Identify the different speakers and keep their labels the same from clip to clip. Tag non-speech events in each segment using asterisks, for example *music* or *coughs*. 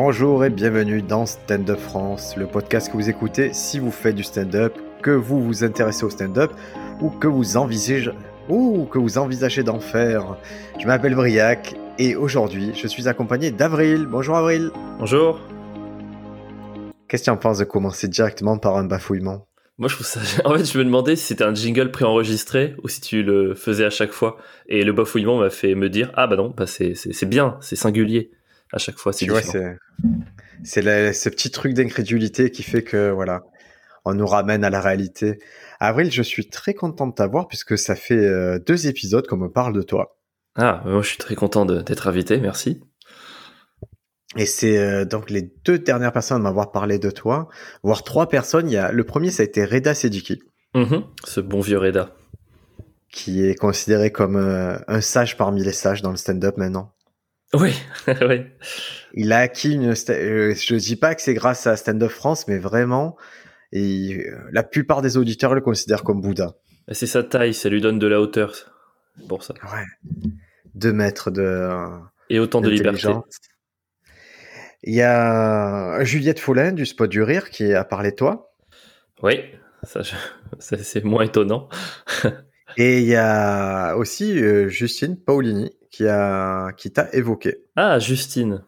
Speaker 1: Bonjour et bienvenue dans Stand Up France, le podcast que vous écoutez si vous faites du stand-up, que vous vous intéressez au stand-up ou que vous envisagez, ou que vous envisagez d'en faire. Je m'appelle Briac et aujourd'hui je suis accompagné d'Avril. Bonjour Avril.
Speaker 2: Bonjour.
Speaker 1: Qu'est-ce que tu en penses de commencer directement par un bafouillement?
Speaker 2: Moi je trouve ça. *laughs* En fait, je me demandais si c'était un jingle préenregistré ou si tu le faisais à chaque fois. Et le bafouillement m'a fait me dire ah bah non, bah c'est bien, c'est singulier à chaque fois. C'est
Speaker 1: c'est ce petit truc d'incrédulité qui fait que voilà, on nous ramène à la réalité. Avril, je suis très content de t'avoir puisque ça fait euh, deux épisodes qu'on me parle de toi.
Speaker 2: Ah, moi je suis très content d'être invité, merci.
Speaker 1: Et c'est euh, donc les deux dernières personnes à m'avoir parlé de toi, voire trois personnes. Il y a le premier, ça a été Reda Sediki.
Speaker 2: Mm-hmm. ce bon vieux Reda.
Speaker 1: Qui est considéré comme euh, un sage parmi les sages dans le stand-up maintenant.
Speaker 2: Oui, *laughs* oui.
Speaker 1: Il a acquis une. Euh, je dis pas que c'est grâce à Stand Up France, mais vraiment, et euh, la plupart des auditeurs le considèrent comme Bouddha.
Speaker 2: C'est sa taille, ça lui donne de la hauteur. Pour ça.
Speaker 1: Ouais. Deux mètres de.
Speaker 2: Et autant de liberté.
Speaker 1: Il y a Juliette Follin du Spot du Rire qui a parlé de toi.
Speaker 2: Oui, ça, *laughs* c'est moins étonnant. *laughs*
Speaker 1: Et il y a aussi euh, Justine Paolini qui a qui t'a évoqué.
Speaker 2: Ah, Justine.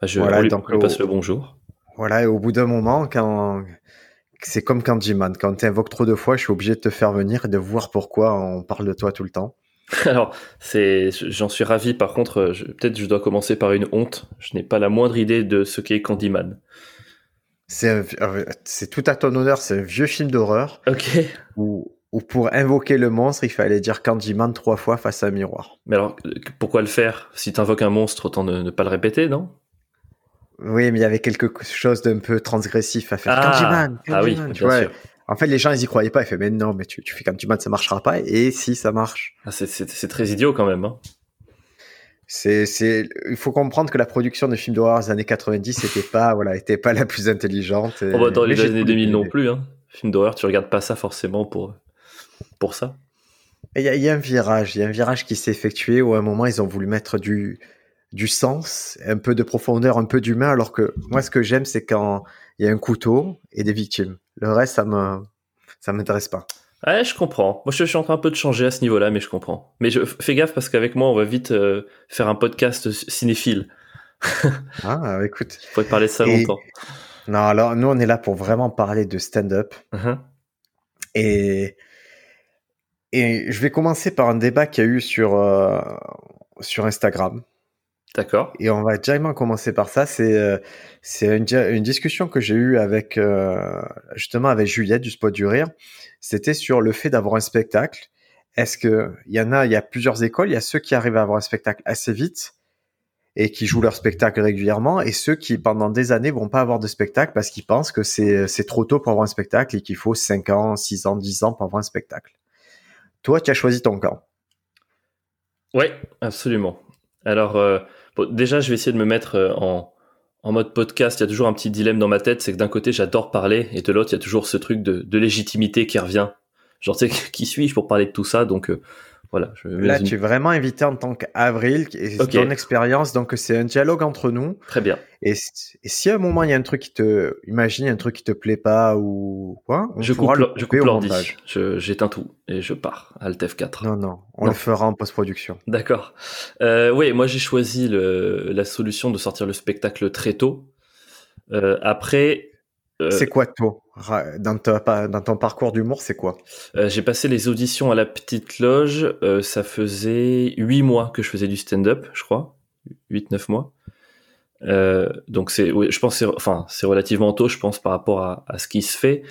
Speaker 2: Bah, je voilà, lui, donc, passe le bonjour.
Speaker 1: Voilà, et au bout d'un moment, quand c'est comme Candyman, quand tu invoques trop de fois, je suis obligé de te faire venir et de voir pourquoi on parle de toi tout le temps. *laughs*
Speaker 2: Alors, c'est, j'en suis ravi. Par contre, peut-être je dois commencer par une honte. Je n'ai pas la moindre idée de ce qu'est Candyman.
Speaker 1: C'est, c'est tout à ton honneur. C'est un vieux film d'horreur.
Speaker 2: Ok.
Speaker 1: Où ou pour invoquer le monstre, il fallait dire Candyman trois fois face à un miroir.
Speaker 2: Mais alors, pourquoi le faire? Si tu invoques un monstre, autant ne, pas le répéter, non?
Speaker 1: Oui, mais il y avait quelque chose d'un peu transgressif à faire. Ah, Candyman,
Speaker 2: Ah oui, bien sûr.
Speaker 1: En fait, les gens, ils y croyaient pas. Ils fait, mais non, mais tu, tu fais Candyman, ça marchera pas. Et si, ça marche.
Speaker 2: Ah, c'est très idiot quand même. Hein.
Speaker 1: C'est, c'est, il faut comprendre que la production de films d'horreur des années 90 n'était pas, voilà, était pas la plus intelligente.
Speaker 2: On va dans les années 2000 non plus, hein. Film d'horreur, tu regardes pas ça forcément pour pour ça
Speaker 1: Il y, a un virage, il y a un virage qui s'est effectué où à un moment ils ont voulu mettre du, du sens, un peu de profondeur, un peu d'humain, alors que moi ce que j'aime c'est quand il y a un couteau et des victimes. Le reste ça me ça m'intéresse pas.
Speaker 2: Ouais, je comprends. Moi, je suis en train un peu de changer à ce niveau-là, mais je comprends. Mais je fais gaffe parce qu'avec moi, on va vite euh, faire un podcast cinéphile. *laughs*
Speaker 1: ah, écoute.
Speaker 2: Je pourrais te parler de ça longtemps.
Speaker 1: Non, alors nous, on est là pour vraiment parler de stand-up. Uh-huh. Et et je vais commencer par un débat qu'il y a eu sur, euh, sur Instagram.
Speaker 2: D'accord.
Speaker 1: Et on va directement commencer par ça. C'est euh, c'est une, une, discussion que j'ai eue avec euh, justement avec Juliette du Spot du Rire. C'était sur le fait d'avoir un spectacle. Est-ce que il y en a, il y a plusieurs écoles. Il y a ceux qui arrivent à avoir un spectacle assez vite et qui jouent leur spectacle régulièrement, et ceux qui pendant des années vont pas avoir de spectacle parce qu'ils pensent que c'est c'est trop tôt pour avoir un spectacle et qu'il faut 5 ans, 6 ans, 10 ans pour avoir un spectacle. Toi, tu as choisi ton camp.
Speaker 2: Oui, absolument. Alors, euh, déjà, je vais essayer de me mettre euh, en, mode podcast. Il y a toujours un petit dilemme dans ma tête, c'est que d'un côté, j'adore parler, et de l'autre, il y a toujours ce truc de, légitimité qui revient. Genre, tu sais, *laughs* qui suis-je pour parler de tout ça? Donc, euh, voilà.
Speaker 1: Là, tu es vraiment invité en tant qu'Avril, et ton expérience, donc c'est un dialogue entre nous.
Speaker 2: Très bien.
Speaker 1: Et, si à un moment il y a un truc qui te, imagine un truc qui te plaît pas ou quoi,
Speaker 2: je coupe, je coupe l'ordi, j'éteins tout et je pars. Alt F4.
Speaker 1: Non non, on le fera en post-production.
Speaker 2: D'accord. Euh, oui, moi j'ai choisi le, la solution de sortir le spectacle très tôt. Euh, après,
Speaker 1: c'est quoi toi dans, dans ton parcours d'humour, c'est quoi?
Speaker 2: Euh, J'ai passé les auditions à la petite loge. Euh, ça faisait 8 mois que je faisais du stand-up, je crois. 8-9 mois. donc c'est, je pense, enfin, c'est relativement tôt, je pense, par rapport à, à ce qui se fait.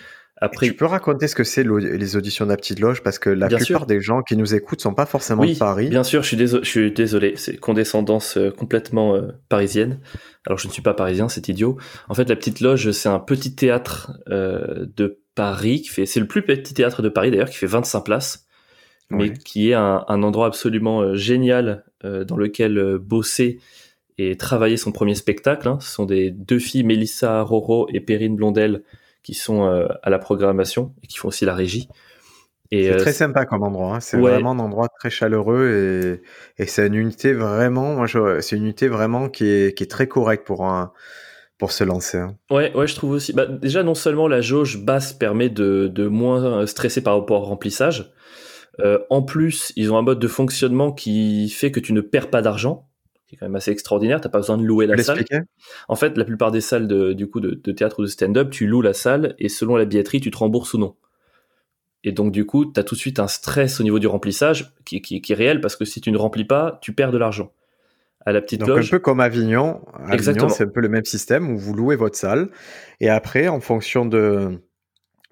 Speaker 1: Après, tu peux raconter ce que c'est les auditions de la petite loge parce que la plupart des gens qui nous écoutent sont pas forcément de Paris.
Speaker 2: Bien sûr, je suis, désolé, je suis désolé, c'est condescendance euh, complètement euh, parisienne. Alors je ne suis pas parisien, c'est idiot. En fait, la petite loge, c'est un petit théâtre euh, de Paris qui fait, c'est le plus petit théâtre de Paris d'ailleurs, qui fait 25 places, mais qui est un, un endroit absolument génial dans lequel bosser et travailler son premier spectacle. Hein. Ce sont des deux filles, Mélissa Roro et Perrine Blondel qui sont euh, à la programmation et qui font aussi la régie.
Speaker 1: C'est très sympa comme endroit. Hein. C'est vraiment un endroit très chaleureux et, et c'est une unité vraiment, moi, c'est une unité vraiment qui est, qui est très correcte pour un, pour se lancer. Hein.
Speaker 2: Ouais, ouais, je trouve aussi. Bah, déjà, non seulement la jauge basse permet de, de moins stresser par rapport au remplissage, euh, en plus, ils ont un mode de fonctionnement qui fait que tu ne perds pas d'argent, qui est quand même assez extraordinaire. T'as pas besoin de louer la salle. En fait, la plupart des salles de, du coup de, théâtre ou de stand-up, tu loues la salle et selon la billetterie, tu te rembourses ou non. Et donc du coup, tu as tout de suite un stress au niveau du remplissage qui, qui, qui est réel parce que si tu ne remplis pas, tu perds de l'argent à la petite
Speaker 1: Donc Un peu comme Avignon. Avignon, c'est un peu le même système où vous louez votre salle et après, en fonction de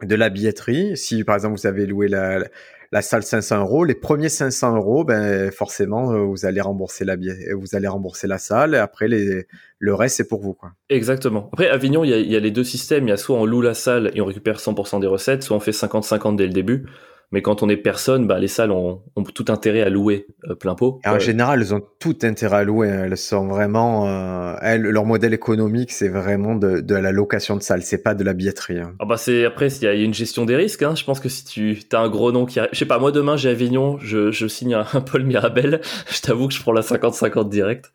Speaker 1: de la billetterie, si par exemple vous avez loué la, la salle 500 euros, les premiers 500 euros, ben forcément euh, vous allez rembourser la vous allez rembourser la salle et après le reste c'est pour vous quoi.
Speaker 2: Exactement. Après Avignon, il y, a, y a les deux systèmes. Il y a soit on loue la salle et on récupère 100% des recettes, soit on fait 50-50 dès le début. Mais quand on est personne, bah, les salles ont, ont tout intérêt à louer euh, plein pot.
Speaker 1: en général, elles ont tout intérêt à louer. Elles sont vraiment, euh, elles, leur modèle économique, c'est vraiment de, de, la location de salles. C'est pas de la billetterie. Hein.
Speaker 2: Ah bah c'est après, il y a une gestion des risques. Hein. Je pense que si tu as un gros nom qui arrive, je sais pas, moi demain j'ai Avignon, je, je signe un, Paul Mirabel. *laughs* Je t'avoue que je prends la 50-50 direct.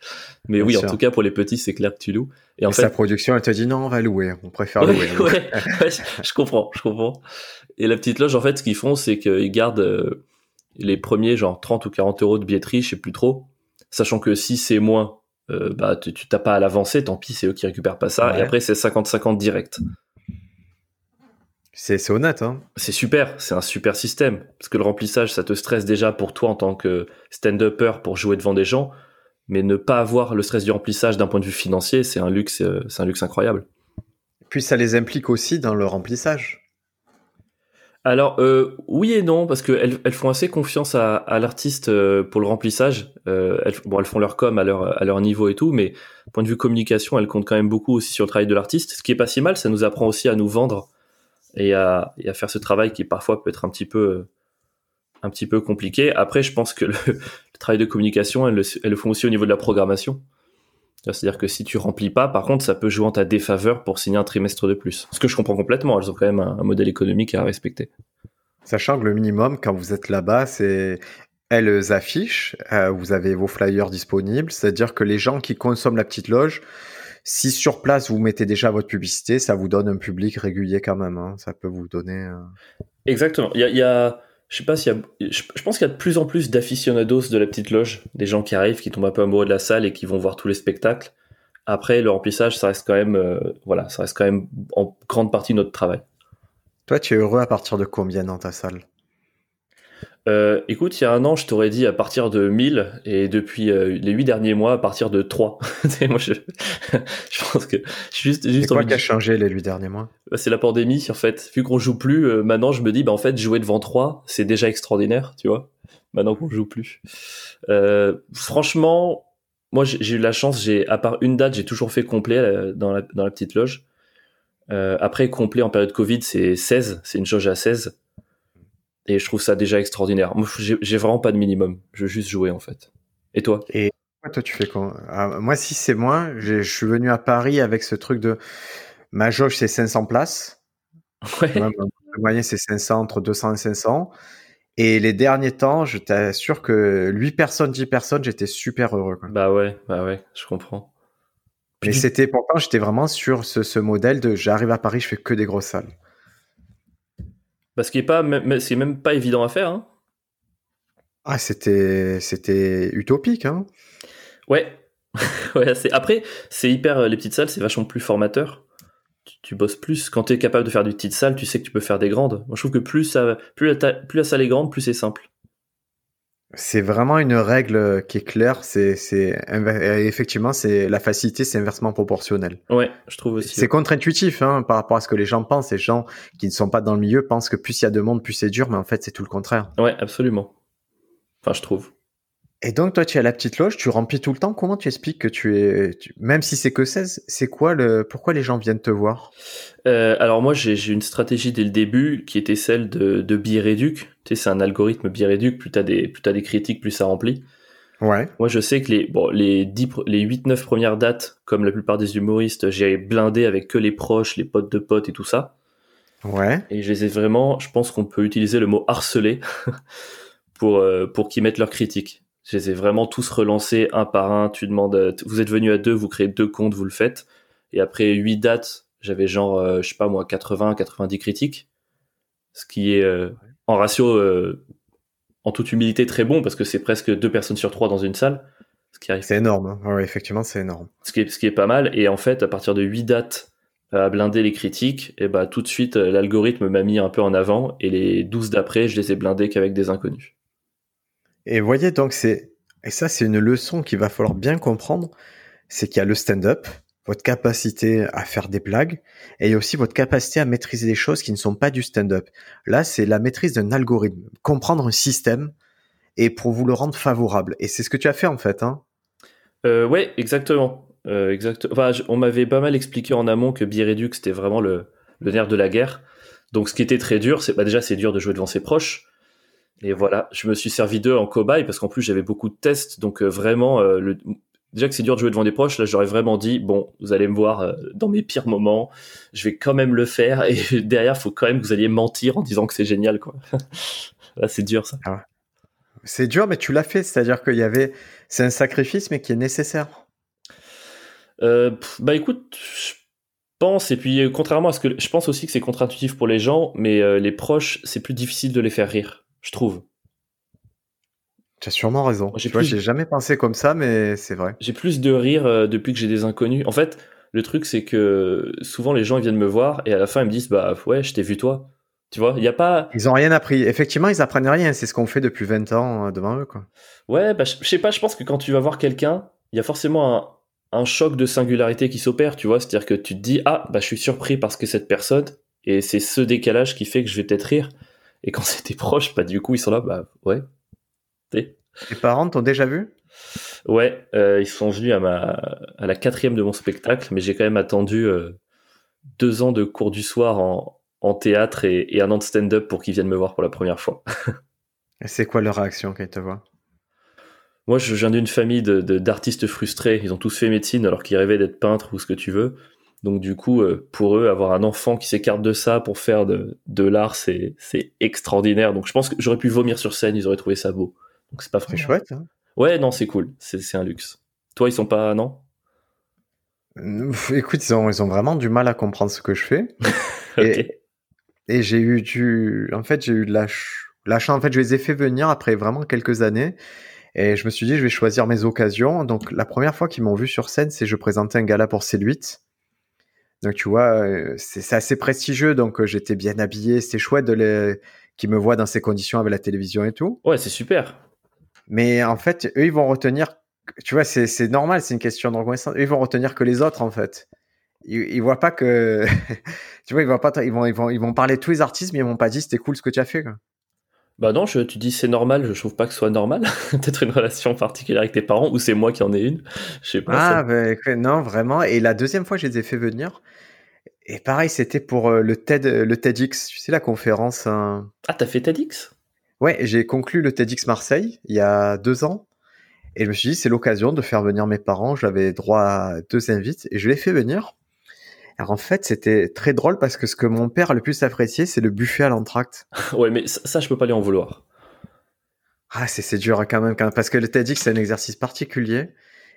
Speaker 2: Mais oui, en tout cas pour les petits, c'est clair que tu loues.
Speaker 1: Et en fait, sa production, elle te dit non, on va louer. On préfère louer. *laughs*
Speaker 2: ouais, ouais, je comprends, je comprends. Et la petite loge, en fait, ce qu'ils font, c'est qu'ils gardent euh, les premiers, genre 30 ou 40 euros de billetterie, je sais plus trop. Sachant que si c'est moins, euh, bah, tu t'as pas à l'avancer, tant pis, c'est eux qui récupèrent pas ça. Et après, c'est 50-50 direct.
Speaker 1: C'est honnête, hein.
Speaker 2: C'est super, c'est un super système. Parce que le remplissage, ça te stresse déjà pour toi en tant que stand-upper pour jouer devant des gens. Mais ne pas avoir le stress du remplissage d'un point de vue financier, c'est un luxe, euh, c'est un luxe incroyable.
Speaker 1: Puis ça les implique aussi dans le remplissage.
Speaker 2: Alors euh, oui et non parce qu'elles elles font assez confiance à, à l'artiste euh, pour le remplissage. Euh, elles, bon, elles font leur com à leur niveau et tout, mais point de vue communication, elles comptent quand même beaucoup aussi sur le travail de l'artiste. Ce qui est pas si mal, ça nous apprend aussi à nous vendre et à, faire ce travail qui parfois peut être un petit peu compliqué. Après, je pense que *laughs* le, travail de communication, elles le, elles le font aussi au niveau de la programmation. C'est-à-dire que si tu remplis pas, par contre, ça peut jouer en ta défaveur pour signer un trimestre de plus. Ce que je comprends complètement, elles ont quand même un, modèle économique à respecter.
Speaker 1: Sachant que le minimum, quand vous êtes là-bas, c'est elles affichent, euh, vous avez vos flyers disponibles, c'est-à-dire que les gens qui consomment la petite loge, si sur place vous mettez déjà votre publicité, ça vous donne un public régulier quand même. Hein. Ça peut vous donner. Euh,
Speaker 2: Exactement. Il y a, y a je sais pas s'il y a, je, pense qu'il y a de plus en plus d'aficionados de la petite loge, des gens qui arrivent, qui tombent un peu amoureux de la salle et qui vont voir tous les spectacles. Après, le remplissage, ça reste quand même, euh, voilà, ça reste quand même en grande partie notre travail.
Speaker 1: Toi, tu es heureux à partir de combien dans ta salle?
Speaker 2: Euh, écoute, il y a un an, je t'aurais dit à partir de 1000 et depuis euh, les 8 derniers mois à partir de 3. *laughs* moi, je, *laughs* je, pense que je suis juste, juste
Speaker 1: C'est quoi qui a changé les 8 derniers mois?
Speaker 2: Bah, C'est la pandémie, en fait. Vu qu'on joue plus, euh, maintenant, je me dis, bah, en fait, jouer devant 3, c'est déjà extraordinaire, tu vois. Maintenant qu'on joue plus. Euh, franchement, moi, j'ai eu la chance, j'ai, à part une date, j'ai toujours fait complet dans la, dans la petite loge. après, complet en période Covid, c'est 16, c'est une jauge à 16. Et je trouve ça déjà extraordinaire. Moi, j'ai vraiment pas de minimum. Je veux juste jouer, en fait. Et toi?
Speaker 1: Et toi, tu fais quoi? Ah, Moi, si c'est moi, je suis venu à Paris avec ce truc de ma jauge, c'est 500 places. Ouais. Le moyen, c'est 500, entre 200 et 500. Et les derniers temps, je t'assure que 8 personnes, 10 personnes, j'étais super heureux. Quoi.
Speaker 2: Bah ouais, bah ouais, je comprends.
Speaker 1: Mais c'était pourtant, j'étais vraiment sur ce, ce modèle de j'arrive à Paris, je fais que des grosses salles.
Speaker 2: Parce qu'il est pas, c'est même pas évident à faire. Hein.
Speaker 1: Ah, c'était, c'était utopique, hein.
Speaker 2: Ouais. *laughs* ouais c'est... Après, c'est hyper, euh, les petites salles, c'est vachement plus formateur. Tu, bosses plus. Quand tu es capable de faire des petites salles, tu sais que tu peux faire des grandes. Moi, je trouve que plus, ça, plus, la, plus la salle est grande, plus c'est simple.
Speaker 1: C'est vraiment une règle qui est claire. C'est, c'est effectivement, c'est la facilité, c'est inversement proportionnel.
Speaker 2: Ouais, je trouve aussi.
Speaker 1: C'est contre-intuitif hein, par rapport à ce que les gens pensent. Les gens qui ne sont pas dans le milieu pensent que plus il y a de monde, plus c'est dur, mais en fait, c'est tout le contraire.
Speaker 2: Ouais, absolument. Enfin, je trouve.
Speaker 1: Et donc, toi, tu es à la petite loge, tu remplis tout le temps. Comment tu expliques que tu es, même si c'est que 16, c'est quoi le, pourquoi les gens viennent te voir?
Speaker 2: Euh, Alors moi, j'ai une stratégie dès le début qui était celle de, de Biréduc. Tu sais, c'est un algorithme Biréduc. Plus t'as des, plus as des critiques, plus ça remplit.
Speaker 1: Ouais.
Speaker 2: Moi, je sais que les, bon, les 10, les 8-9 premières dates, comme la plupart des humoristes, j'ai blindé avec que les proches, les potes de potes et tout ça.
Speaker 1: Ouais.
Speaker 2: Et je les ai vraiment, je pense qu'on peut utiliser le mot harceler *laughs* pour, euh, pour qu'ils mettent leurs critiques. Je les ai vraiment tous relancés un par un. Tu demandes, euh, vous êtes venu à deux, vous créez deux comptes, vous le faites. Et après huit dates, j'avais genre, euh, je sais pas moi, 80, 90 critiques. Ce qui est en ratio, en toute humilité, très bon parce que c'est presque deux personnes sur trois dans une salle.
Speaker 1: Ce qui arrive. C'est énorme. Hein. Ouais, effectivement, c'est énorme.
Speaker 2: Ce qui, est, ce qui est pas mal. Et en fait, à partir de huit dates, à blinder les critiques, et bah tout de suite l'algorithme m'a mis un peu en avant et les 12 d'après, je les ai blindés qu'avec des inconnus.
Speaker 1: Et voyez donc c'est et ça c'est une leçon qu'il va falloir bien comprendre, c'est qu'il y a le stand-up, votre capacité à faire des blagues et il y a aussi votre capacité à maîtriser des choses qui ne sont pas du stand-up. Là, c'est la maîtrise d'un algorithme, comprendre un système et pour vous le rendre favorable. Et c'est ce que tu as fait en fait, hein.
Speaker 2: Euh, ouais, exactement. Euh, on m'avait pas mal expliqué en amont que Biredux c'était vraiment le, le, nerf de la guerre. Donc, ce qui était très dur, c'est bah, déjà c'est dur de jouer devant ses proches. Et voilà, je me suis servi d'eux en cobaye parce qu'en plus j'avais beaucoup de tests, donc euh, vraiment euh, le... déjà que c'est dur de jouer devant des proches. Là, j'aurais vraiment dit bon, vous allez me voir euh, dans mes pires moments, je vais quand même le faire et *laughs* derrière, faut quand même que vous alliez mentir en disant que c'est génial quoi. *laughs* là, c'est dur ça. Ah
Speaker 1: c'est dur, mais tu l'as fait, c'est-à-dire qu'il y avait, c'est un sacrifice, mais qui est nécessaire.
Speaker 2: Euh, bah écoute, je pense, et puis contrairement à ce que je pense aussi que c'est contre-intuitif pour les gens, mais les proches, c'est plus difficile de les faire rire, je trouve.
Speaker 1: Tu as sûrement raison. J'ai plus... j'ai jamais pensé comme ça, mais c'est vrai.
Speaker 2: J'ai plus de rire depuis que j'ai des inconnus. En fait, le truc, c'est que souvent les gens ils viennent me voir et à la fin ils me disent bah ouais, je t'ai vu toi. Tu vois, il y a pas.
Speaker 1: Ils ont rien appris. Effectivement, ils apprennent rien. C'est ce qu'on fait depuis 20 ans devant eux, quoi.
Speaker 2: Ouais, bah, je sais pas. Je pense que quand tu vas voir quelqu'un, il y a forcément un, un choc de singularité qui s'opère, tu vois. C'est-à-dire que tu te dis, ah, bah, je suis surpris parce que cette personne, et c'est ce décalage qui fait que je vais peut-être rire. Et quand *laughs* c'était proche, bah, du coup, ils sont là, bah, ouais.
Speaker 1: Tes parents t'ont déjà vu?
Speaker 2: Ouais, euh, ils sont venus à, ma, à la quatrième de mon spectacle, mais j'ai quand même attendu euh, deux ans de cours du soir en, en théâtre et, et, un an de stand-up pour qu'ils viennent me voir pour la première fois. *laughs*
Speaker 1: c'est quoi leur réaction quand ils te voient
Speaker 2: moi, je viens d'une famille d'artistes de, frustrés. Ils ont tous fait médecine alors qu'ils rêvaient d'être peintres ou ce que tu veux. Donc du coup, euh, pour eux, avoir un enfant qui s'écarte de ça pour faire de, de l'art, c'est extraordinaire. Donc je pense que j'aurais pu vomir sur scène, ils auraient trouvé ça beau. Donc c'est pas
Speaker 1: très chouette. Hein
Speaker 2: ouais, non, c'est cool. C'est un luxe. Toi, ils sont pas, non?
Speaker 1: Écoute, ils ont, ils ont vraiment du mal à comprendre ce que je fais. *laughs* Et, et j'ai eu du... En fait, j'ai eu de la, la chance. En fait, je les ai fait venir après vraiment quelques années. Et je me suis dit, je vais choisir mes occasions. Donc, la première fois qu'ils m'ont vu sur scène, c'est je présentais un gala pour C8. Donc, tu vois, euh, c'est assez prestigieux. Donc, euh, j'étais bien habillé. C'est chouette de les... qu'ils me voient dans ces conditions avec la télévision et tout.
Speaker 2: Ouais, c'est super.
Speaker 1: Mais en fait, eux, ils vont retenir. Tu vois, c'est normal, c'est une question de reconnaissance. Eux, ils vont retenir que les autres, en fait. Ils, ils voient pas que. *laughs* tu vois, ils, voient pas ils, vont, ils, vont, ils vont parler de tous les artistes, mais ils m'ont pas dit c'était cool ce que tu as fait. Quoi.
Speaker 2: Bah non, je, tu dis c'est normal, je trouve pas que ce soit normal. *laughs* Peut-être une relation particulière avec tes parents, ou c'est moi qui en ai une. Je sais pas.
Speaker 1: Ah, ben non, vraiment. Et la deuxième fois, je les ai fait venir. Et pareil, c'était pour euh, le TED, le TEDx, tu sais, la conférence.
Speaker 2: Ah, t'as fait TEDx?
Speaker 1: Ouais, j'ai conclu le TEDx Marseille il y a deux ans. Et je me suis dit, c'est l'occasion de faire venir mes parents. J'avais droit à deux invites et je les fait venir. Alors en fait, c'était très drôle parce que ce que mon père a le plus apprécié, c'est le buffet à l'entracte. *laughs*
Speaker 2: ouais, mais ça, je peux pas lui en vouloir.
Speaker 1: Ah, c'est dur quand même, parce que le TEDx, c'est un exercice particulier.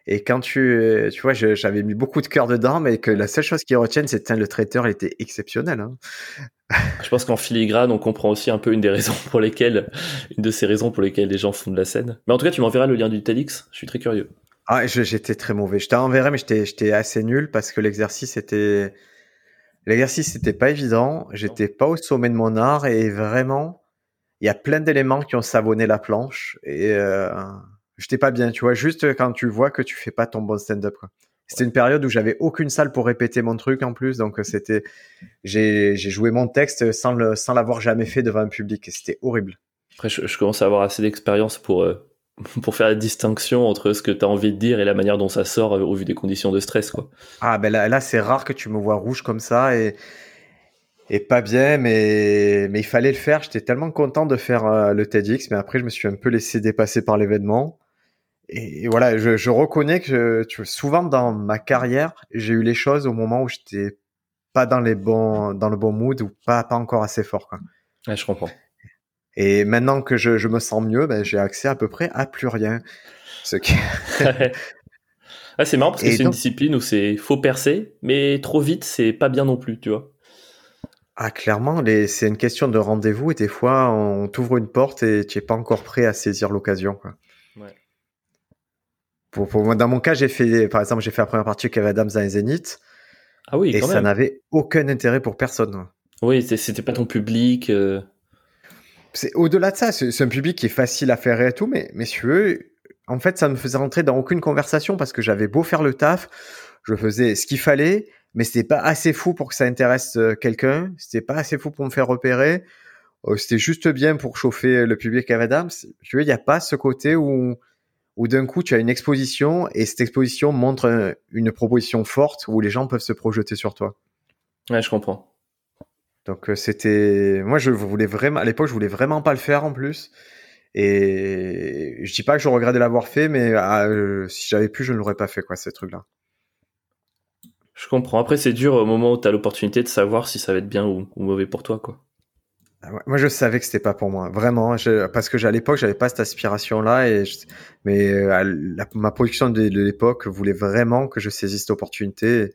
Speaker 1: Et quand tu, tu vois, j'avais mis beaucoup de cœur dedans, mais que la seule chose qui retienne, c'était le traiteur, il était exceptionnel. Hein. *laughs*
Speaker 2: Je pense qu'en filigrane, on comprend aussi un peu une des raisons pour lesquelles, une de ces raisons pour lesquelles les gens font de la scène. Mais en tout cas, tu m'enverras le lien du TEDx. Je suis très curieux.
Speaker 1: Ah, j'étais très mauvais. Je t'enverrai, mais j'étais assez nul parce que l'exercice était. L'exercice n'était pas évident. J'étais pas au sommet de mon art et vraiment, il y a plein d'éléments qui ont savonné la planche et euh, j'étais pas bien. Tu vois, juste quand tu vois que tu fais pas ton bon stand-up. C'était une période où j'avais aucune salle pour répéter mon truc en plus, donc c'était, j'ai joué mon texte sans le, sans l'avoir jamais fait devant un public et c'était horrible.
Speaker 2: Après, je, commence à avoir assez d'expérience pour euh, *laughs* pour faire la distinction entre ce que tu as envie de dire et la manière dont ça sort euh, au vu des conditions de stress quoi.
Speaker 1: Ah ben là, là c'est rare que tu me vois rouge comme ça et et pas bien mais mais il fallait le faire, j'étais tellement content de faire euh, le TEDx mais après je me suis un peu laissé dépasser par l'événement. Et, voilà, je, reconnais que tu, souvent dans ma carrière, j'ai eu les choses au moment où j'étais pas dans les bons, dans le bon mood ou pas, pas encore assez fort. Quoi.
Speaker 2: Ouais, je comprends.
Speaker 1: Et maintenant que je, je me sens mieux, ben, j'ai accès à peu près à plus rien. Ce qui... *laughs*
Speaker 2: ah, c'est marrant parce que c'est une discipline où c'est faut percer, mais trop vite, c'est pas bien non plus, tu vois.
Speaker 1: Ah, clairement, les... c'est une question de rendez-vous et des fois, on t'ouvre une porte et tu n'es pas encore prêt à saisir l'occasion. Pour, pour, dans mon cas, j'ai fait, par exemple, j'ai fait la première partie Kev Adams dans les Zénith.
Speaker 2: Ah oui,
Speaker 1: et ça n'avait aucun intérêt pour personne.
Speaker 2: Oui, c'était pas ton public. Euh.
Speaker 1: C'est au-delà de ça, c'est un public qui est facile à faire et tout, mais messieurs, en fait, ça me faisait rentrer dans aucune conversation parce que j'avais beau faire le taf, je faisais ce qu'il fallait, mais c'était pas assez fou pour que ça intéresse euh, quelqu'un, c'était pas assez fou pour me faire repérer, euh, c'était juste bien pour chauffer le public à Adams. Tu vois, il n'y a pas ce côté où, où d'un coup tu as une exposition et cette exposition montre une proposition forte où les gens peuvent se projeter sur toi.
Speaker 2: Ouais, je comprends.
Speaker 1: Donc euh, c'était, moi je voulais vraiment, à l'époque je voulais vraiment pas le faire en plus. Et je dis pas que je regrette de l'avoir fait, mais ah, euh, si j'avais pu, je ne l'aurais pas fait, quoi, ces trucs-là.
Speaker 2: Je comprends. Après, c'est dur au moment où tu as l'opportunité de savoir si ça va être bien ou, mauvais pour toi, quoi.
Speaker 1: Ah moi, je savais que c'était pas pour moi, vraiment, parce que à l'époque, j'avais pas cette aspiration-là, et mais euh, ma production de, de l'époque voulait vraiment que je saisisse cette opportunité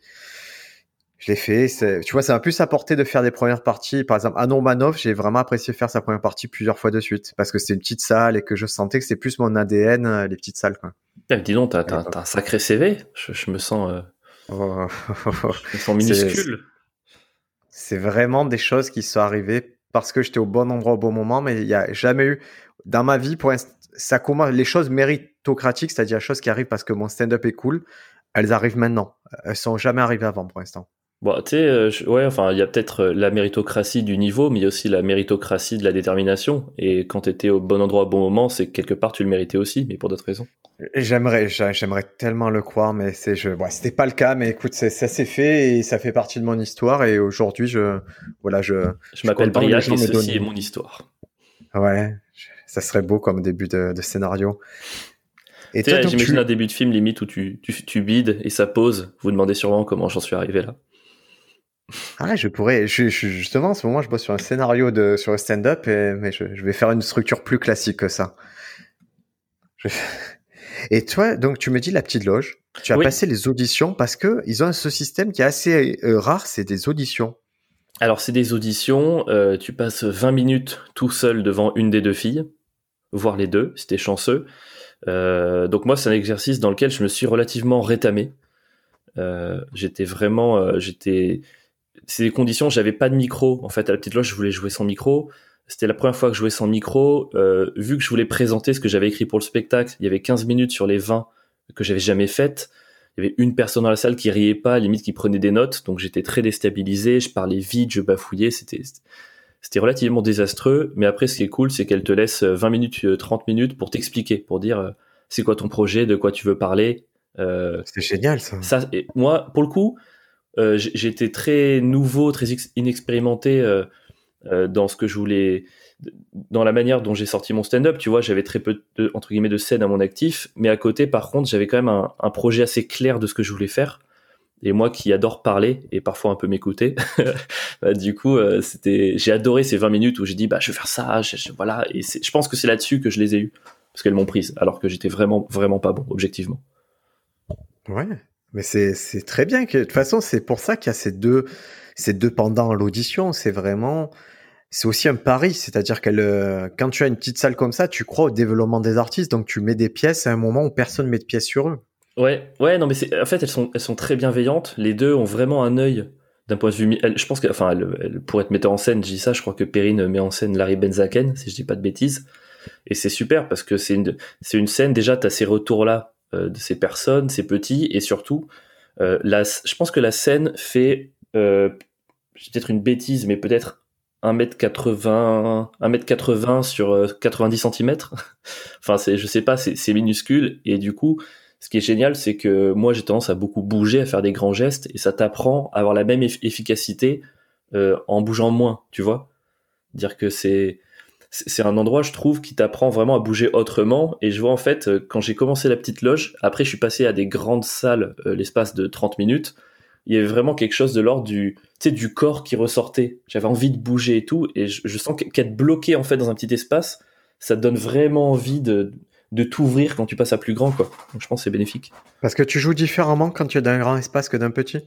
Speaker 1: je l'ai fait. Tu vois, ça m'a plus apporté de faire des premières parties. Par exemple, à Normanov, j'ai vraiment apprécié faire sa première partie plusieurs fois de suite parce que c'était une petite salle et que je sentais que c'était plus mon ADN, euh, les petites salles. Quoi.
Speaker 2: Ah, dis donc, t'as, as, un sacré CV. Je, me sens, euh, oh. je me sens minuscule.
Speaker 1: C'est vraiment des choses qui sont arrivées parce que j'étais au bon endroit au bon moment, mais il n'y a jamais eu dans ma vie pour ça les choses méritocratiques, c'est-à-dire les choses qui arrivent parce que mon stand-up est cool. Elles arrivent maintenant. Elles sont jamais arrivées avant pour l'instant.
Speaker 2: Bon, tu sais, euh, ouais, enfin, il y a peut-être euh, la méritocratie du niveau, mais il y a aussi la méritocratie de la détermination. Et quand tu étais au bon endroit au bon moment, c'est que quelque part tu le méritais aussi, mais pour d'autres raisons.
Speaker 1: J'aimerais, j'aimerais tellement le croire, mais c'est, je, ouais, c'était pas le cas. Mais écoute, ça s'est fait et ça fait partie de mon histoire. Et aujourd'hui, je, voilà, je.
Speaker 2: Je, m'appelle Briac et ceci est mon histoire.
Speaker 1: Ouais, ça serait beau comme début de, de scénario.
Speaker 2: Et j'imagine un début de film limite où tu, tu, tu bides et ça pose. Vous demandez sûrement comment j'en suis arrivé là.
Speaker 1: Ah, je pourrais. Je, justement, en ce moment, je bosse sur un scénario de sur le stand-up, mais je, vais faire une structure plus classique que ça. *laughs* Et toi, donc, tu me dis la petite loge. Tu as passé les auditions parce que ils ont ce système qui est assez euh, rare, c'est des auditions.
Speaker 2: Alors, c'est des auditions. Euh, tu passes 20 minutes tout seul devant une des deux filles, voire les deux, si t'es chanceux. Euh, donc moi, c'est un exercice dans lequel je me suis relativement rétamé. j'étais vraiment, j'étais c'est des conditions, j'avais pas de micro. En fait, à la petite loge, je voulais jouer sans micro. C'était la première fois que je jouais sans micro. Euh, vu que je voulais présenter ce que j'avais écrit pour le spectacle, il y avait 15 minutes sur les 20 que j'avais jamais faites. Il y avait une personne dans la salle qui riait pas, limite qui prenait des notes. Donc j'étais très déstabilisé, je parlais vite, je bafouillais. C'était, c'était relativement désastreux. Mais après, ce qui est cool, c'est qu'elle te laisse 20 minutes, 30 minutes pour t'expliquer, pour dire euh, c'est quoi ton projet, de quoi tu veux parler.
Speaker 1: Euh, c'est génial ça.
Speaker 2: Ça, et moi, pour le coup, euh, j'étais très nouveau, très inexpérimenté euh, euh, dans ce que je voulais, dans la manière dont j'ai sorti mon stand-up. Tu vois, j'avais très peu de, entre guillemets de scènes à mon actif, mais à côté, par contre, j'avais quand même un, un, projet assez clair de ce que je voulais faire. Et moi qui adore parler et parfois un peu m'écouter, *laughs* bah, du coup, c'était, j'ai adoré ces 20 minutes où j'ai dit, bah, je vais faire ça, voilà. Et je pense que c'est là-dessus que je les ai eues parce qu'elles m'ont prise, alors que j'étais vraiment, vraiment pas bon, objectivement.
Speaker 1: Ouais, mais c'est très bien que de toute façon c'est pour ça qu'il y a ces deux ces deux pendants l'audition. C'est vraiment c'est aussi un pari, c'est-à-dire que euh, quand tu as une petite salle comme ça, tu crois au développement des artistes, donc tu mets des pièces à un moment où personne met de pièces sur eux.
Speaker 2: Ouais, ouais, non mais en fait elles sont elles sont très bienveillantes. Les deux ont vraiment un œil d'un point de vue. je pense que enfin elle, pourrait être metteur en scène. Je dis ça, je crois que Perrine met en scène Larry Benzaken, si je dis pas de bêtises. Et c'est super parce que c'est une c'est une scène déjà t'as ces retours là de ces personnes, ces petits, et surtout, euh, je pense que la scène fait, euh, peut-être une bêtise, mais peut-être 1m80, 1m80 sur 90 cm. *laughs* enfin, c'est, je sais pas, c'est minuscule, et du coup, ce qui est génial, c'est que moi j'ai tendance à beaucoup bouger, à faire des grands gestes, et ça t'apprend à avoir la même efficacité en bougeant moins, tu vois. Dire que c'est c'est un endroit, je trouve, qui t'apprend vraiment à bouger autrement. Et je vois en fait, euh, quand j'ai commencé la petite loge, après je suis passé à des grandes salles euh, l'espace de 30 minutes. il y avait vraiment quelque chose de l'ordre du, tu sais, du corps qui ressortait. J'avais envie de bouger et tout, et je, sens qu'être bloqué en fait dans un petit espace, ça te donne vraiment envie de, de t'ouvrir quand tu passes à plus grand, quoi. Donc, je pense que c'est bénéfique.
Speaker 1: Parce que tu joues différemment quand tu es dans un grand espace que d'un petit?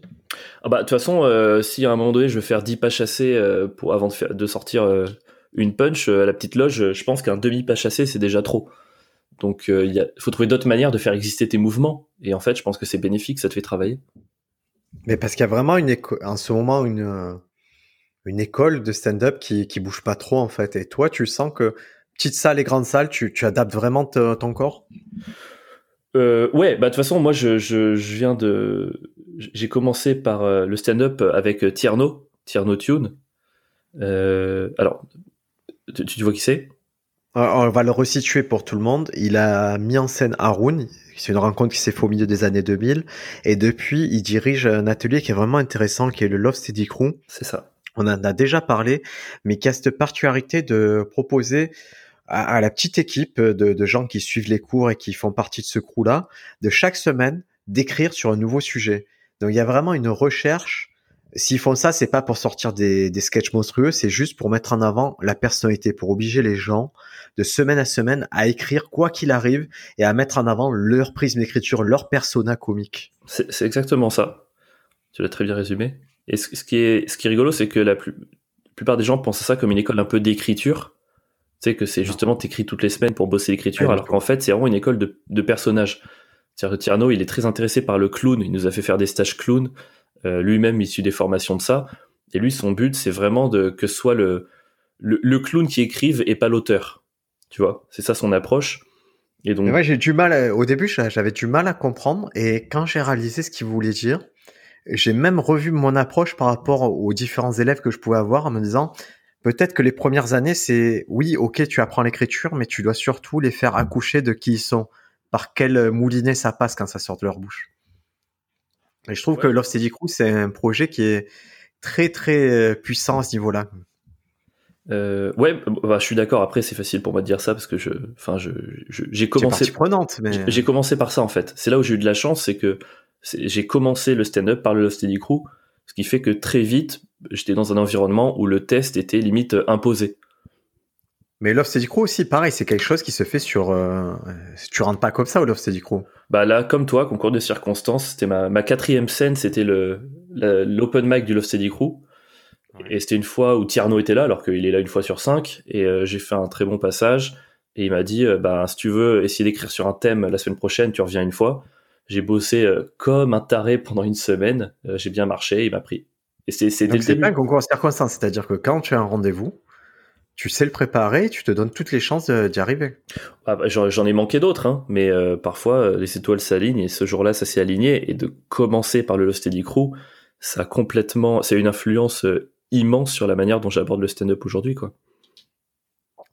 Speaker 2: Ah bah, De toute façon, euh, si à un moment donné, je veux faire 10 pas chassés euh, pour, avant de, de sortir euh, une punch à la petite loge, je pense qu'un demi pas chassé, c'est déjà trop. Donc, il faut trouver d'autres manières de faire exister tes mouvements. Et en fait, je pense que c'est bénéfique, ça te fait travailler.
Speaker 1: Mais parce qu'il y a vraiment une en ce moment une, une école de stand-up qui, qui bouge pas trop, en fait. Et toi, tu sens que petite salle et grande salle, tu, tu adaptes vraiment ton corps?
Speaker 2: Euh, ouais, bah de toute façon, moi je, je, je viens de, j'ai commencé par euh, le stand-up avec euh, Tierno, Tierno Tune. Euh, alors, tu, tu vois qui c'est?
Speaker 1: On va le resituer pour tout le monde. Il a mis en scène Haroun. C'est une rencontre qui s'est faite au milieu des années 2000. Et depuis, il dirige un atelier qui est vraiment intéressant, qui est le Love Steady Crew.
Speaker 2: C'est ça.
Speaker 1: On en a déjà parlé, mais qui a cette particularité de proposer à, la petite équipe de, gens qui suivent les cours et qui font partie de ce crew-là, de chaque semaine d'écrire sur un nouveau sujet. Donc il y a vraiment une recherche. S'ils font ça, c'est pas pour sortir des, des sketchs monstrueux, c'est juste pour mettre en avant la personnalité, pour obliger les gens de semaine à semaine à écrire quoi qu'il arrive et à mettre en avant leur prisme d'écriture, leur persona comique.
Speaker 2: C'est exactement ça. Tu l'as très bien résumé. Et ce, qui est ce qui est rigolo, c'est que la, plus, la plupart des gens pensent à ça comme une école un peu d'écriture tu sais que c'est justement t'écris toutes les semaines pour bosser l'écriture, alors qu'en fait c'est vraiment une école de, de personnages. Tierno, il est très intéressé par le clown, il nous a fait faire des stages clown, lui-même issu des formations de ça, et lui son but c'est vraiment de que ce soit le, le, clown qui écrive et pas l'auteur. Tu vois, c'est ça son approche.
Speaker 1: Et donc, ouais, j'ai du mal. au début, j'avais du mal à comprendre, et quand j'ai réalisé ce qu'il voulait dire, j'ai même revu mon approche par rapport aux différents élèves que je pouvais avoir en me disant Peut-être que les premières années, c'est oui, ok, tu apprends l'écriture, mais tu dois surtout les faire accoucher de qui ils sont, par quel moulinet ça passe quand ça sort de leur bouche. Et je trouve que Love Steady Crew, c'est un projet qui est très très euh, puissant à ce niveau-là.
Speaker 2: Euh, ouais, bah, je suis d'accord. Après, c'est facile pour moi de dire ça parce que je, enfin, je, j'ai commencé.
Speaker 1: prenante, mais
Speaker 2: j'ai commencé par ça en fait. C'est là où j'ai eu de la chance, c'est que j'ai commencé le stand-up par le Love Steady Crew, ce qui fait que très vite, j'étais dans un environnement où le test était limite imposé.
Speaker 1: Mais Love Steady Crew aussi, pareil, c'est quelque chose qui se fait sur. Euh, tu rentres pas comme ça au Love Steady Crew.
Speaker 2: Bah là, comme toi, concours de circonstances, c'était ma, ma quatrième scène, c'était le l'open mic du Love Steady Crew. Et c'était une fois où Tierno était là, alors qu'il est là une fois sur cinq. Et euh, j'ai fait un très bon passage. Et il m'a dit, euh, bah, si tu veux essayer d'écrire sur un thème la semaine prochaine, tu reviens une fois. J'ai bossé comme un taré pendant une semaine. j'ai bien marché, il m'a pris.
Speaker 1: Et c'est c'est pas un concours circonstance, c'est-à-dire que quand tu as un rendez-vous, tu sais le préparer, tu te donnes toutes les chances d'y arriver.
Speaker 2: Ah bah, J'en ai manqué d'autres, hein, mais euh, parfois euh, les étoiles s'alignent et ce jour-là ça s'est aligné. Et de commencer par le Steady Crew, ça a complètement, c'est une influence euh, immense sur la manière dont j'aborde le stand-up aujourd'hui, quoi.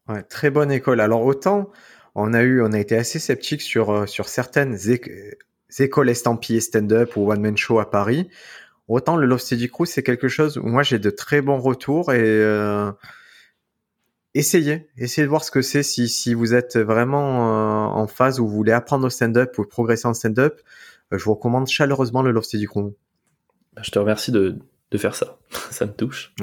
Speaker 1: Ouais, très bonne école. Alors autant on a eu, on a été assez sceptique sur sur certaines écoles estampillées stand-up ou one man show à Paris. Autant le Love Steady Crew, c'est quelque chose où moi j'ai de très bons retours et euh, essayez, essayez de voir ce que c'est si, si vous êtes vraiment euh, en phase où vous voulez apprendre au stand-up ou progresser en stand-up. Euh, je vous recommande chaleureusement le Love Steady Crew.
Speaker 2: Je te remercie de, de faire ça, *laughs* ça me touche.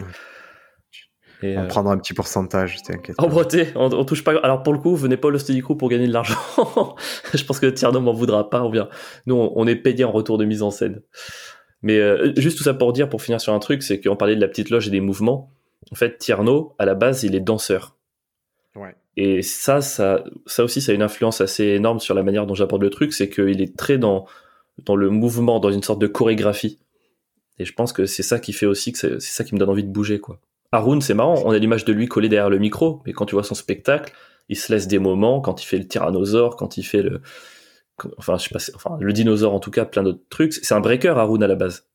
Speaker 1: Et on prendra un petit pourcentage, t'inquiète.
Speaker 2: En breté, on, touche pas. Alors pour le coup, venez pas au Steady Crew pour gagner de l'argent. *laughs* je pense que Tierno m'en voudra pas. Ou bien, nous, on est payé en retour de mise en scène. Mais euh, juste tout ça pour dire, pour finir sur un truc, c'est qu'on parlait de la petite loge et des mouvements. En fait, Tierno, à la base, il est danseur. Ouais. Et ça, ça, ça aussi, ça a une influence assez énorme sur la manière dont j'aborde le truc, c'est qu'il est très dans, dans le mouvement, dans une sorte de chorégraphie. Et je pense que c'est ça qui fait aussi que c'est ça qui me donne envie de bouger, quoi. Haroun, c'est marrant, on a l'image de lui collé derrière le micro, mais quand tu vois son spectacle, il se laisse des moments, quand il fait le tyrannosaure, quand il fait le, enfin, je sais pas, enfin, le dinosaure en tout cas, plein d'autres trucs. C'est un breaker, Haroun, à la base.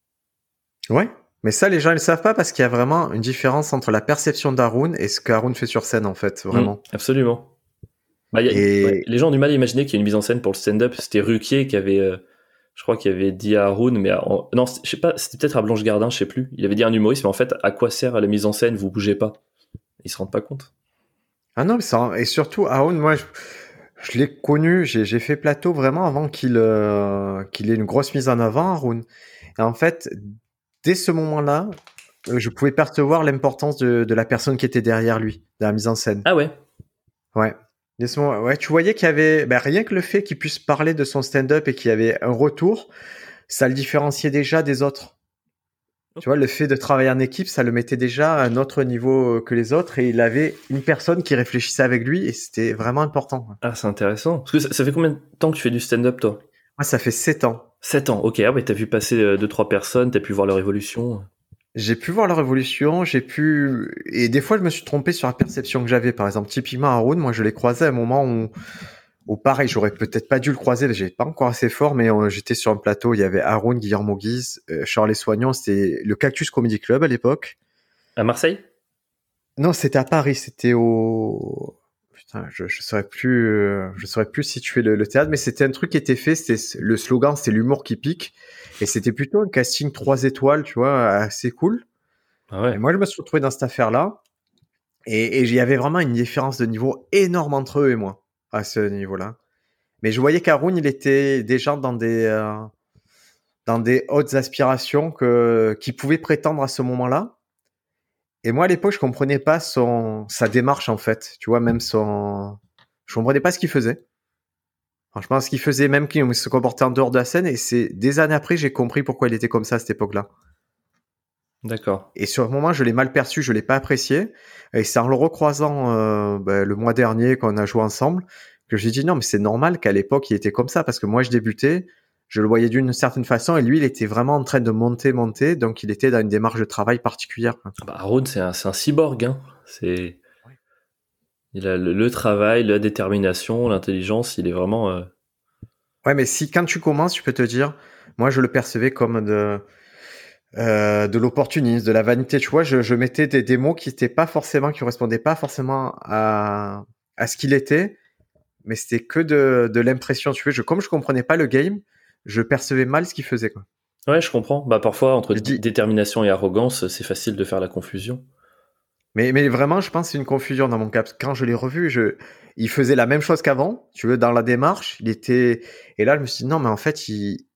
Speaker 1: Ouais. Mais ça, les gens ne le savent pas parce qu'il y a vraiment une différence entre la perception d'Haroun et ce qu'Haroun fait sur scène, en fait, vraiment.
Speaker 2: Mmh, absolument. Bah, les gens ont du mal à imaginer qu'il y a une mise en scène pour le stand-up. C'était Ruquier qui avait, euh, je crois qu'il avait dit à Haroun, mais non, je sais pas, c'était peut-être à Blanche Gardin, je sais plus. Il avait dit à un humoriste, mais en fait, à quoi sert la mise en scène? Vous bougez pas. Ils se rendent pas compte.
Speaker 1: Ah non, mais ça, et surtout, Haroun, moi, je je l'ai connu, j'ai fait plateau vraiment avant qu'il euh, qu'il ait une grosse mise en avant, Arun. Et en fait, dès ce moment-là, euh, je pouvais percevoir l'importance de, de, la personne qui était derrière lui, de la mise en scène.
Speaker 2: Ah ouais
Speaker 1: Ouais. Dès ce moment, ouais, tu voyais qu'il y avait, ben, rien que le fait qu'il puisse parler de son stand-up et qu'il y avait un retour, ça le différenciait déjà des autres. Tu vois, le fait de travailler en équipe, ça le mettait déjà à un autre niveau que les autres et il avait une personne qui réfléchissait avec lui et c'était vraiment important.
Speaker 2: Ah, c'est intéressant. Parce que ça, ça, fait combien de temps que tu fais du stand-up, toi?
Speaker 1: Moi, ça fait 7 ans.
Speaker 2: 7 ans, ok. Ah ouais, t'as vu passer euh, deux, trois personnes, t'as pu voir leur évolution.
Speaker 1: J'ai pu voir leur évolution, j'ai pu... Et des fois, je me suis trompé sur la perception que j'avais. Par exemple, typiquement, Haroun, moi, je l'ai croisé à un moment où ou pareil, j'aurais peut-être pas dû le croiser, j'ai pas encore assez fort, mais euh, j'étais sur un plateau, il y avait Haroun, Guillermo Guise, euh, Charles Soignon, c'était le Cactus Comedy Club à l'époque.
Speaker 2: À Marseille?
Speaker 1: Non, c'était à Paris, c'était au... Putain, je, je saurais plus, euh, je saurais plus situer le, le théâtre, mais c'était un truc qui était fait, c'était le slogan, c'était l'humour qui pique, et c'était plutôt un casting trois étoiles, tu vois, assez cool.
Speaker 2: Ah ouais.
Speaker 1: Et moi, je me suis retrouvé dans cette affaire-là, et il y avait vraiment une différence de niveau énorme entre eux et moi à ce niveau-là. Mais je voyais qu'Arun, il était déjà dans des, euh, dans des hautes aspirations que, qui pouvaient prétendre à ce moment-là. Et moi, à l'époque, je comprenais pas son, sa démarche, en fait. Tu vois, même son, je comprenais pas ce qu'il faisait. Franchement, ce qu'il faisait, même qu'il se comportait en dehors de la scène. Et c'est des années après, j'ai compris pourquoi il était comme ça à cette époque-là.
Speaker 2: D'accord.
Speaker 1: Et sur le moment, je l'ai mal perçu, je l'ai pas apprécié. Et c'est en le recroisant euh, ben, le mois dernier quand on a joué ensemble que j'ai dit non, mais c'est normal qu'à l'époque il était comme ça parce que moi je débutais, je le voyais d'une certaine façon et lui il était vraiment en train de monter, monter, donc il était dans une démarche de travail particulière.
Speaker 2: Ah bah, Aaron, c'est un, un, cyborg, hein. C'est il a le, le, travail, la détermination, l'intelligence, il est vraiment. Euh...
Speaker 1: Ouais, mais si quand tu commences, tu peux te dire, moi je le percevais comme de euh, de l'opportunisme, de la vanité. Tu vois, je, je mettais des, des, mots qui étaient pas forcément, qui correspondaient pas forcément à, à ce qu'il était, mais c'était que de, de l'impression. Tu vois, je, comme je comprenais pas le game, je percevais mal ce qu'il faisait. Quoi.
Speaker 2: Ouais, je comprends. Bah parfois entre dis... détermination et arrogance, c'est facile de faire la confusion.
Speaker 1: Mais, mais vraiment, je pense que c'est une confusion dans mon cas. Quand je l'ai revu, je, il faisait la même chose qu'avant. Tu veux, dans la démarche, il était. Et là, je me suis dit non, mais en fait, il,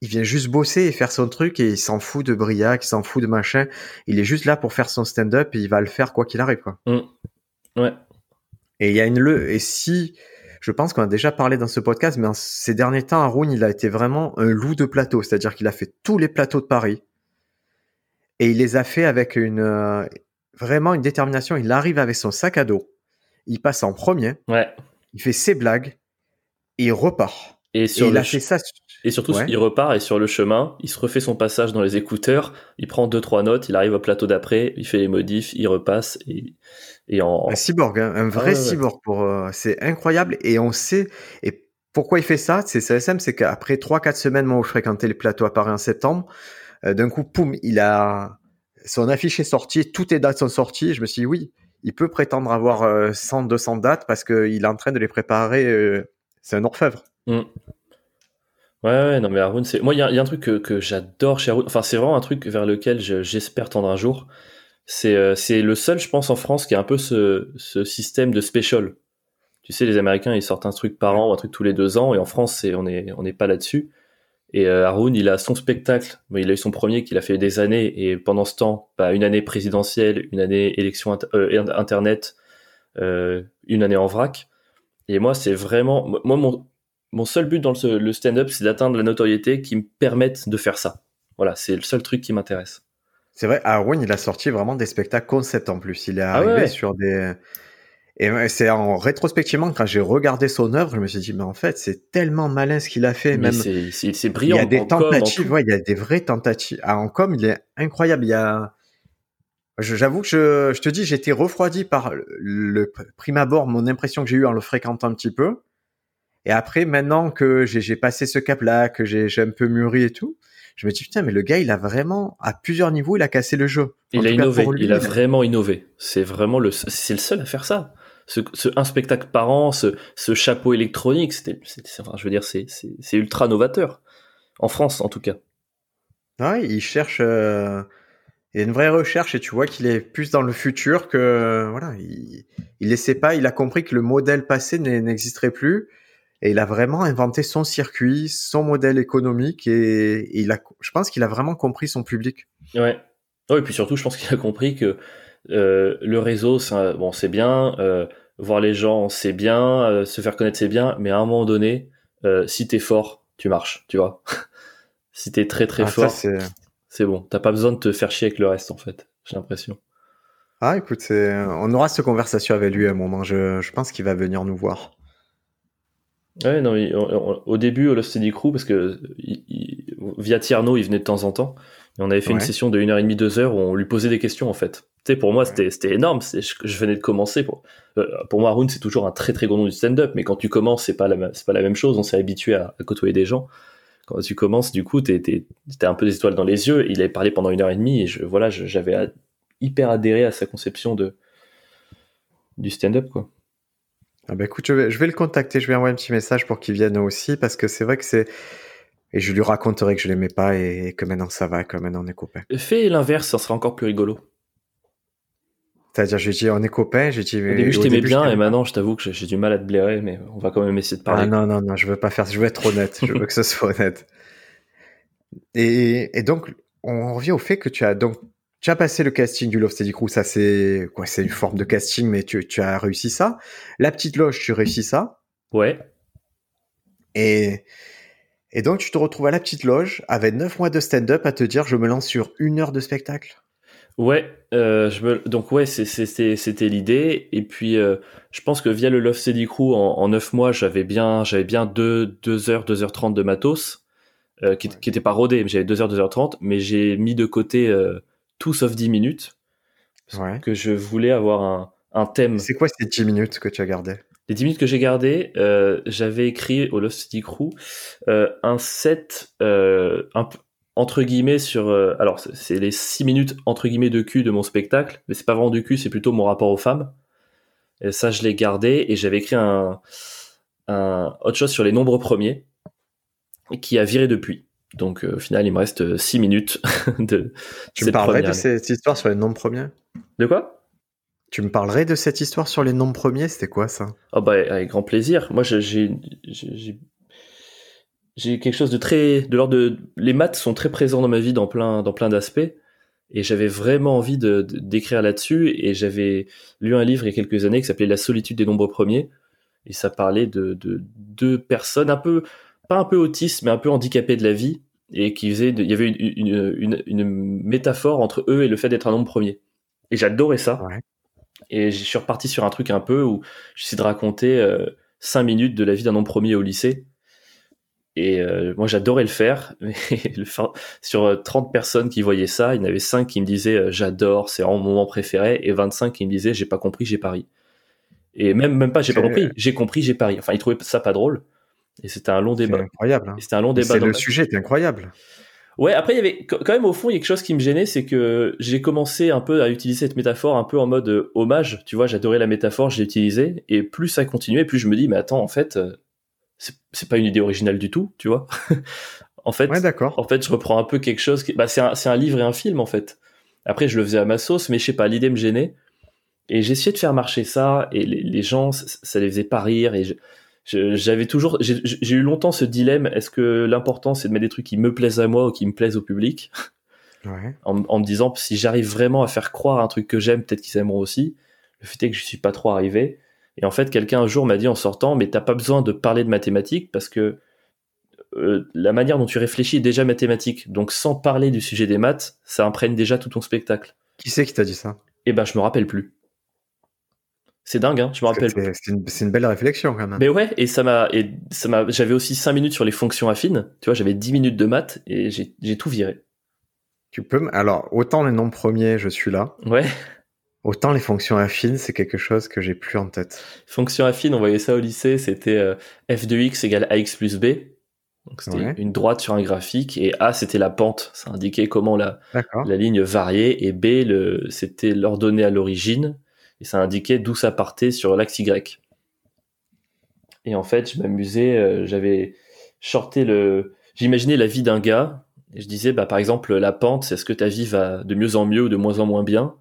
Speaker 1: il vient juste bosser et faire son truc et il s'en fout de Briac, il s'en fout de machin. Il est juste là pour faire son stand-up et il va le faire quoi qu'il arrive, quoi.
Speaker 2: Mmh. Ouais.
Speaker 1: Et il y a une le, et si, je pense qu'on a déjà parlé dans ce podcast, mais en ces derniers temps, Haroun, il a été vraiment un loup de plateau. C'est-à-dire qu'il a fait tous les plateaux de Paris. Et il les a fait avec une, euh, vraiment une détermination. Il arrive avec son sac à dos. Il passe en premier.
Speaker 2: Ouais.
Speaker 1: Il fait ses blagues. Et il repart.
Speaker 2: Et, sur
Speaker 1: et il a fait ça
Speaker 2: et surtout, ouais. il repart et sur le chemin, il se refait son passage dans les écouteurs, il prend deux trois notes, il arrive au plateau d'après, il fait les modifs, il repasse et, et en
Speaker 1: un cyborg, hein, un vrai ah, ouais, cyborg ouais. pour euh, c'est incroyable et on sait et pourquoi il fait ça, c'est CSM, c'est qu'après trois quatre semaines moi où je fréquentais les plateaux à Paris en septembre, euh, d'un coup poum, il a son affiche est sortie, toutes les dates sont sorties, je me suis dit oui, il peut prétendre avoir euh, 100 200 dates parce qu'il est en train de les préparer, euh, c'est un orfèvre.
Speaker 2: Mm. Ouais, ouais, non, mais Haroun, c'est. Moi, il y, y, a un truc que, que j'adore chez Haroun. Enfin, c'est vraiment un truc vers lequel j'espère tendre un jour. C'est euh, le seul, je pense, en France qui a un peu ce, ce système de special. Tu sais, les Américains, ils sortent un truc par an ou un truc tous les deux ans, et en France, c'est on n'est on est pas là-dessus. Et euh, il a son spectacle. Bon, il a eu son premier qu'il a fait des années, et pendant ce temps, bah, une année présidentielle, une année élection euh, internet, euh, une année en vrac. Et moi, c'est vraiment. Moi, mon, mon seul but dans le, le stand-up, c'est d'atteindre la notoriété qui me permette de faire ça. Voilà, c'est le seul truc qui m'intéresse.
Speaker 1: C'est vrai, Arwen, il a sorti vraiment des spectacles concept en plus. Il est arrivé ah ouais. sur des. Et c'est en rétrospectivement, quand j'ai regardé son œuvre, je me suis dit, mais en fait, c'est tellement malin ce qu'il a fait.
Speaker 2: Mais même c'est brillant.
Speaker 1: Il y a des tentatives, ouais, il y a des vraies tentatives. Ah, en com, il est incroyable. Il y a. J'avoue que je, je te dis, j'étais refroidi par le prime abord, mon impression que j'ai eu en le fréquentant un petit peu. Et après, maintenant que j'ai passé ce cap-là, que j'ai un peu mûri et tout, je me dis putain, mais le gars, il a vraiment à plusieurs niveaux, il a cassé le jeu.
Speaker 2: Il a innové. Lui, il a vraiment innové. C'est vraiment le, c'est le seul à faire ça. Ce, ce, un spectacle par an, ce, ce chapeau électronique, c'était, enfin, je veux dire, c'est, c'est ultra novateur. En France, en tout cas.
Speaker 1: Ouais, il cherche. Euh... Il y a une vraie recherche et tu vois qu'il est plus dans le futur que voilà. Il, il laissait pas. Il a compris que le modèle passé n'existerait plus et il a vraiment inventé son circuit, son modèle économique et, il a, je pense qu'il a vraiment compris son public.
Speaker 2: Ouais. Ouais, et puis surtout, je pense qu'il a compris que euh, le réseau, c'est bon, c'est bien, euh, voir les gens, c'est bien, euh, se faire connaître, c'est bien, mais à un moment donné, euh, si t'es fort, tu marches, tu vois. *laughs* si t'es très très ah, fort, c'est bon. T'as pas besoin de te faire chier avec le reste, en fait. J'ai l'impression.
Speaker 1: Ah, écoute, on aura cette conversation avec lui à un moment. Je, je pense qu'il va venir nous voir.
Speaker 2: Ouais, non, au début, au Lost Steady Crew, parce que via Tierno, il venait de temps en temps, et on avait fait une session de 1h30, 2h où on lui posait des questions, en fait. Tu sais, pour moi, c'était énorme, je, je venais de commencer. Pour, euh, pour moi, Arun, c'est toujours un très très gros nom du stand-up, mais quand tu commences, c'est pas, la, pas la même chose, on s'est habitué à, côtoyer des gens. Quand tu commences, du coup, t'es un peu des étoiles dans les yeux, il avait parlé pendant une heure et demie, et je, voilà, j'avais hyper adhéré à sa conception de, du stand-up, quoi.
Speaker 1: Ah bah écoute, je vais, je vais le contacter, je vais envoyer un petit message pour qu'il vienne aussi, parce que c'est vrai que c'est... Et je lui raconterai que je l'aimais pas et que maintenant ça va, que maintenant on est copains.
Speaker 2: Fais l'inverse, ça sera encore plus rigolo.
Speaker 1: C'est-à-dire, j'ai dit on est copains, j'ai dit...
Speaker 2: Au début, je t'aimais bien, et maintenant, je t'avoue que j'ai du mal à te blairer, mais on va quand même essayer de parler. Ah
Speaker 1: non, non, non, je veux pas faire je veux être honnête, je veux que ce soit honnête. Et, et donc, on revient au fait que tu as donc tu as passé le casting du Love Steady Crew, ça c'est quoi C'est une forme de casting, mais tu, tu, as réussi ça. La petite loge, tu réussis ça.
Speaker 2: Ouais.
Speaker 1: Et, et donc tu te retrouves à la petite loge avec 9 mois de stand-up à te dire je me lance sur une heure de spectacle.
Speaker 2: Ouais, euh, je me... donc ouais, c'était l'idée. Et puis euh, je pense que via le Love Steady Crew, en, en 9 mois, j'avais bien, j'avais bien 2, 2 heures, 2h30 de matos. Euh, qui, n'était qui pas rodé, mais j'avais 2h, 2h30, mais j'ai mis de côté tout sauf 10 minutes. Parce que je voulais avoir un, un thème.
Speaker 1: C'est quoi ces 10 minutes que tu as gardé
Speaker 2: Les 10 minutes que j'ai gardées, euh, j'avais écrit au Lost City Crew euh, un set euh, un, entre guillemets sur. Alors, c'est les 6 minutes entre guillemets de cul de mon spectacle, mais c'est pas vraiment du cul, c'est plutôt mon rapport aux femmes. Et ça, je l'ai gardé et j'avais écrit un, un autre chose sur les nombres premiers qui a viré depuis. Donc euh, au final, il me reste 6 euh, minutes de.
Speaker 1: Tu me parlerais de cette histoire sur les nombres premiers?
Speaker 2: De quoi?
Speaker 1: Tu me parlerais de cette histoire sur les nombres premiers? C'était quoi ça?
Speaker 2: Oh bah avec grand plaisir. Moi j'ai j'ai quelque chose de très de l'ordre de les maths sont très présents dans ma vie dans plein dans plein d'aspects. Et j'avais vraiment envie de d'écrire là-dessus. Et j'avais lu un livre il y a quelques années qui s'appelait La solitude des nombres premiers. Et ça parlait de, de deux personnes un peu pas un peu autiste, mais un peu handicapé de la vie, et qui faisait, il y avait une, une, métaphore entre eux et le fait d'être un nombre premier. Et j'adorais ça. Et je suis reparti sur un truc un peu où j'essaie de raconter euh, cinq minutes de la vie d'un nombre premier au lycée. Et euh, moi, j'adorais le faire. *laughs* Mais sur 30 euh, personnes qui voyaient ça, il y en avait 5 qui me disaient j'adore, c'est mon moment préféré, et 25 qui me disaient j'ai pas compris, j'ai pari. Et même, même pas j'ai pas compris, j'ai compris, j'ai pari. Enfin, ils trouvaient ça pas drôle. Et c'était un long débat.
Speaker 1: incroyable. Hein.
Speaker 2: C'était un long débat.
Speaker 1: le sujet était incroyable.
Speaker 2: Ouais, après, il y avait quand même au fond, il y a quelque chose qui me gênait, c'est que j'ai commencé un peu à utiliser cette métaphore un peu en mode euh, hommage. Tu vois, j'adorais la métaphore, je l'ai utilisée. Et plus ça continuait, plus je me dis, mais attends, en fait, euh, c'est pas une idée originale du tout, tu vois. *laughs* en fait,
Speaker 1: ouais, d'accord.
Speaker 2: En fait, je reprends un peu quelque chose qui, bah, c'est un, un, livre et un film, en fait. Après, je le faisais à ma sauce, mais je sais pas, l'idée me gênait. Et j'essayais de faire marcher ça, et les, les gens, ça, ça, les faisait pas rire, et je, j'avais toujours, j'ai eu longtemps ce dilemme est-ce que l'important c'est de mettre des trucs qui me plaisent à moi ou qui me plaisent au public?
Speaker 1: Ouais.
Speaker 2: en, en, me disant si j'arrive vraiment à faire croire un truc que j'aime, peut-être qu'ils aimeront aussi. Le fait est que je suis pas trop arrivé. Et en fait, quelqu'un un jour m'a dit en sortant, mais t'as pas besoin de parler de mathématiques parce que euh, la manière dont tu réfléchis est déjà mathématique. Donc sans parler du sujet des maths, ça imprègne déjà tout ton spectacle.
Speaker 1: Qui c'est qui t'a dit ça?
Speaker 2: Eh ben, je me rappelle plus. C'est dingue, hein, je me rappelle.
Speaker 1: C'est une, belle réflexion quand même.
Speaker 2: Mais ouais, et ça m'a, et ça m'a, j'avais aussi 5 minutes sur les fonctions affines. Tu vois, j'avais 10 minutes de maths et j'ai tout viré.
Speaker 1: Tu peux, alors autant les nombres premiers, je suis là.
Speaker 2: Ouais.
Speaker 1: Autant les fonctions affines, c'est quelque chose que j'ai plus en tête.
Speaker 2: Fonctions affines, on voyait ça au lycée, c'était euh, f de x égale ax plus b. Donc c'était une droite sur un graphique et a c'était la pente, ça indiquait comment la la ligne variait et b le c'était l'ordonnée à l'origine et ça indiquait d'où ça partait sur l'axe Y. Et en fait, je m'amusais, euh, j'avais shorté le, j'imaginais la vie d'un gars, et je disais, bah, par exemple, la pente, c'est est-ce que ta vie va de mieux en mieux ou de moins en moins bien?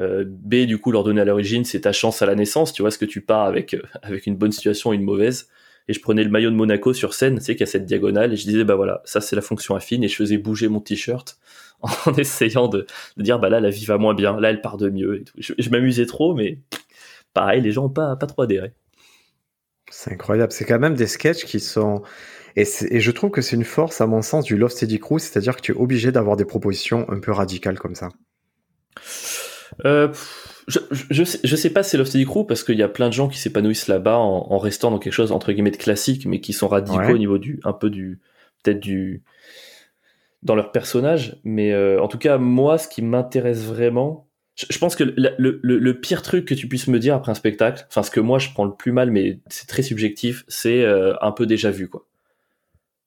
Speaker 2: Euh, B, du coup, leur donner à l'origine, c'est ta chance à la naissance, tu vois, est-ce que tu pars avec, euh, avec une bonne situation ou une mauvaise? Et je prenais le maillot de Monaco sur scène, tu sais, qui a cette diagonale, et je disais, bah voilà, ça c'est la fonction affine, et je faisais bouger mon t-shirt *laughs* en essayant de, dire, bah là, la vie va moins bien, là, elle part de mieux, et tout. Je, m'amusais trop, mais pareil, les gens n'ont pas, pas trop adhéré.
Speaker 1: C'est incroyable. C'est quand même des sketchs qui sont. Et, je trouve que c'est une force, à mon sens, du Love Steady Crew, c'est-à-dire que tu es obligé d'avoir des propositions un peu radicales comme ça.
Speaker 2: Euh, je, je, sais, je sais pas si c'est Love Steady Crew parce qu'il y a plein de gens qui s'épanouissent là-bas en, restant dans quelque chose entre guillemets de classique, mais qui sont radicaux au niveau du, un peu du, peut-être du, dans leur personnage. Mais euh, en tout cas, moi, ce qui m'intéresse vraiment, je, pense que le, le, le, pire truc que tu puisses me dire après un spectacle, enfin ce que moi je prends le plus mal, mais c'est très subjectif, c'est euh, un peu déjà vu quoi.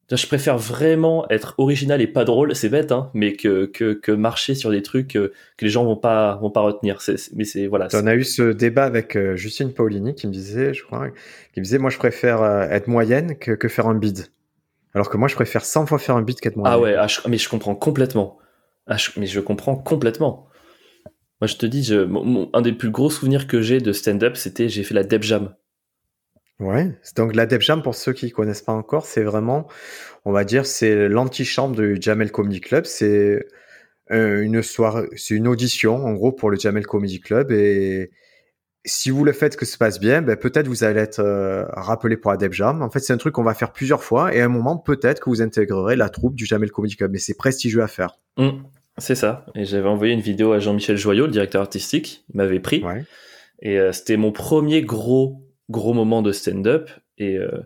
Speaker 2: Je préfère vraiment être original et pas drôle, c'est bête, hein, mais que, que, que, marcher sur des trucs euh, que les gens vont pas vont pas retenir. C'est, mais c'est voilà.
Speaker 1: On a eu ce débat avec euh, Justine Paulini qui me disait, je crois, qui me disait, moi je préfère euh, être moyenne que, que faire un bid. Alors que moi je préfère 100 fois faire un bid qu'être moyenne.
Speaker 2: Ah ouais, ah, mais je comprends complètement. Ah, mais je comprends complètement. Moi je te dis, je, un des plus gros souvenirs que j'ai de stand-up, c'était j'ai fait la Deb Jam.
Speaker 1: Ouais, donc la Jam, pour ceux qui connaissent pas encore, c'est vraiment, on va dire, c'est l'antichambre du Jamel Comedy Club. C'est euh, une soirée, c'est une audition, en gros, pour le Jamel Comedy Club. Et si vous le faites que ça se passe bien, ben, peut-être vous allez être euh, rappelé pour la Jam. En fait, c'est un truc qu'on va faire plusieurs fois. Et à un moment, peut-être que vous intégrerez la troupe du Jamel Comedy Club. Mais c'est prestigieux à faire.
Speaker 2: Mmh, c'est ça. Et j'avais envoyé une vidéo à Jean-Michel Joyot, le directeur artistique. Il m'avait pris. Ouais. Et euh, c'était mon premier gros gros moment de stand-up et euh,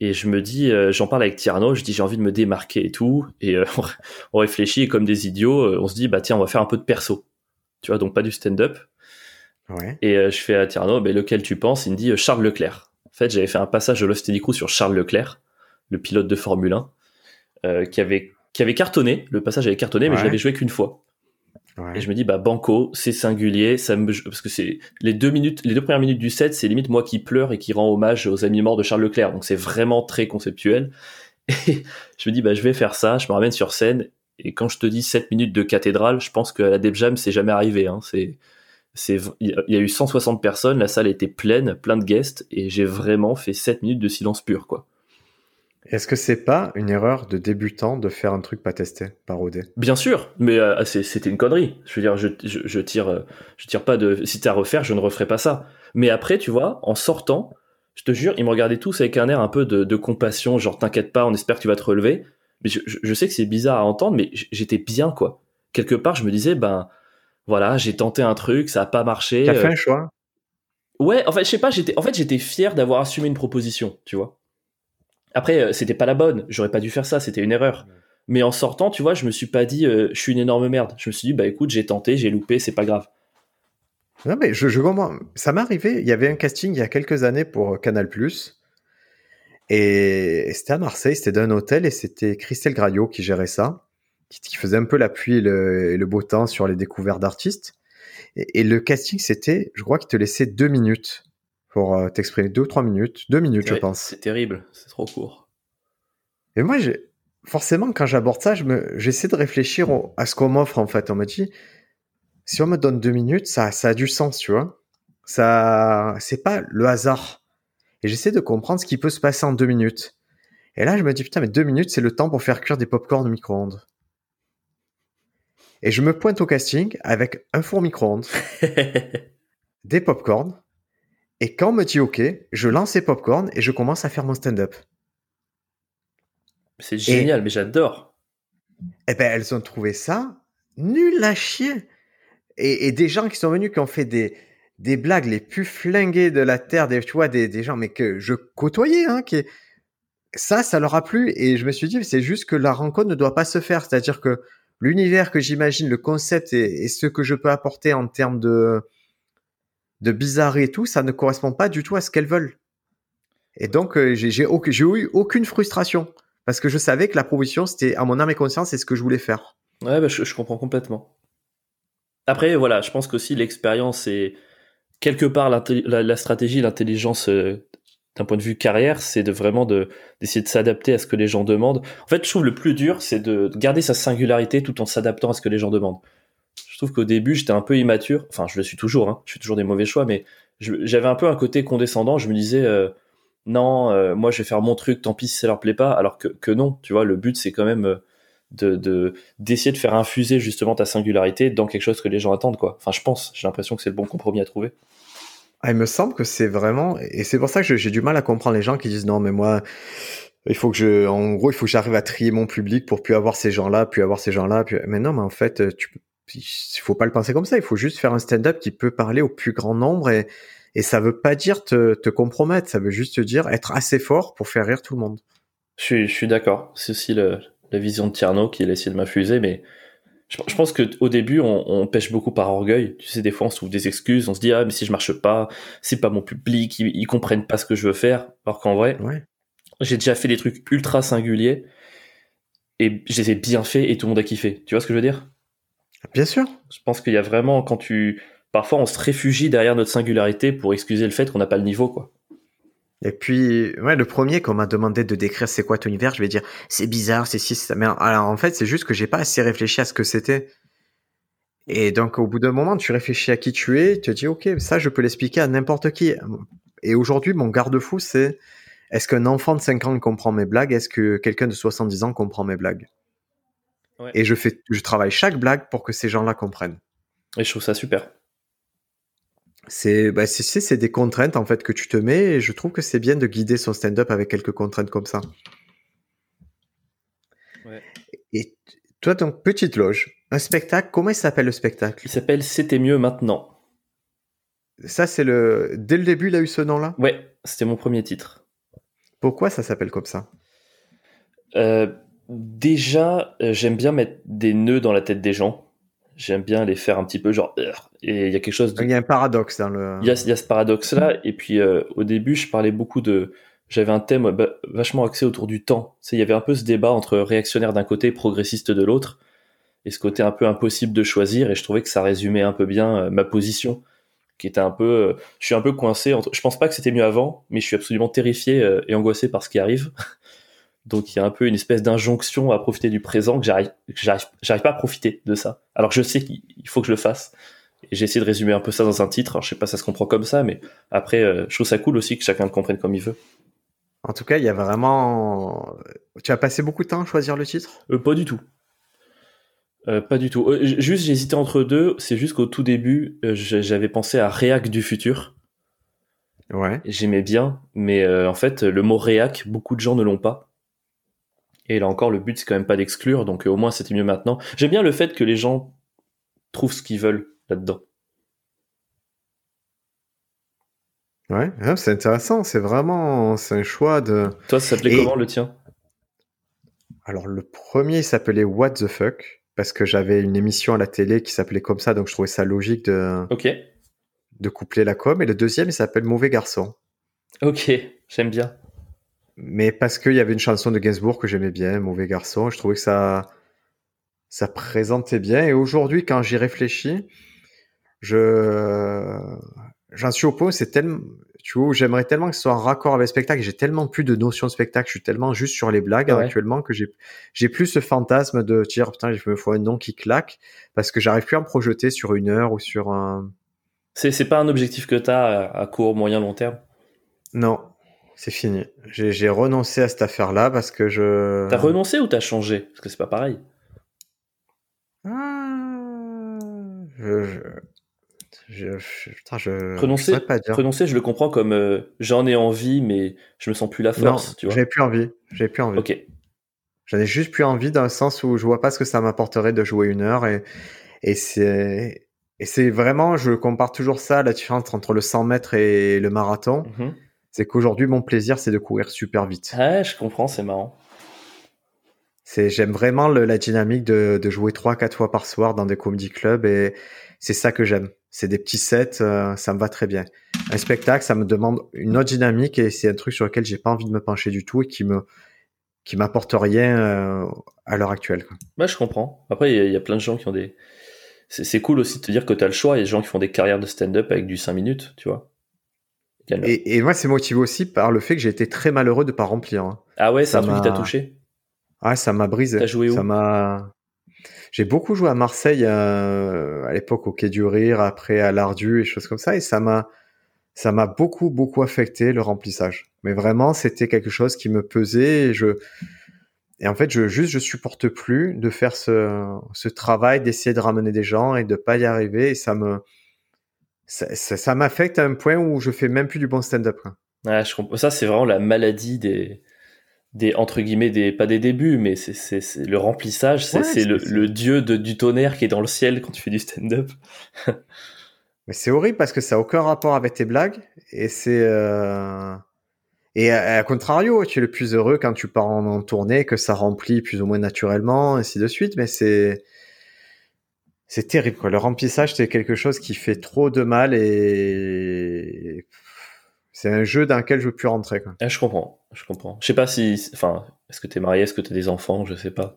Speaker 2: et je me dis euh, j'en parle avec Tierno je dis j'ai envie de me démarquer et tout. Et euh, *laughs* on réfléchit comme des idiots on se dit bah tiens on va faire un peu de perso. Tu vois donc pas du stand-up. Et je fais à Tierno bah, lequel tu penses? Il me dit Charles Leclerc. En fait j'avais fait un passage de Lost Crew sur Charles Leclerc le pilote de Formule 1 qui avait qui avait cartonné. Le passage avait cartonné mais je l'avais joué qu'une fois et je me dis, bah, Banco, c'est singulier, ça me, parce que c'est les deux minutes, les deux premières minutes du set, c'est limite moi qui pleure et qui rend hommage aux amis morts de Charles Leclerc. Donc c'est vraiment très conceptuel. *laughs* Et je me dis, bah, je vais faire ça, je me ramène sur scène. Et quand je te dis 7 minutes de cathédrale, je pense qu'à la Deb Jam, c'est jamais arrivé, hein. C'est, c'est, il y a eu 160 personnes, la salle était pleine, plein de guests, et j'ai vraiment fait 7 minutes de silence pur, quoi.
Speaker 1: Est-ce que c'est pas une erreur de débutant de faire un truc pas testé, parodé
Speaker 2: Bien sûr, mais euh, c'était une connerie. Je veux dire, je, je, tire, euh, je tire pas de. Si t'as à refaire, je ne referai pas ça. Mais après, tu vois, en sortant, je te jure, ils me regardaient tous avec un air un peu de, compassion, genre t'inquiète pas, on espère que tu vas te relever. Mais je, sais que c'est bizarre à entendre, mais j'étais bien quoi. Quelque part, je me disais, ben voilà, j'ai tenté un truc, ça a pas marché.
Speaker 1: T'as fait euh. un choix?
Speaker 2: Ouais, en fait, je sais pas, j'étais, en fait, j'étais fier d'avoir assumé une proposition, tu vois. Après, euh, c'était pas la bonne. J'aurais pas dû faire ça. C'était une erreur. Mais en sortant, tu vois, je me suis pas dit, euh, je suis une énorme merde. Je me suis dit, bah écoute, j'ai tenté, j'ai loupé, c'est pas grave.
Speaker 1: Non, mais je, je comprends. Ça m'est arrivé. Il y avait un casting il y a quelques années pour Canal et c'était à Marseille, c'était d'un hôtel et c'était Christelle Graillot qui gérait ça, qui, faisait un peu l'appui et le, beau temps sur les découvertes d'artistes. Et, et, le casting, c'était, je crois qu'il te laissait deux minutes pour euh, t'exprimer deux ou trois minutes, deux minutes, je pense.
Speaker 2: C'est terrible, c'est trop court.
Speaker 1: Et moi, j'ai forcément, quand j'aborde ça, je me, j'essaie de réfléchir à ce qu'on m'offre en fait. On me dit, si on me donne deux minutes, ça, ça a du sens, tu vois. Ça, c'est pas le hasard. Et j'essaie de comprendre ce qui peut se passer en deux minutes. Et là, je me dis, putain, mais deux minutes, c'est le temps pour faire cuire des pop-corn au micro-ondes. Et je me pointe au casting avec un four micro-ondes, *laughs* des pop-corn, et quand on me dit OK, je lance les popcorn et je commence à faire mon stand-up.
Speaker 2: C'est génial, mais j'adore.
Speaker 1: Eh ben, elles ont trouvé ça nul à chier. Et, des gens qui sont venus, qui ont fait des, des blagues les plus flinguées de la terre, des, tu vois, des, des gens, mais que je côtoyais, hein, qui, ça, ça leur a plu. Et je me suis dit, c'est juste que la rencontre ne doit pas se faire. C'est-à-dire que l'univers que j'imagine, le concept et, ce que je peux apporter en termes de, de bizarre et tout, ça ne correspond pas du tout à ce qu'elles veulent. Et donc, euh, j'ai eu aucune frustration. Parce que je savais que la proposition, c'était à mon âme et conscience, c'est ce que je voulais faire.
Speaker 2: Ouais, bah, je, comprends complètement. Après, voilà, je pense qu'aussi l'expérience et quelque part la, stratégie, l'intelligence euh, d'un point de vue carrière, c'est de vraiment d'essayer de s'adapter à ce que les gens demandent. En fait, je trouve le plus dur, c'est de garder sa singularité tout en s'adaptant à ce que les gens demandent je trouve qu'au début, j'étais un peu immature. Enfin, je le suis toujours, hein. je fais toujours des mauvais choix, mais j'avais un peu un côté condescendant. Je me disais, euh, non, euh, moi je vais faire mon truc, tant pis si ça leur plaît pas, alors que, non, tu vois, le but c'est quand même euh, de d'essayer de, faire infuser justement ta singularité dans quelque chose que les gens attendent, quoi. Enfin, je pense, j'ai l'impression que c'est le bon compromis à trouver.
Speaker 1: Ah, il me semble que c'est vraiment, et c'est pour ça que j'ai du mal à comprendre les gens qui disent non, mais moi, il faut que je, en gros, il faut que j'arrive à trier mon public pour plus avoir ces gens-là, plus avoir ces gens-là. Mais non, mais en fait, tu, il faut pas le penser comme ça. Il faut juste faire un stand-up qui peut parler au plus grand nombre et, et ça veut pas dire te, te compromettre. Ça veut juste dire être assez fort pour faire rire tout le monde.
Speaker 2: Je suis, je suis d'accord. C'est aussi le, la vision de Tierno qui a essayé de m'infuser, mais je, je pense que au début, on, on, pêche beaucoup par orgueil. Tu sais, des fois, on se trouve des excuses. On se dit, ah, mais si je marche pas, c'est pas mon public, ils, ils comprennent pas ce que je veux faire. Alors qu'en vrai,
Speaker 1: ouais.
Speaker 2: j'ai déjà fait des trucs ultra singuliers et je les ai bien fait et tout le monde a kiffé. Tu vois ce que je veux dire?
Speaker 1: Bien sûr.
Speaker 2: Je pense qu'il y a vraiment, quand tu, parfois, on se réfugie derrière notre singularité pour excuser le fait qu'on n'a pas le niveau, quoi.
Speaker 1: Et puis, ouais, le premier qu'on m'a demandé de décrire c'est quoi ton univers, je vais dire c'est bizarre, c'est si, c'est ça. Mais alors, en fait, c'est juste que j'ai pas assez réfléchi à ce que c'était. Et donc, au bout d'un moment, tu réfléchis à qui tu es, tu te dis, ok, ça, je peux l'expliquer à n'importe qui. Et aujourd'hui, mon garde-fou, c'est est-ce qu'un enfant de 5 ans comprend mes blagues? Est-ce que quelqu'un de 70 ans comprend mes blagues? Ouais. Et je fais, je travaille chaque blague pour que ces gens-là comprennent.
Speaker 2: Et je trouve ça super
Speaker 1: c'est bah, c'est des contraintes en fait que tu te mets et je trouve que c'est bien de guider son stand-up avec quelques contraintes comme ça.
Speaker 2: Ouais.
Speaker 1: Et toi donc petite loge, un spectacle, comment il s'appelle le spectacle?
Speaker 2: Il s'appelle C'était mieux maintenant.
Speaker 1: Ça c'est le dès le début il a eu ce nom-là?
Speaker 2: Ouais, c'était mon premier titre.
Speaker 1: Pourquoi ça s'appelle comme ça?
Speaker 2: Euh, Déjà, euh, j'aime bien mettre des nœuds dans la tête des gens. J'aime bien les faire un petit peu genre et il y a quelque chose
Speaker 1: de... il y a un paradoxe dans le
Speaker 2: il y a, il y a ce paradoxe là et puis euh, au début je parlais beaucoup de j'avais un thème bah, vachement axé autour du temps. C'est il y avait un peu ce débat entre réactionnaire d'un côté progressiste de l'autre et ce côté un peu impossible de choisir et je trouvais que ça résumait un peu bien euh, ma position qui était un peu euh, je suis un peu coincé entre je pense pas que c'était mieux avant mais je suis absolument terrifié euh, et angoissé par ce qui arrive donc il y a un peu une espèce d'injonction à profiter du présent que j'arrive, j'arrive, pas à profiter de ça. Alors je sais qu'il faut que je le fasse. Et j'ai essayé de résumer un peu ça dans un titre. Alors je sais pas, ça se comprend comme ça, mais après, euh, je trouve ça cool aussi que chacun le comprenne comme il veut.
Speaker 1: En tout cas, il y a vraiment. Tu as passé beaucoup de temps à choisir le titre?
Speaker 2: Euh, Pas du tout. Euh, pas du tout. Euh, juste, j'hésitais entre deux. C'est juste qu'au tout début, euh, j'avais pensé à Réac du futur.
Speaker 1: Ouais.
Speaker 2: J'aimais bien, mais en fait, le mot Réac, beaucoup de gens ne l'ont pas. Et là encore, le but, c'est quand même pas d'exclure, donc euh, au moins c'était mieux maintenant. J'aime bien le fait que les gens trouvent ce qu'ils veulent là-dedans.
Speaker 1: Ouais, c'est intéressant, c'est vraiment c'est un choix de.
Speaker 2: Toi, ça s'appelait Et... comment le tien?
Speaker 1: Alors le premier s'appelait What the fuck parce que j'avais une émission à la télé qui s'appelait comme ça, donc je trouvais ça logique de
Speaker 2: Ok.
Speaker 1: de coupler la com. Et le deuxième, il s'appelle Mauvais garçon.
Speaker 2: Ok, j'aime bien
Speaker 1: mais parce qu'il y avait une chanson de Gainsbourg que j'aimais bien, Mauvais garçon, je trouvais que ça, ça présentait bien. Et aujourd'hui, quand j'y réfléchis, je, j'en suis au point, c'est tellement, tu vois, j'aimerais tellement que ce soit en raccord avec le spectacle. J'ai tellement plus de notions de spectacle, je suis tellement juste sur les blagues ouais. actuellement que j'ai, j'ai plus ce fantasme de dire, putain, il me faut un nom qui claque parce que j'arrive plus à me projeter sur une heure ou sur un.
Speaker 2: C'est, c'est pas un objectif que tu as à court, moyen, long terme?
Speaker 1: Non, c'est fini. J'ai renoncé à cette affaire-là parce que je.
Speaker 2: T'as renoncé ou t'as changé? Parce que c'est pas pareil.
Speaker 1: Ah, je, je, je, putain, je,
Speaker 2: renoncer,
Speaker 1: je pas dire.
Speaker 2: renoncer, je le comprends comme euh, j'en ai envie, mais je me sens plus la force.
Speaker 1: Non,
Speaker 2: tu vois.
Speaker 1: J'ai plus envie. J'ai plus envie.
Speaker 2: Ok.
Speaker 1: J'en ai juste plus envie dans le sens où je vois pas ce que ça m'apporterait de jouer une heure et et c'est et c'est vraiment, je compare toujours ça la différence entre le 100 mètres et le marathon.
Speaker 2: Mm -hmm
Speaker 1: c'est qu'aujourd'hui mon plaisir c'est de courir super vite.
Speaker 2: Ouais, je comprends, c'est marrant.
Speaker 1: C'est j'aime vraiment le, la dynamique de, de jouer trois quatre fois par soir dans des comedy clubs et c'est ça que j'aime. C'est des petits sets, euh, ça me va très bien. Un spectacle, ça me demande une autre dynamique et c'est un truc sur lequel j'ai pas envie de me pencher du tout et qui me qui m'apporte rien euh, à l'heure actuelle. Quoi.
Speaker 2: Bah, je comprends. Après, il y, y, a plein de gens qui ont des. C'est cool aussi de te dire que tu as le choix. Il y a des gens qui font des carrières de stand-up avec du 5 minutes, tu vois.
Speaker 1: Et, et, moi, c'est motivé aussi par le fait que j'ai été très malheureux de pas remplir. Hein.
Speaker 2: Ah ouais, ça m'a touché?
Speaker 1: Ah, ça m'a brisé.
Speaker 2: T'as joué où?
Speaker 1: Ça m'a. J'ai beaucoup joué à Marseille euh, à l'époque au Quai du Rire, après à l'Ardu et choses comme ça, et ça m'a ça m'a beaucoup, beaucoup affecté le remplissage. Mais vraiment, c'était quelque chose qui me pesait et je, et en fait, je, juste, je supporte plus de faire ce, ce travail, d'essayer de ramener des gens et de pas y arriver. Et ça me, ça, m'affecte à un point où je fais même plus du bon stand-up.
Speaker 2: Ouais, je comprends. Ça, c'est vraiment la maladie des, des entre guillemets des pas des débuts, mais c'est, c'est, le remplissage. C'est, le, le, dieu de, du tonnerre qui est dans le ciel quand tu fais du stand-up. *laughs*
Speaker 1: mais c'est horrible parce que ça a aucun rapport avec tes blagues et c'est euh... Et à, contrario, tu es le plus heureux quand tu pars en, tournée, que ça remplit plus ou moins naturellement, ainsi de suite. Mais c'est c'est terrible. Quoi. Le remplissage, c'est quelque chose qui fait trop de mal et c'est un jeu dans lequel je veux plus rentrer. Quoi.
Speaker 2: Ah, je comprends, je comprends. Je sais pas si, enfin, est-ce que tu es marié, est-ce que tu as des enfants, je sais pas.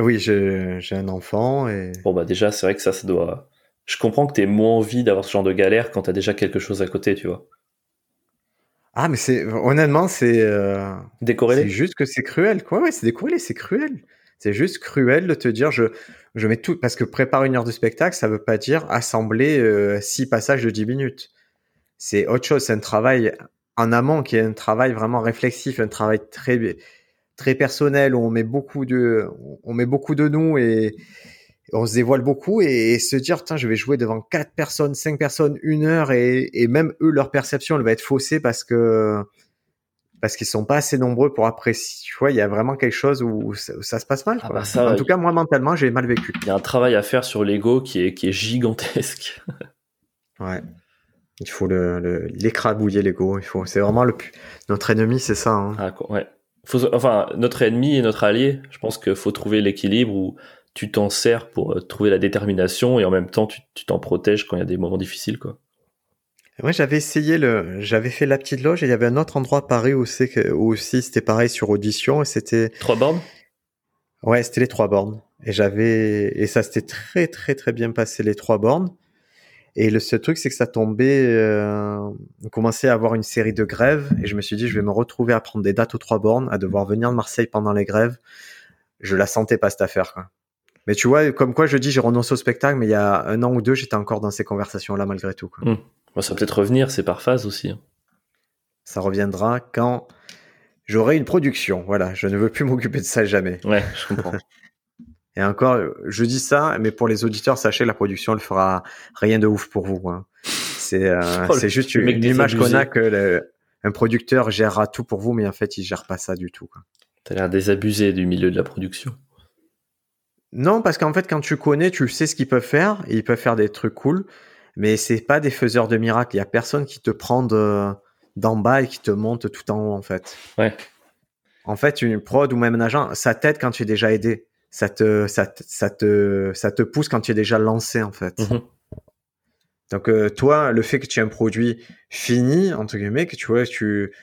Speaker 1: Oui, j'ai un enfant et.
Speaker 2: Bon bah déjà, c'est vrai que ça, ça doit. Je comprends que tu moins envie d'avoir ce genre de galère quand tu as déjà quelque chose à côté, tu vois.
Speaker 1: Ah, mais c'est honnêtement, c'est euh,
Speaker 2: décorrélé.
Speaker 1: C'est juste que c'est cruel, quoi. Ouais, c'est décorrélé, c'est cruel. C'est juste cruel de te dire, je, je mets tout parce que préparer une heure de spectacle, ça veut pas dire assembler euh, six passages de 10 minutes. C'est autre chose. C'est un travail en amont qui est un travail vraiment réflexif, un travail très très personnel où on met beaucoup de, on met beaucoup de nous et on se dévoile beaucoup et, se dire je vais jouer devant quatre personnes cinq personnes une heure et, même eux leur perception elle va être faussée parce que parce qu'ils sont pas assez nombreux pour apprécier tu vois il y a vraiment quelque chose où ça, se passe mal ah bah en tout cas moi mentalement j'ai mal vécu.
Speaker 2: Il y a un travail à faire sur l'ego qui est qui est gigantesque. *laughs*
Speaker 1: Ouais. Il faut le l'écrabouiller l'ego. Il faut c'est vraiment le notre ennemi c'est ça hein.
Speaker 2: ah, ouais. Enfin notre ennemi et notre allié je pense qu'il faut trouver l'équilibre où tu t'en sers pour euh, trouver la détermination et en même temps tu t'en protèges quand il y a des moments difficiles quoi.
Speaker 1: Moi j'avais essayé le, j'avais fait la petite loge et il y avait un autre endroit à Paris où, où aussi c'était pareil sur audition et c'était
Speaker 2: trois bornes?
Speaker 1: Ouais, c'était les trois bornes et j'avais et ça s'était très très très bien passé les trois bornes. Et le seul truc, c'est que ça tombait, euh, on commençait à avoir une série de grèves, et je me suis dit, je vais me retrouver à prendre des dates aux trois bornes, à devoir venir de Marseille pendant les grèves. Je la sentais pas cette affaire. Quoi. Mais tu vois, comme quoi je dis, j'ai renoncé au spectacle, mais il y a un an ou deux, j'étais encore dans ces conversations-là malgré tout. Quoi.
Speaker 2: Ça va peut-être revenir, c'est par phase aussi. Hein.
Speaker 1: Ça reviendra quand j'aurai une production. Voilà, je ne veux plus *laughs* m'occuper de ça jamais.
Speaker 2: Ouais, je comprends. *laughs*
Speaker 1: Et encore, je dis ça, mais pour les auditeurs, sachez, la production ne fera rien de ouf pour vous. Hein. C'est euh, *laughs* oh, c'est juste une, image qu'on a que un producteur gérera tout pour vous, mais en fait, il gère pas ça du tout.
Speaker 2: Tu as l'air désabusé du milieu de la production.
Speaker 1: Non, parce qu'en fait, quand tu connais, tu sais ce qu'ils peuvent faire. ils peuvent faire des trucs cool, mais c'est pas des faiseurs de miracles. Il y a personne qui te prend d'en bas et qui te monte tout en haut, en fait.
Speaker 2: Ouais.
Speaker 1: En fait, une prod ou même un agent, ça t'aide quand tu es déjà aidé. Ça te, ça, te, ça te pousse quand tu es déjà lancé, en fait. Mhm. Donc, euh, toi, le fait que tu aies un produit fini, entre guillemets, que tu vois, tu,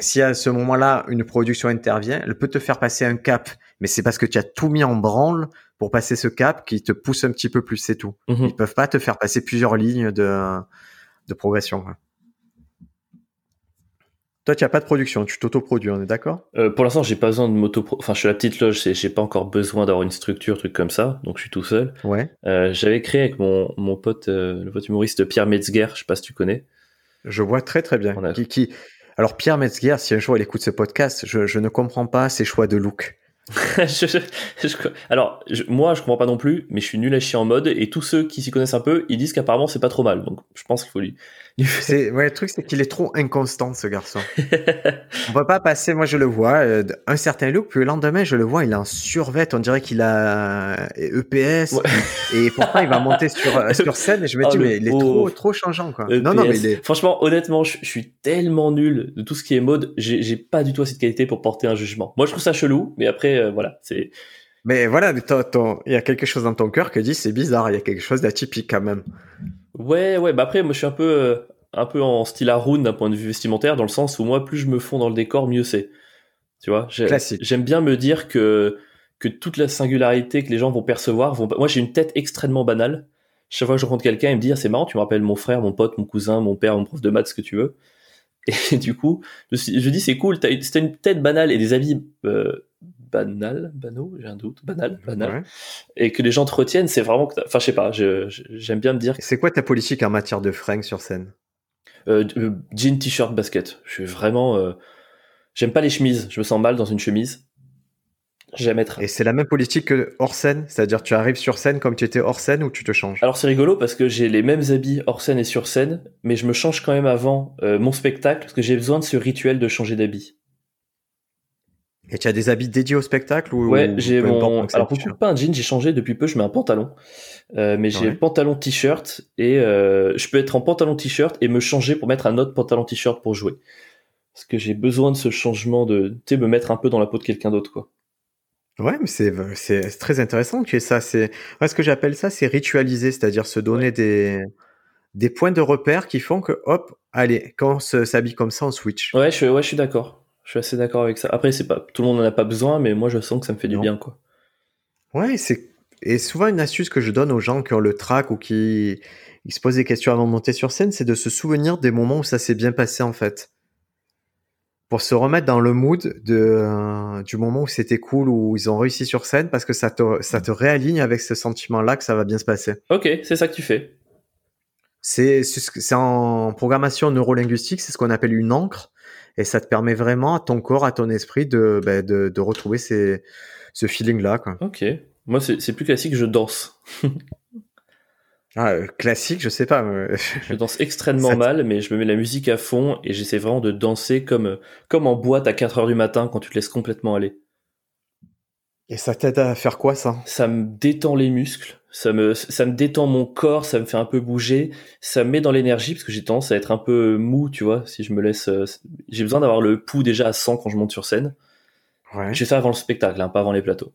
Speaker 1: si à ce moment-là, une production intervient, elle peut te faire passer un cap mais c'est parce que tu as tout mis en branle pour passer ce cap qui te pousse un petit peu plus, c'est tout. Ils mhm. Ils peuvent pas te faire passer plusieurs lignes de, de progression. Toi, tu n'as pas de production, tu t'autoproduis, on est d'accord?
Speaker 2: Euh, Pour l'instant, j'ai pas besoin de moto. Enfin, je suis la petite loge, j'ai pas encore besoin d'avoir une structure, truc comme ça, donc je suis tout seul.
Speaker 1: Ouais.
Speaker 2: Euh, j'avais créé avec mon, mon pote, euh, le pote humoriste Pierre Metzger, je sais pas si tu connais.
Speaker 1: Je vois très très bien. Qui, qui... Alors Pierre Metzger, si un jour il écoute ce podcast, je, je ne comprends pas ses choix de look. *laughs*
Speaker 2: alors, moi, je comprends pas non plus, mais je suis nul à chier en mode, et tous ceux qui s'y connaissent un peu, ils disent qu'apparemment c'est pas trop mal. Donc, je pense qu'il faut lui.
Speaker 1: c'est ouais, le truc, c'est qu'il est trop inconstant, ce garçon. *laughs* on va pas passer. Moi, je le vois euh, un certain look, puis le lendemain, je le vois, il est en survêt. On dirait qu'il a EPS, euh, e et pourtant, il va monter sur euh, sur scène. Et je me dis, oh, mais il est trop trop changeant, quoi.
Speaker 2: E non, non, mais il est... franchement, honnêtement, je, suis tellement nul de tout ce qui est mode. J'ai pas du tout assez de qualité pour porter un jugement. Moi, je trouve ça chelou, mais après, voilà, c'est.
Speaker 1: Mais voilà, il y a quelque chose dans ton cœur qui dit c'est bizarre, il y a quelque chose d'atypique quand même.
Speaker 2: Ouais, ouais, bah après, moi je suis un peu, euh, un peu en style Haroun d'un point de vue vestimentaire, dans le sens où moi, plus je me fonds dans le décor, mieux c'est. Tu vois, j'aime bien me dire que, que toute la singularité que les gens vont percevoir, vont... moi j'ai une tête extrêmement banale. Chaque fois que je rencontre quelqu'un, il me dit ah, c'est marrant, tu me rappelles mon frère, mon pote, mon cousin, mon père, mon prof de maths, ce que tu veux. Et du coup, je, dis c'est cool, t'as une tête banale et des habits euh, banal, banaux, j'ai un doute, banal, banal, et que les gens te retiennent, c'est vraiment que, enfin, je sais pas, j'aime bien me dire.
Speaker 1: C'est quoi ta politique en matière de fringues sur scène?
Speaker 2: Euh, Jean, t-shirt, basket. Je suis vraiment. J'aime pas les chemises. Je me sens mal dans une chemise. Jamais
Speaker 1: Et c'est la même politique que hors scène, c'est-à-dire tu arrives sur scène comme tu étais hors scène ou tu te changes?
Speaker 2: Alors c'est rigolo parce que j'ai les mêmes habits hors scène et sur scène, mais je me change quand même avant mon spectacle parce que j'ai besoin de ce rituel de changer d'habit.
Speaker 1: Et tu as des habits dédiés au spectacle ou
Speaker 2: Ouais, j'ai mon. Alors pour coup, pas un jean, j'ai changé depuis peu. Je mets un pantalon, euh, mais j'ai pantalon t-shirt et euh, je peux être en pantalon t-shirt et me changer pour mettre un autre pantalon t-shirt pour jouer. Parce que j'ai besoin de ce changement de, tu sais, me mettre un peu dans la peau de quelqu'un d'autre, quoi.
Speaker 1: Ouais, mais c'est c'est très intéressant que ça. C'est ouais, ce que j'appelle ça, c'est ritualiser, c'est-à-dire se donner des des points de repère qui font que hop, allez, quand on s'habille comme ça, on switch.
Speaker 2: Ouais, je ouais, je suis d'accord. Je suis assez d'accord avec ça. Après, c'est pas tout le monde n'en a pas besoin, mais moi je sens que ça me fait du bien, quoi.
Speaker 1: Ouais, c'est et souvent une astuce que je donne aux gens qui ont le track ou qui ils se posent des questions avant de monter sur scène, c'est de se souvenir des moments où ça s'est bien passé en fait. Pour se remettre dans le mood de, euh, du moment où c'était cool, où ils ont réussi sur scène, parce que ça te, ça te réaligne avec ce sentiment-là que ça va bien se passer.
Speaker 2: Ok, c'est ça que tu fais.
Speaker 1: C'est en programmation neurolinguistique, c'est ce qu'on appelle une encre et ça te permet vraiment à ton corps, à ton esprit de, bah, de, de, retrouver ces, ce feeling-là.
Speaker 2: Ok. Moi, c'est plus classique, je danse. *laughs*
Speaker 1: ah, euh, classique, je sais pas. *laughs*
Speaker 2: je danse extrêmement mal, mais je me mets la musique à fond et j'essaie vraiment de danser comme, comme en boîte à 4 heures du matin quand tu te laisses complètement aller.
Speaker 1: Et ça t'aide à faire quoi ça?
Speaker 2: Ça me détend les muscles, ça me ça me détend mon corps, ça me fait un peu bouger, ça me met dans l'énergie parce que j'ai tendance à être un peu mou, tu vois, si je me laisse euh, j'ai besoin d'avoir le pouls déjà à 100 quand je monte sur scène. Ouais. Je fais ça avant le spectacle, hein, pas avant les plateaux.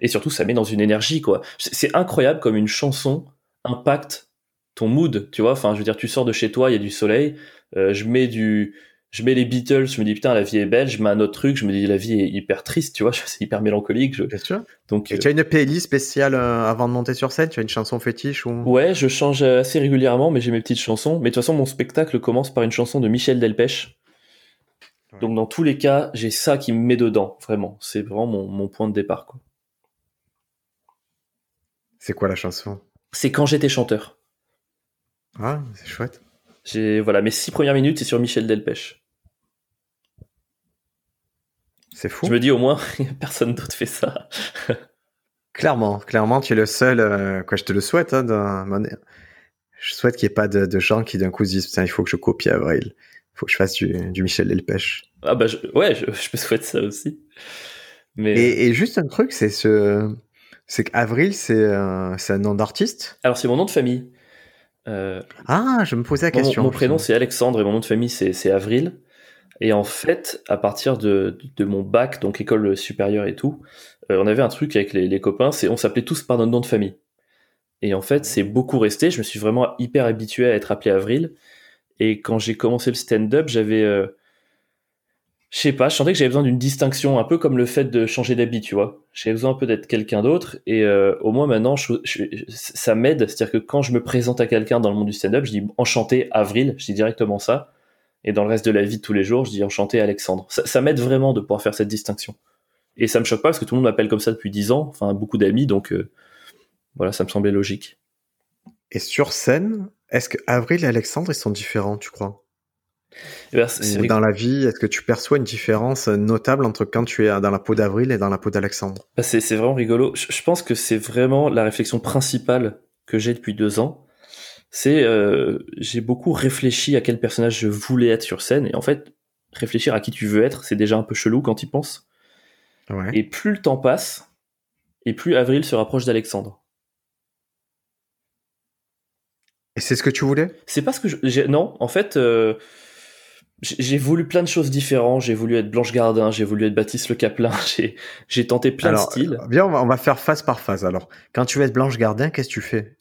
Speaker 2: Et surtout ça met dans une énergie quoi. C'est incroyable comme une chanson impacte ton mood, tu vois, enfin je veux dire tu sors de chez toi, il y a du soleil, euh, je mets du je mets les Beatles, je me dis putain la vie est belle, je mets un autre truc, je me dis la vie est hyper triste, tu vois, *laughs* c'est hyper mélancolique. Je...
Speaker 1: Bien sûr. Donc Et tu as une playlist spéciale euh, avant de monter sur scène, tu as une chanson fétiche ou?
Speaker 2: Ouais, je change assez régulièrement, mais j'ai mes petites chansons. Mais de toute façon, mon spectacle commence par une chanson de Michel Delpech. Donc dans tous les cas, j'ai ça qui me met dedans, vraiment. C'est vraiment mon, mon, point de départ. Quoi.
Speaker 1: C'est quoi la chanson?
Speaker 2: C'est quand j'étais chanteur.
Speaker 1: Ah, c'est chouette.
Speaker 2: J'ai voilà mes six premières minutes, c'est sur Michel Delpech.
Speaker 1: C'est fou.
Speaker 2: Je me dis au moins, *laughs* personne d'autre fait ça. *laughs*
Speaker 1: clairement, clairement, tu es le seul. Euh, quoi, je te le souhaite. Hein, Je souhaite qu'il n'y ait pas de, gens qui d'un coup se disent il faut que je copie Avril. Il faut que je fasse du, Michel Delpech.
Speaker 2: Ah bah ouais, je, me souhaite ça aussi.
Speaker 1: Mais et, juste un truc, c'est ce, c'est qu'Avril, c'est euh, un nom d'artiste?
Speaker 2: Alors c'est mon nom de famille.
Speaker 1: Euh, ah, je me posais la question.
Speaker 2: Mon, mon prénom c'est Alexandre et mon nom de famille c'est Avril. Et en fait, à partir de, de mon bac, donc école supérieure et tout, euh, on avait un truc avec les, les copains, c'est on s'appelait tous par notre nom de famille. Et en fait, c'est beaucoup resté. Je me suis vraiment hyper habitué à être appelé Avril. Et quand j'ai commencé le stand-up, j'avais, euh, je sais pas, je sentais que j'avais besoin d'une distinction, un peu comme le fait de changer d'habit, tu vois. J'avais besoin un peu d'être quelqu'un d'autre. Et euh, au moins maintenant, je, ça m'aide. C'est-à-dire que quand je me présente à quelqu'un dans le monde du stand-up, je dis enchanté Avril, je dis directement ça. Et dans le reste de la vie de tous les jours, je dis enchanté Alexandre. Ça, m'aide vraiment de pouvoir faire cette distinction. Et ça me choque pas parce que tout le monde m'appelle comme ça depuis dix ans, enfin beaucoup d'amis, donc euh, voilà, ça me semblait logique.
Speaker 1: Et sur scène, est-ce que Avril et Alexandre ils sont différents, tu crois? Eh ben, Dans la vie, est-ce que tu perçois une différence notable entre quand tu es dans la peau d'Avril et dans la peau d'Alexandre?
Speaker 2: Bah, C'est vraiment rigolo. Je pense que c'est vraiment la réflexion principale que j'ai depuis deux ans c'est euh, j'ai beaucoup réfléchi à quel personnage je voulais être sur scène et en fait réfléchir à qui tu veux être c'est déjà un peu chelou quand tu penses et plus le temps passe et plus Avril se rapproche d'Alexandre
Speaker 1: et c'est ce que tu voulais?
Speaker 2: C'est pas ce que je non en fait euh, j'ai voulu plein de choses différentes. J'ai voulu être Blanche Gardin, j'ai voulu être Baptiste Le Caplin, *laughs* j'ai tenté plein de styles.
Speaker 1: Bien, on va, on va, faire phase par phase. Alors, quand tu veux être Blanche Gardin, qu'est-ce que tu fais?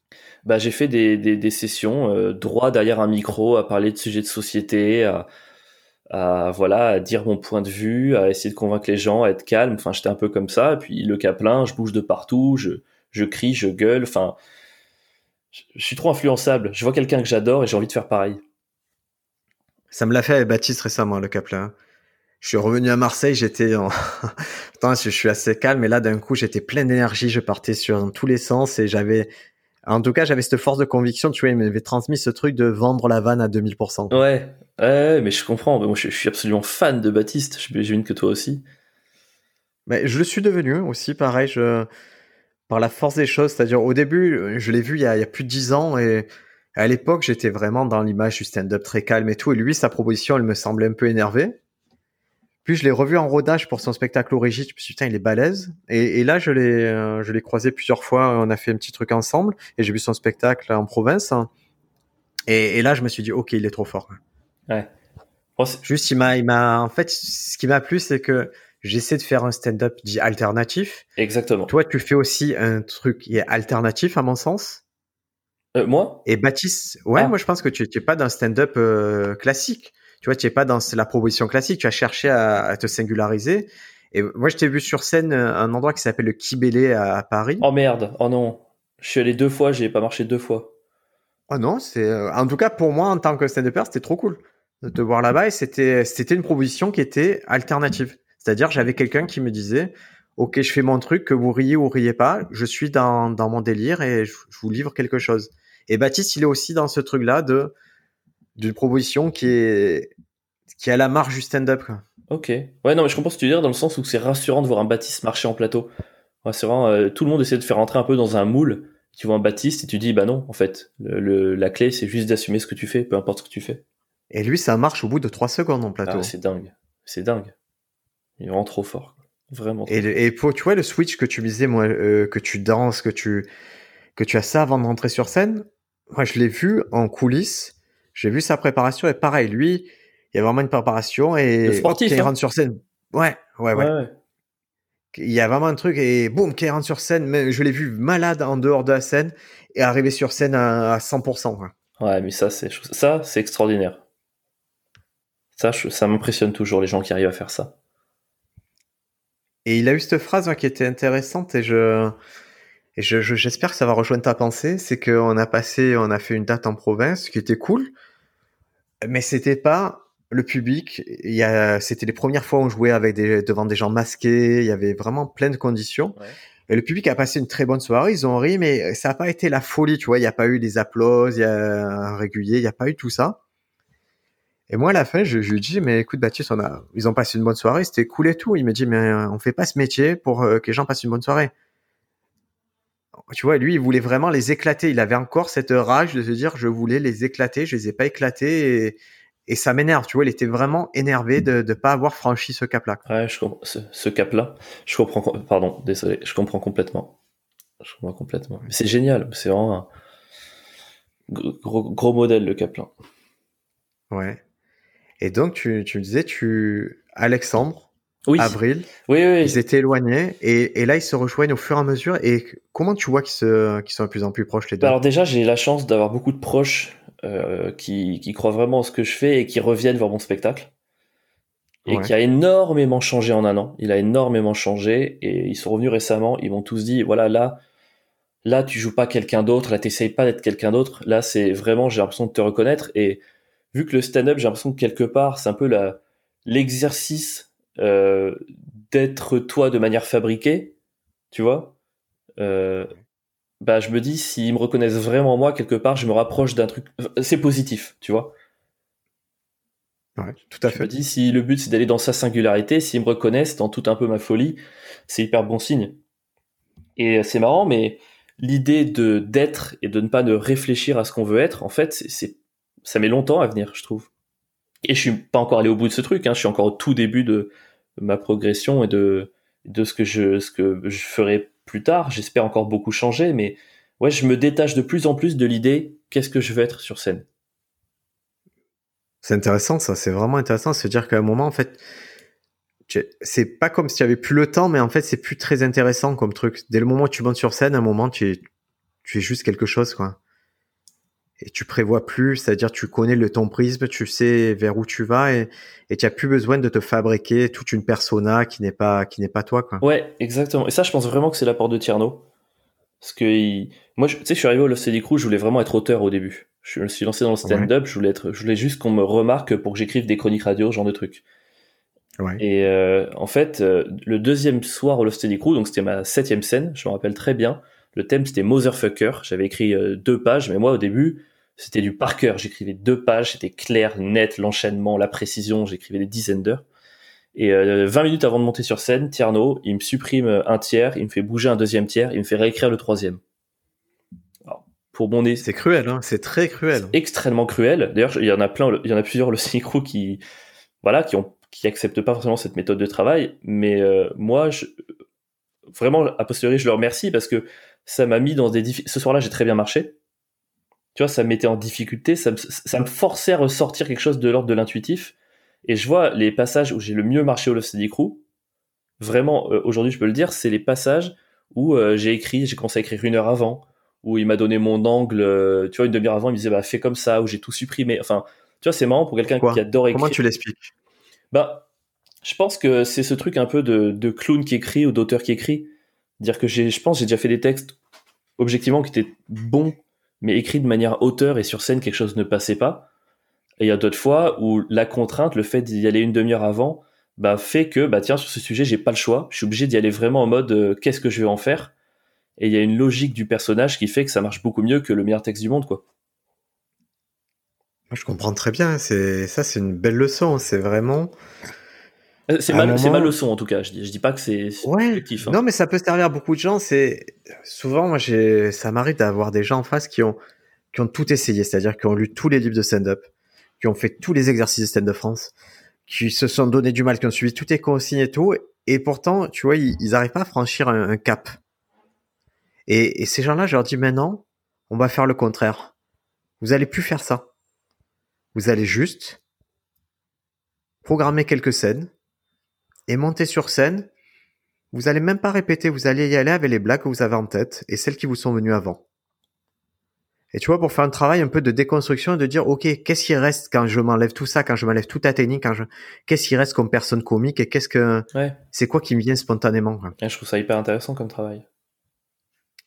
Speaker 2: Bah, j'ai fait des, des, des sessions euh, droit derrière un micro à parler de sujets de société, à, à, voilà à dire mon point de vue, à essayer de convaincre les gens, à être calme. Enfin, j'étais un peu comme ça. puis le caplin, je bouge de partout, je, je crie, je gueule. Enfin, je, suis trop influençable. Je vois quelqu'un que j'adore et j'ai envie de faire pareil.
Speaker 1: Ça me l'a fait avec Baptiste récemment, le caplin. Je suis revenu à Marseille, j'étais en... *laughs* Attends, je suis assez calme, et là, d'un coup, j'étais plein d'énergie, je partais sur tous les sens, et j'avais En tout cas, j'avais cette force de conviction, tu vois, il m'avait transmis ce truc de vendre la vanne à 2000%.
Speaker 2: Ouais, ouais, mais je comprends. Moi, je, suis absolument fan de Baptiste. J'imagine que toi aussi.
Speaker 1: Mais je le suis devenu aussi, pareil, je... par la force des choses. C'est-à-dire, au début, je l'ai vu il y, a, il y a plus de 10 ans et à l'époque, j'étais vraiment dans l'image du stand-up très calme et tout. Et lui, sa proposition, elle me semblait un peu énervée. Puis je l'ai revu en rodage pour son spectacle origine. Je me suis dit, putain, il est balèze. Et, et là, je l'ai, euh, je l'ai croisé plusieurs fois. On a fait un petit truc ensemble. Et j'ai vu son spectacle en province. Et, et, là, je me suis dit, ok, il est trop fort.
Speaker 2: Ouais.
Speaker 1: Juste, il m'a, il m'a, en fait, ce qui m'a plu, c'est que j'essaie de faire un stand-up dit alternatif.
Speaker 2: Exactement.
Speaker 1: Toi, tu fais aussi un truc qui est alternatif, à mon sens.
Speaker 2: Euh, moi?
Speaker 1: Et Baptiste, ouais, ah. moi, je pense que tu n'es pas d'un stand-up euh, classique tu vois, tu es pas dans la proposition classique, tu as cherché à, te singulariser. Et moi, je t'ai vu sur scène euh, un endroit qui s'appelle le Kibélé à, Paris.
Speaker 2: Oh merde, oh non. Je suis allé deux fois, j'ai pas marché deux fois.
Speaker 1: Oh non, c'est euh, en tout cas pour moi en tant que stand-upper, c'était trop cool de te voir là-bas et c'était c'était une proposition qui était alternative. C'est-à-dire j'avais quelqu'un qui me disait OK, je fais mon truc que vous riez ou riez pas, je suis dans, dans mon délire et je, je vous livre quelque chose. Et Baptiste, il est aussi dans ce truc-là de d'une proposition qui est qui a la marge du stand-up.
Speaker 2: Ok. Ouais, non, mais je comprends ce que tu veux dire dans le sens où c'est rassurant de voir un Baptiste marcher en plateau. Ouais, c'est vraiment euh, tout le monde essaie de faire entrer un peu dans un moule. Tu vois un Baptiste et tu dis bah non, en fait, le, la clé c'est juste d'assumer ce que tu fais, peu importe ce que tu fais.
Speaker 1: Et lui, ça marche au bout de 3 secondes en plateau.
Speaker 2: Ah, c'est dingue, c'est dingue. Il est vraiment trop fort, vraiment.
Speaker 1: et, et pour, tu vois le switch que tu disais, moi, euh, que tu danses, que tu que tu as ça avant de rentrer sur scène. Moi, je l'ai vu en coulisses j'ai vu sa préparation et pareil, lui, il y a vraiment une préparation et
Speaker 2: le sportif,
Speaker 1: hein. rentre sur scène. Ouais, ouais, ouais, Il y a vraiment un truc et boum, il rentre sur scène, je l'ai vu malade en dehors de la scène et arriver sur scène à, 100%. Quoi.
Speaker 2: Ouais, mais ça, c'est ça, c'est extraordinaire. Ça, ça m'impressionne toujours les gens qui arrivent à faire ça.
Speaker 1: Et il a eu cette phrase hein, qui était intéressante et je et j'espère que ça va rejoindre ta pensée, c'est qu'on a passé, on a fait une date en province qui était cool, mais c'était pas le public. Il y a, c'était les premières fois où on jouait avec des, devant des gens masqués. Il y avait vraiment plein de conditions. Et le public a passé une très bonne soirée. Ils ont ri, mais ça n'a pas été la folie, tu vois. Il n'y a pas eu des applauses, il y a un régulier, il n'y a pas eu tout ça. Et moi, à la fin, je, je lui dis, mais écoute, Baptiste, on a, ils ont passé une bonne soirée, c'était cool et tout. Il me dit, mais on fait pas ce métier pour euh, que les gens passent une bonne soirée tu vois, lui, il voulait vraiment les éclater. Il avait encore cette rage de se dire, je voulais les éclater, je les ai pas éclatés et, ça m'énerve. Tu vois, il était vraiment énervé de ne pas avoir franchi ce cap-là.
Speaker 2: Ouais, je comprends. Ce, cap-là, je comprends. Pardon, désolé, je comprends complètement. Je comprends complètement. Mais c'est génial. C'est vraiment un gros, gros modèle, le cap-là.
Speaker 1: Ouais. Et donc, tu, tu me disais, tu, Alexandre,
Speaker 2: oui.
Speaker 1: avril.
Speaker 2: Oui, oui,
Speaker 1: Ils étaient éloignés et, et, là ils se rejoignent au fur et à mesure. Et comment tu vois qu'ils se, qu'ils sont de plus en plus proches les deux?
Speaker 2: Alors déjà j'ai la chance d'avoir beaucoup de proches euh, qui, qui croient vraiment en ce que je fais et qui reviennent voir mon spectacle. Et qui a énormément changé en un an. Il a énormément changé et ils sont revenus récemment. Ils m'ont tous dit voilà là là tu joues pas quelqu'un d'autre, là t'essayes pas d'être quelqu'un d'autre. Là c'est vraiment j'ai l'impression de te reconnaître et vu que le stand-up j'ai l'impression que quelque part c'est un peu la l'exercice euh, d'être toi de manière fabriquée, tu vois, euh, bah je me dis s'ils me reconnaissent vraiment moi quelque part, je me rapproche d'un truc. C'est positif, tu vois.
Speaker 1: Ouais, tout à
Speaker 2: je
Speaker 1: fait.
Speaker 2: me dis si le but c'est d'aller dans sa singularité, s'ils me reconnaissent dans tout un peu ma folie, c'est hyper bon signe. Et c'est marrant, mais l'idée de d'être et de ne pas ne réfléchir à ce qu'on veut être, en fait, c'est ça met longtemps à venir, je trouve. Et je suis pas encore allé au bout de ce truc, hein. je suis encore au tout début de, ma progression et de, de ce que je, ce que je ferai plus tard. J'espère encore beaucoup changer, mais ouais, je me détache de plus en plus de l'idée qu'est-ce que je veux être sur scène.
Speaker 1: C'est intéressant, ça. C'est vraiment intéressant. Se dire qu'à un moment, en fait, c'est pas comme si tu avais plus le temps, mais en fait, c'est plus très intéressant comme truc. Dès le moment où tu montes sur scène, à un moment, tu es, tu es juste quelque chose, quoi et tu prévois plus, c'est-à-dire tu connais le ton prisme, tu sais vers où tu vas et, tu as plus besoin de te fabriquer toute une persona qui n'est pas qui n'est pas toi quoi.
Speaker 2: Ouais, exactement. Et ça je pense vraiment que c'est l'apport de Tierno. Parce que moi tu sais je suis arrivé au Lost Crew, je voulais vraiment être auteur au début. Je me suis lancé dans le stand-up, je voulais être je voulais juste qu'on me remarque pour que j'écrive des chroniques radio, ce genre de trucs.
Speaker 1: Ouais.
Speaker 2: Et euh, en fait, euh, le deuxième soir au Lost Crew, donc c'était ma septième scène, je me rappelle très bien. Le thème c'était Motherfucker. J'avais écrit euh, deux pages, mais moi au début c'était du par cœur. J'écrivais deux pages, c'était clair, net, l'enchaînement, la précision. J'écrivais des dizaines d'heures. Et 20 euh, minutes avant de monter sur scène, Tierno, il me supprime un tiers, il me fait bouger un deuxième tiers, il me fait réécrire le troisième.
Speaker 1: pour mon nez, c'est cruel, hein c'est très cruel.
Speaker 2: Extrêmement cruel. D'ailleurs, il y en a plein, il y en a plusieurs le synchro qui, voilà, qui ont, qui acceptent pas forcément cette méthode de travail. Mais euh, moi, je, vraiment, a posteriori, je leur remercie parce que ça m'a mis dans des difficultés. Ce soir-là, j'ai très bien marché. Tu vois, ça me mettait en difficulté, ça me, ça me forçait à ressortir quelque chose de l'ordre de l'intuitif. Et je vois les passages où j'ai le mieux marché au Love Steady Crew. Vraiment, euh, aujourd'hui, je peux le dire, c'est les passages où euh, j'ai écrit, j'ai commencé à écrire une heure avant, où il m'a donné mon angle, euh, tu vois, une demi-heure avant, il me disait, bah, fais comme ça, où j'ai tout supprimé. Enfin, tu vois, c'est marrant pour quelqu'un qui adore écrire.
Speaker 1: Comment tu l'expliques?
Speaker 2: Bah, je pense que c'est ce truc un peu de, de clown qui écrit ou d'auteur qui écrit. Dire que je pense, j'ai déjà fait des textes objectivement qui étaient bons, mais écrits de manière auteur et sur scène quelque chose ne passait pas. Et il y a d'autres fois où la contrainte, le fait d'y aller une demi-heure avant, bah, fait que, bah, tiens, sur ce sujet, j'ai pas le choix. Je suis obligé d'y aller vraiment en mode, euh, qu'est-ce que je vais en faire? Et il y a une logique du personnage qui fait que ça marche beaucoup mieux que le meilleur texte du monde, quoi.
Speaker 1: Je comprends très bien. C'est, ça, c'est une belle leçon. C'est vraiment,
Speaker 2: euh, c'est ma, ma, leçon en tout cas. Je dis, je dis pas que c'est
Speaker 1: ouais. Hein. Non, mais ça peut servir à beaucoup de gens. C'est souvent, moi, ça m'arrive d'avoir des gens en face qui ont, qui ont tout essayé, c'est-à-dire qui ont lu tous les livres de stand-up, qui ont fait tous les exercices de Stand de France, qui se sont donné du mal, qui ont suivi toutes les consignes et tout, et pourtant, tu vois, ils, n'arrivent pas à franchir un, cap. Et, ces gens-là, je leur dis maintenant, on va faire le contraire. Vous allez plus faire ça. Vous allez juste programmer quelques scènes et monter sur scène. Vous allez même pas répéter, vous allez y aller avec les blagues que vous avez en tête et celles qui vous sont venues avant. Et tu vois, pour faire un travail un peu de déconstruction, de dire, OK, qu'est-ce qui reste quand je m'enlève tout ça, quand je m'enlève toute la technique, quand je, qu'est-ce qui reste comme personne comique et qu'est-ce que, c'est quoi qui me vient spontanément,
Speaker 2: je trouve ça hyper intéressant comme travail.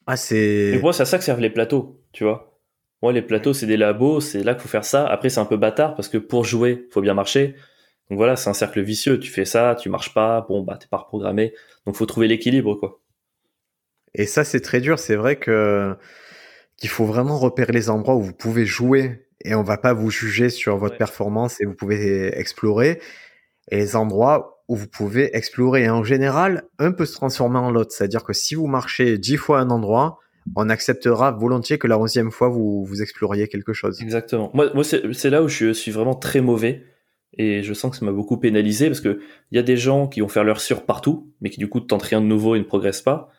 Speaker 1: Ah, c'est.
Speaker 2: Mais moi, c'est à ça que servent les plateaux, tu vois. Moi, les plateaux, c'est des labos, c'est là qu'il faut faire ça. Après, c'est un peu bâtard parce que pour jouer, faut bien marcher. Donc voilà, c'est un cercle vicieux. Tu fais ça, tu marches pas, bon, bah, t'es pas reprogrammé. Donc faut trouver l'équilibre, quoi.
Speaker 1: Et ça, c'est très dur. C'est vrai que, qu'il faut vraiment repérer les endroits où vous pouvez jouer et on va pas vous juger sur votre performance et vous pouvez explorer et les endroits où vous pouvez explorer. Et en général, un peut se transformer en l'autre. C'est-à-dire que si vous marchez dix fois un endroit, on acceptera volontiers que la onzième fois vous, vous exploriez quelque chose.
Speaker 2: Exactement. Moi, moi c'est là où je suis vraiment très mauvais. Et je sens que ça m'a beaucoup pénalisé parce que il y a des gens qui vont faire leur sur partout, mais qui du coup tentent rien de nouveau et ne progressent pas.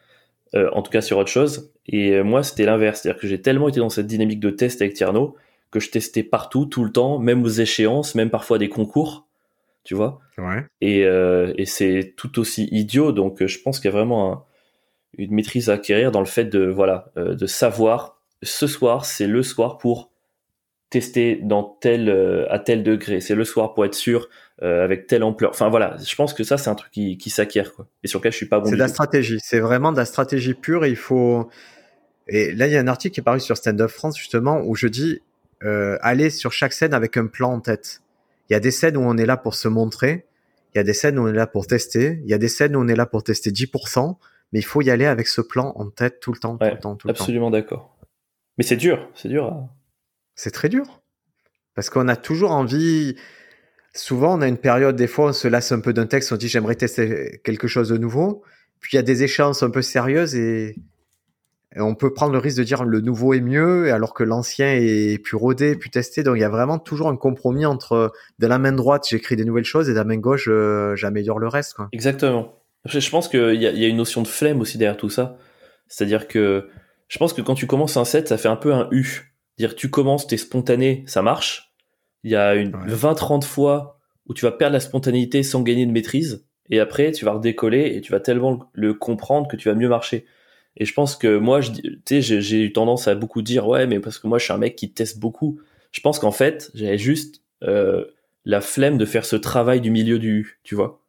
Speaker 2: Euh, en tout cas sur autre chose. Et euh, moi, c'était l'inverse. C'est-à-dire que j'ai tellement été dans cette dynamique de test avec Tierno que je testais partout, tout le temps, même aux échéances, même parfois des concours, tu vois.
Speaker 1: Ouais.
Speaker 2: Et, euh, et c'est tout aussi idiot. Donc, je pense qu'il y a vraiment une maîtrise à acquérir dans le fait de, voilà, de savoir ce soir, c'est le soir pour tester dans tel à tel degré. C'est le soir pour être sûr euh, avec telle ampleur. Enfin voilà, je pense que ça c'est un truc qui, qui s'acquiert quoi, et sur lequel je suis pas bon.
Speaker 1: C'est de la stratégie, c'est vraiment de la stratégie pure. Et il faut. Et là il y a un article qui est paru sur Stand Up France justement où je dis euh, aller sur chaque scène avec un plan en tête. Il y a des scènes où on est là pour se montrer, il y a des scènes où on est là pour tester, il y a des scènes où on est là pour tester 10%, mais il faut y aller avec ce plan en tête tout le temps, tout le temps, tout
Speaker 2: le absolument d'accord. Mais c'est dur, c'est dur.
Speaker 1: C'est très dur parce qu'on a toujours envie souvent, on a une période, des fois, on se lasse un peu d'un texte, on dit j'aimerais tester quelque chose de nouveau. Puis il y a des échéances un peu sérieuses et, on peut prendre le risque de dire le nouveau est mieux, alors que l'ancien est plus rodé, plus testé. Donc il y a vraiment toujours un compromis entre de la main droite, j'écris des nouvelles choses et de la main gauche, euh, j'améliore le reste.
Speaker 2: Exactement. Je pense qu'il y, y, a une notion de flemme aussi derrière tout ça. C'est-à-dire que je pense que quand tu commences un set, ça fait un peu un U. Dire tu commences, t'es spontané, ça marche il y a une 20-30 fois où tu vas perdre la spontanéité sans gagner de maîtrise. Et après, tu vas redécoller et tu vas tellement le comprendre que tu vas mieux marcher. Et je pense que moi, j'ai eu tendance à beaucoup dire, ouais, mais parce que moi, je suis un mec qui teste beaucoup. Je pense qu'en fait, j'avais juste euh, la flemme de faire ce travail du milieu du, tu vois.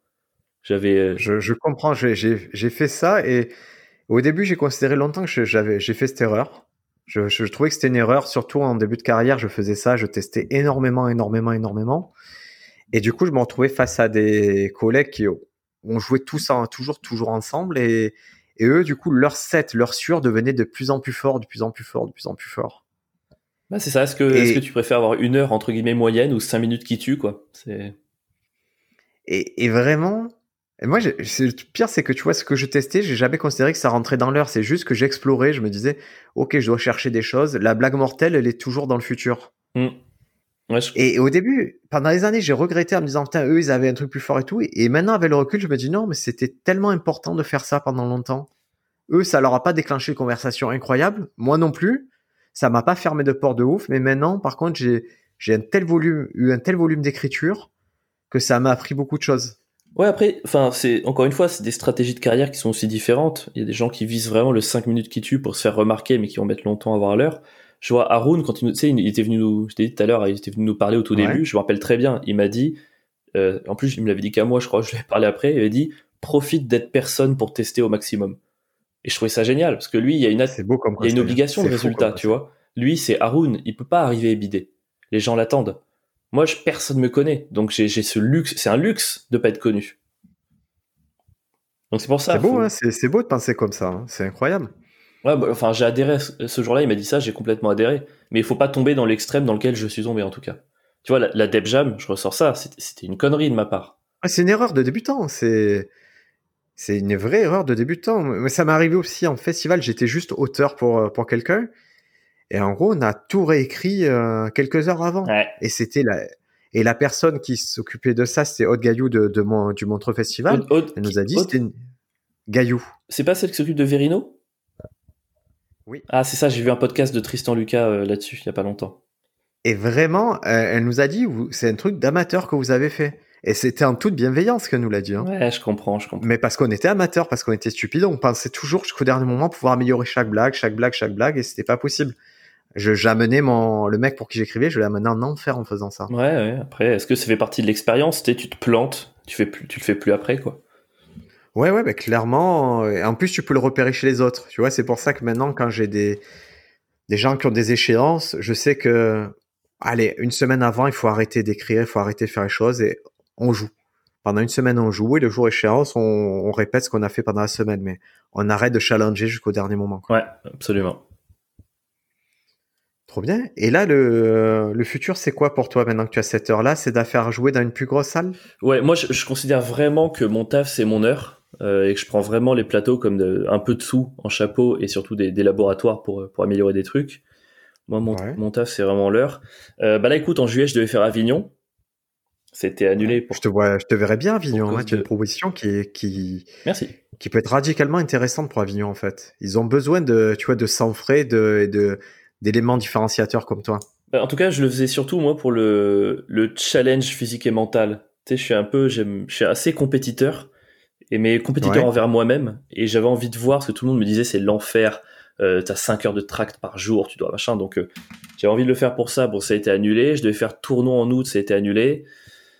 Speaker 2: J'avais. Euh,
Speaker 1: je, je, comprends. J'ai fait ça et au début, j'ai considéré longtemps que j'avais, j'ai fait cette erreur. Je, je, trouvais que c'était une erreur, surtout en début de carrière. Je faisais ça, je testais énormément, énormément, énormément. Et du coup, je me retrouvais face à des collègues qui ont joué tout ça toujours, toujours ensemble. Et, Et eux, du coup, leur set, leur sueur devenait de plus en plus fort, de plus en plus fort, de plus en plus fort.
Speaker 2: Bah, c'est ça. Est-ce que, est que tu préfères avoir une heure entre guillemets moyenne ou cinq minutes qui tuent, quoi? C'est.
Speaker 1: Et, et, vraiment, et moi, le pire, c'est que tu vois, ce que je testais, j'ai jamais considéré que ça rentrait dans l'heure. C'est juste que j'explorais. Je me disais, ok, je dois chercher des choses. La blague mortelle, elle est toujours dans le futur.
Speaker 2: Mm.
Speaker 1: Et au début, pendant les années, j'ai regretté en me disant, putain, eux, ils avaient un truc plus fort et tout. Et maintenant, avec le recul, je me dis, non, mais c'était tellement important de faire ça pendant longtemps. Eux, ça leur a pas déclenché une conversation incroyable. Moi non plus. Ça m'a pas fermé de porte de ouf. Mais maintenant, par contre, j'ai, j'ai un tel volume, eu un tel volume d'écriture que ça m'a appris beaucoup de choses.
Speaker 2: Ouais, après, enfin, c'est encore une fois, c'est des stratégies de carrière qui sont aussi différentes. Il y a des gens qui visent vraiment le 5 minutes qui tue pour se faire remarquer, mais qui vont mettre longtemps à avoir l'heure je vois Haroun quand il nous, il était venu nous, je t'ai dit tout à l'heure, il était venu nous parler au tout début. Je me rappelle très bien. Il m'a dit, euh, en plus, il me l'avait dit qu'à moi, je crois. *laughs* Je lui ai parlé après. Il avait dit, profite d'être personne pour tester au maximum. Et je trouvais ça génial parce que lui, il y a une,
Speaker 1: beau comme
Speaker 2: il y a une obligation de résultat, tu vois. Lui, c'est Haroun. Il peut pas arriver et bider. Les gens l'attendent. Moi, je, personne me connaît, donc j'ai ce luxe. C'est un luxe de pas être connu. Donc c'est pour ça.
Speaker 1: C'est beau, hein, c'est beau de penser comme ça. Hein. C'est incroyable.
Speaker 2: Ouais, bah, enfin, j'ai adhéré ce jour-là, il m'a dit ça, j'ai complètement adhéré. Mais il faut pas tomber dans l'extrême dans lequel je suis tombé, en tout cas. Tu vois, la, la Deb Jam, je ressors ça, c'était une connerie de ma part.
Speaker 1: c'est une erreur de débutant, c'est. C'est une vraie erreur de débutant. Mais ça m'est arrivé aussi en festival, j'étais juste auteur pour, euh, pour quelqu'un. Et en gros, on a tout réécrit euh, quelques heures avant. Et c'était la, et la personne qui s'occupait de ça, c'était Aude Gaillou de, de mon, du Montreux Festival. Elle nous a dit, c'était une... Gaillou.
Speaker 2: C'est pas celle qui s'occupe de Verino? Ah, c'est ça, j'ai vu un podcast de Tristan Lucas euh, là-dessus, il y a pas longtemps.
Speaker 1: Et vraiment, euh, elle nous a dit, c'est un truc d'amateur que vous avez fait. Et c'était en toute bienveillance qu'elle nous l'a dit. Hein.
Speaker 2: Ouais, je comprends, je comprends.
Speaker 1: Mais parce qu'on était amateur, parce qu'on était stupide, on pensait toujours jusqu'au dernier moment pouvoir améliorer chaque blague, chaque blague, chaque blague, et c'était pas possible. Je j'amenais mon le mec pour qui j'écrivais, je l'ai amené en enfer en faisant ça.
Speaker 2: Ouais, ouais. Après, est-ce que ça fait partie de l'expérience? Tu te plantes, tu fais plus, tu le fais plus après, quoi.
Speaker 1: Ouais, ouais, mais clairement. Euh, en plus, tu peux le repérer chez les autres. Tu vois, c'est pour ça que maintenant, quand j'ai des, des gens qui ont des échéances, je sais que, allez, une semaine avant, il faut arrêter d'écrire, il faut arrêter de faire les choses et on joue. Pendant une semaine, on joue et le jour échéance, on, on répète ce qu'on a fait pendant la semaine, mais on arrête de challenger jusqu'au dernier moment.
Speaker 2: Ouais, absolument.
Speaker 1: Trop bien. Et là, le, le futur, c'est quoi pour toi maintenant que tu as cette heure-là? C'est de faire jouer dans une plus grosse salle?
Speaker 2: Ouais, moi, je, je considère vraiment que mon taf, c'est mon heure. Euh, et que je prends vraiment les plateaux comme un peu de sous en chapeau et surtout des, des laboratoires pour, pour améliorer des trucs. Moi, mon, mon taf, c'est vraiment l'heure. Euh, bah là, écoute, en juillet, je devais faire Avignon. C'était annulé. Pour...
Speaker 1: Je te vois, je te verrais bien Avignon. Hein, tu as une proposition qui qui,
Speaker 2: Merci.
Speaker 1: qui peut être radicalement intéressante pour Avignon en fait. Ils ont besoin de, tu vois, de sang frais, de, de d'éléments différenciateurs comme toi.
Speaker 2: Bah, en tout cas, je le faisais surtout moi pour le, le challenge physique et mental. Tu sais, je suis un peu, j'aime, je suis assez compétiteur et mes compétiteurs envers moi-même. Et j'avais envie de voir ce que tout le monde me disait, c'est l'enfer. Euh, t'as 5 heures de tract par jour, tu dois machin. Donc euh, j'avais envie de le faire pour ça. Bon, ça a été annulé. Je devais faire tournoi en août, ça a été annulé.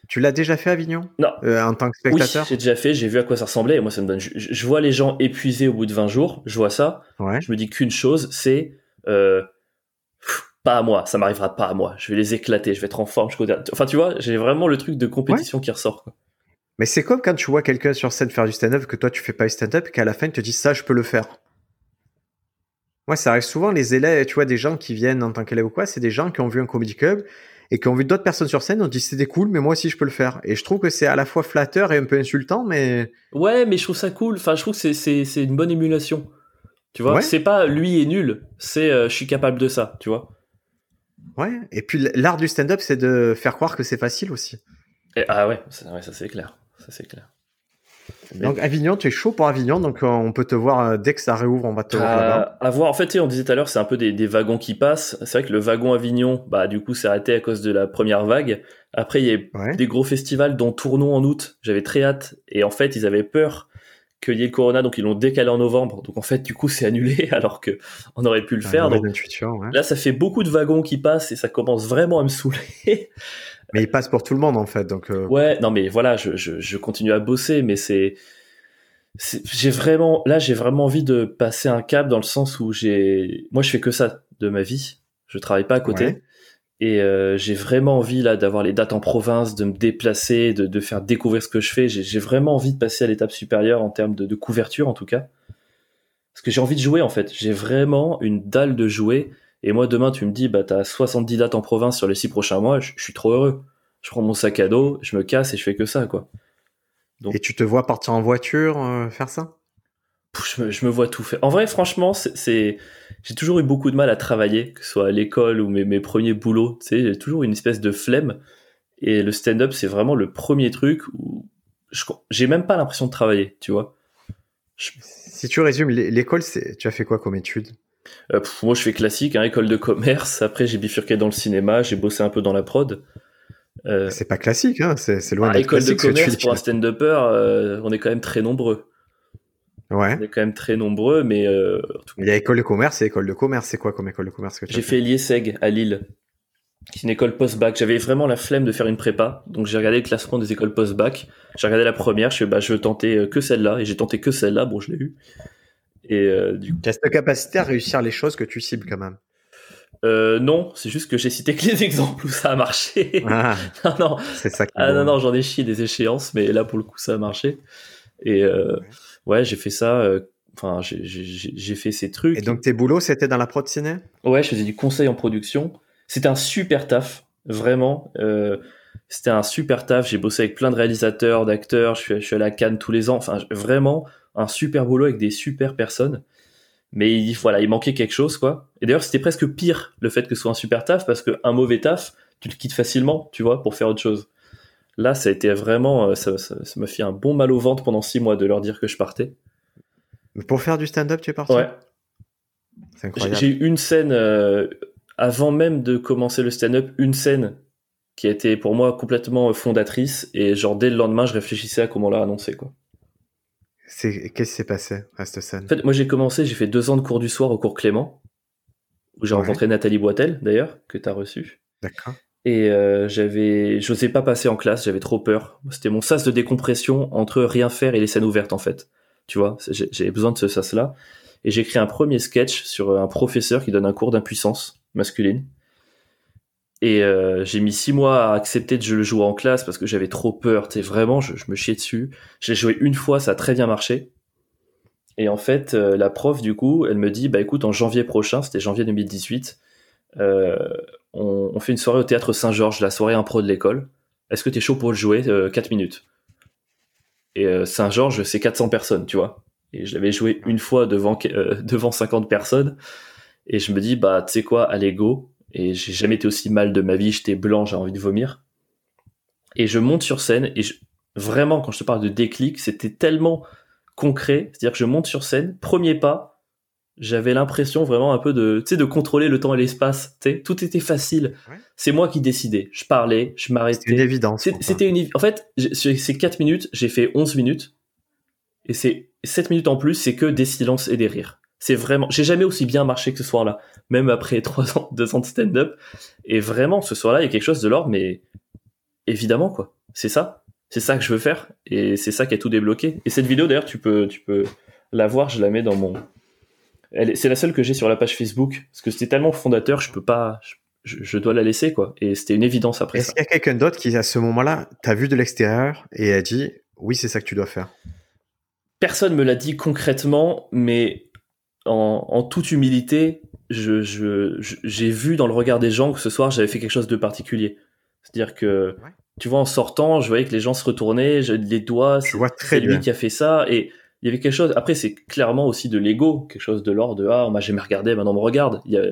Speaker 1: Tu l'as déjà fait à Avignon?
Speaker 2: Non.
Speaker 1: Euh, en tant que spectateur?
Speaker 2: Oui, j'ai déjà fait, j'ai vu à quoi ça ressemblait. Et moi, ça me donne. Je, vois les gens épuisés au bout de 20 jours, je vois ça.
Speaker 1: Ouais.
Speaker 2: Je me dis qu'une chose, c'est. Pas à moi, ça m'arrivera pas à moi. Je vais les éclater, je vais être en forme dernier. Enfin, tu vois, j'ai vraiment le truc de compétition qui ressort. Quoi.
Speaker 1: Mais c'est comme quand tu vois quelqu'un sur scène faire du stand-up que toi tu fais pas du stand-up et qu'à la fin il te dit ça je peux le faire. Moi ça arrive souvent les élèves, tu vois des gens qui viennent en tant qu'élèves ou quoi, c'est des gens qui ont vu un comedy club et qui ont vu d'autres personnes sur scène, on dit c'était cool mais moi aussi je peux le faire. Et je trouve que c'est à la fois flatteur et un peu insultant mais
Speaker 2: Ouais, mais je trouve ça cool. Enfin, je trouve que c'est c'est une bonne émulation. Tu vois, c'est pas lui est nul, c'est euh, je suis capable de ça, tu vois.
Speaker 1: Ouais, et puis l'art du stand-up c'est de faire croire que c'est facile aussi.
Speaker 2: ah ouais, ouais ça c'est clair c'est clair.
Speaker 1: Donc Avignon, tu es chaud pour Avignon, donc euh, on peut te voir euh, dès que ça réouvre, on va te voir là-bas.
Speaker 2: À voir. En fait, on disait tout à l'heure, c'est un peu des, wagons qui passent. C'est vrai que le wagon Avignon, bah du coup, s'est arrêté à cause de la première vague. Après, il y a des gros festivals, dont Tournon en août. J'avais très hâte, et en fait, ils avaient peur qu'il y ait le Corona, donc ils l'ont décalé en novembre. Donc en fait, du coup, c'est annulé *laughs* alors que on aurait pu le faire. Donc, Là, ça fait beaucoup de wagons qui passent et ça commence vraiment à me saouler. *laughs*
Speaker 1: Mais il passe pour tout le monde en fait, donc. Euh,
Speaker 2: ouais, non mais voilà, je, je, je continue à bosser, mais c'est, j'ai vraiment, là j'ai vraiment envie de passer un cap dans le sens où j'ai, moi je fais que ça de ma vie, je travaille pas à côté. Et euh, j'ai vraiment envie là d'avoir les dates en province, de me déplacer, de, de faire découvrir ce que je fais. J'ai vraiment envie de passer à l'étape supérieure en termes de, couverture en tout cas. Parce que j'ai envie de jouer en fait. J'ai vraiment une dalle de jouer. Et moi demain tu me dis bah t'as 70 dates en province sur les 6 prochains mois, je, suis trop heureux. Je prends mon sac à dos, je me casse et je fais que ça quoi.
Speaker 1: Et tu te vois partir en voiture euh, faire ça?
Speaker 2: Je me, vois tout faire. En vrai, franchement, c'est, j'ai toujours eu beaucoup de mal à travailler, que ce soit à l'école ou mes, mes premiers boulots. Tu sais, j'ai toujours une espèce de flemme. Et le stand-up, c'est vraiment le premier truc où j'ai même pas l'impression de travailler, tu vois.
Speaker 1: Si tu résumes, l'école, c'est, tu as fait quoi comme études?
Speaker 2: Euh, Moi, je fais classique, hein, école de commerce. Après, j'ai bifurqué dans le cinéma, j'ai bossé un peu dans la prod.
Speaker 1: Euh, c'est pas classique, hein, c'est, loin bah, d'être
Speaker 2: École de commerce pour un stand-upper, euh, on est quand même très nombreux.
Speaker 1: Ouais.
Speaker 2: On est quand même très nombreux, mais. Euh,
Speaker 1: Il y a école de commerce et école de commerce. C'est quoi comme école de commerce que
Speaker 2: tu J'ai fait, fait l'IESEG à Lille, qui est une école post-bac. J'avais vraiment la flemme de faire une prépa, donc j'ai regardé le classement des écoles post-bac. J'ai regardé la première, je fais bah je veux tenter euh, que celle-là, et j'ai tenté que celle-là. Bon, je l'ai eu. Et euh, du coup.
Speaker 1: Tu as cette capacité à réussir les choses que tu cibles quand même.
Speaker 2: Euh, non, c'est juste que j'ai cité que les *laughs* exemples où ça a marché.
Speaker 1: Ah, *laughs* non, non. C'est ça. Qui
Speaker 2: ah non, non, j'en ai chié des échéances, mais là pour le coup ça a marché. Et euh, ouais, j'ai fait ça. Euh, enfin, j'ai fait ces trucs.
Speaker 1: Et donc tes boulots, c'était dans la prod ciné?
Speaker 2: Ouais, je faisais du conseil en production. C'était un super taf, vraiment. Euh, c'était un super taf. J'ai bossé avec plein de réalisateurs, d'acteurs. Je suis, je suis à la Cannes tous les ans. Enfin, vraiment un super boulot avec des super personnes. Mais il, voilà, il manquait quelque chose, quoi. Et d'ailleurs, c'était presque pire le fait que ce soit un super taf parce qu'un mauvais taf, tu le quittes facilement, tu vois, pour faire autre chose. Là, ça a été vraiment, euh, ça m'a fait un bon mal au ventre pendant six mois de leur dire que je partais.
Speaker 1: Mais pour faire du stand-up, tu es parti?
Speaker 2: Ouais. C'est incroyable. J'ai eu une scène, euh, avant même de commencer le stand-up, une scène qui a été pour moi complètement fondatrice. Et genre, dès le lendemain, je réfléchissais à comment la annoncer, quoi.
Speaker 1: Qu'est-ce qui s'est passé à cette scène?
Speaker 2: En fait, moi j'ai commencé, j'ai fait deux ans de cours du soir au cours Clément, où j'ai rencontré Nathalie Boitel d'ailleurs, que tu as reçu.
Speaker 1: D'accord.
Speaker 2: Et euh, j'avais, j'osais pas passer en classe, j'avais trop peur. C'était mon sas de décompression entre rien faire et les scènes ouvertes en fait. Tu vois, j'avais besoin de ce sas-là. Et j'ai écrit un premier sketch sur un professeur qui donne un cours d'impuissance masculine. Et euh, j'ai mis six mois à accepter de le jouer en classe parce que j'avais trop peur. Tu vraiment, je, me chiais dessus. J'ai joué une fois, ça a très bien marché. Et en fait, euh, la prof, du coup, elle me dit, bah écoute, en janvier prochain, c'était janvier 2018, euh, on, fait une soirée au théâtre Saint-Georges, la soirée impro de l'école. Est-ce que tu es chaud pour le jouer 4 euh, minutes? Et euh, Saint-Georges, c'est 400 personnes, tu vois. Et je l'avais joué une fois devant, *laughs* devant 50 personnes. Et je me dis, bah, tu sais quoi, allez, go. Et j'ai jamais été aussi mal de ma vie, j'étais blanc, j'ai envie de vomir. Et je monte sur scène, et vraiment, quand je te parle de déclic, c'était tellement concret. C'est-à-dire que je monte sur scène, premier pas, j'avais l'impression vraiment un peu de, tu sais, de contrôler le temps et l'espace. Tu sais, tout était facile. C'est moi qui décidais. Je parlais, je m'arrêtais.
Speaker 1: C'était une évidence.
Speaker 2: C'était une, en fait, ces 4 minutes, j'ai fait 11 minutes. Et c'est 7 minutes en plus, c'est que des silences et des rires. C'est vraiment, j'ai jamais aussi bien marché que ce soir-là. Même après *laughs* 3 ans, 2 ans de stand-up. Et vraiment, ce soir-là, il y a quelque chose de l'ordre, mais évidemment, quoi. C'est ça. C'est ça que je veux faire. Et c'est ça qui a tout débloqué. Et cette vidéo, d'ailleurs, tu peux, tu peux la voir, je la mets dans mon, c'est la seule que j'ai sur la page Facebook parce que c'était tellement fondateur, je peux pas, je, dois la laisser quoi. Et c'était une évidence après.
Speaker 1: Est-ce qu'il y a quelqu'un d'autre qui à ce moment-là t'a vu de l'extérieur et a dit oui c'est ça que tu dois faire?
Speaker 2: Personne me l'a dit concrètement, mais en, toute humilité, je, j'ai vu dans le regard des gens que ce soir j'avais fait quelque chose de particulier. C'est-à-dire que tu vois en sortant, je voyais que les gens se retournaient, les doigts, c'est lui qui a fait ça et il y avait quelque chose. Après, c'est clairement aussi de l'ego, quelque chose de l'ordre de ah, on m'a jamais regardé, maintenant on me regarde. Il y a,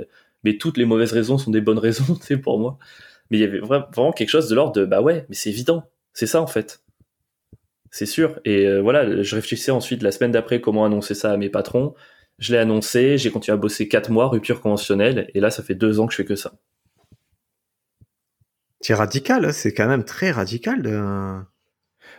Speaker 2: mais toutes les mauvaises raisons sont des bonnes *laughs* raisons, sais, pour moi. Mais il y avait vraiment quelque chose de l'ordre de bah ouais, mais c'est évident, c'est ça en fait, c'est sûr. Et euh, voilà, je réfléchissais ensuite la semaine d'après comment annoncer ça à mes patrons. Je l'ai annoncé, j'ai continué à bosser quatre mois, rupture conventionnelle, et là ça fait deux ans que je fais que ça.
Speaker 1: C'est radical, hein, c'est quand même très radical de.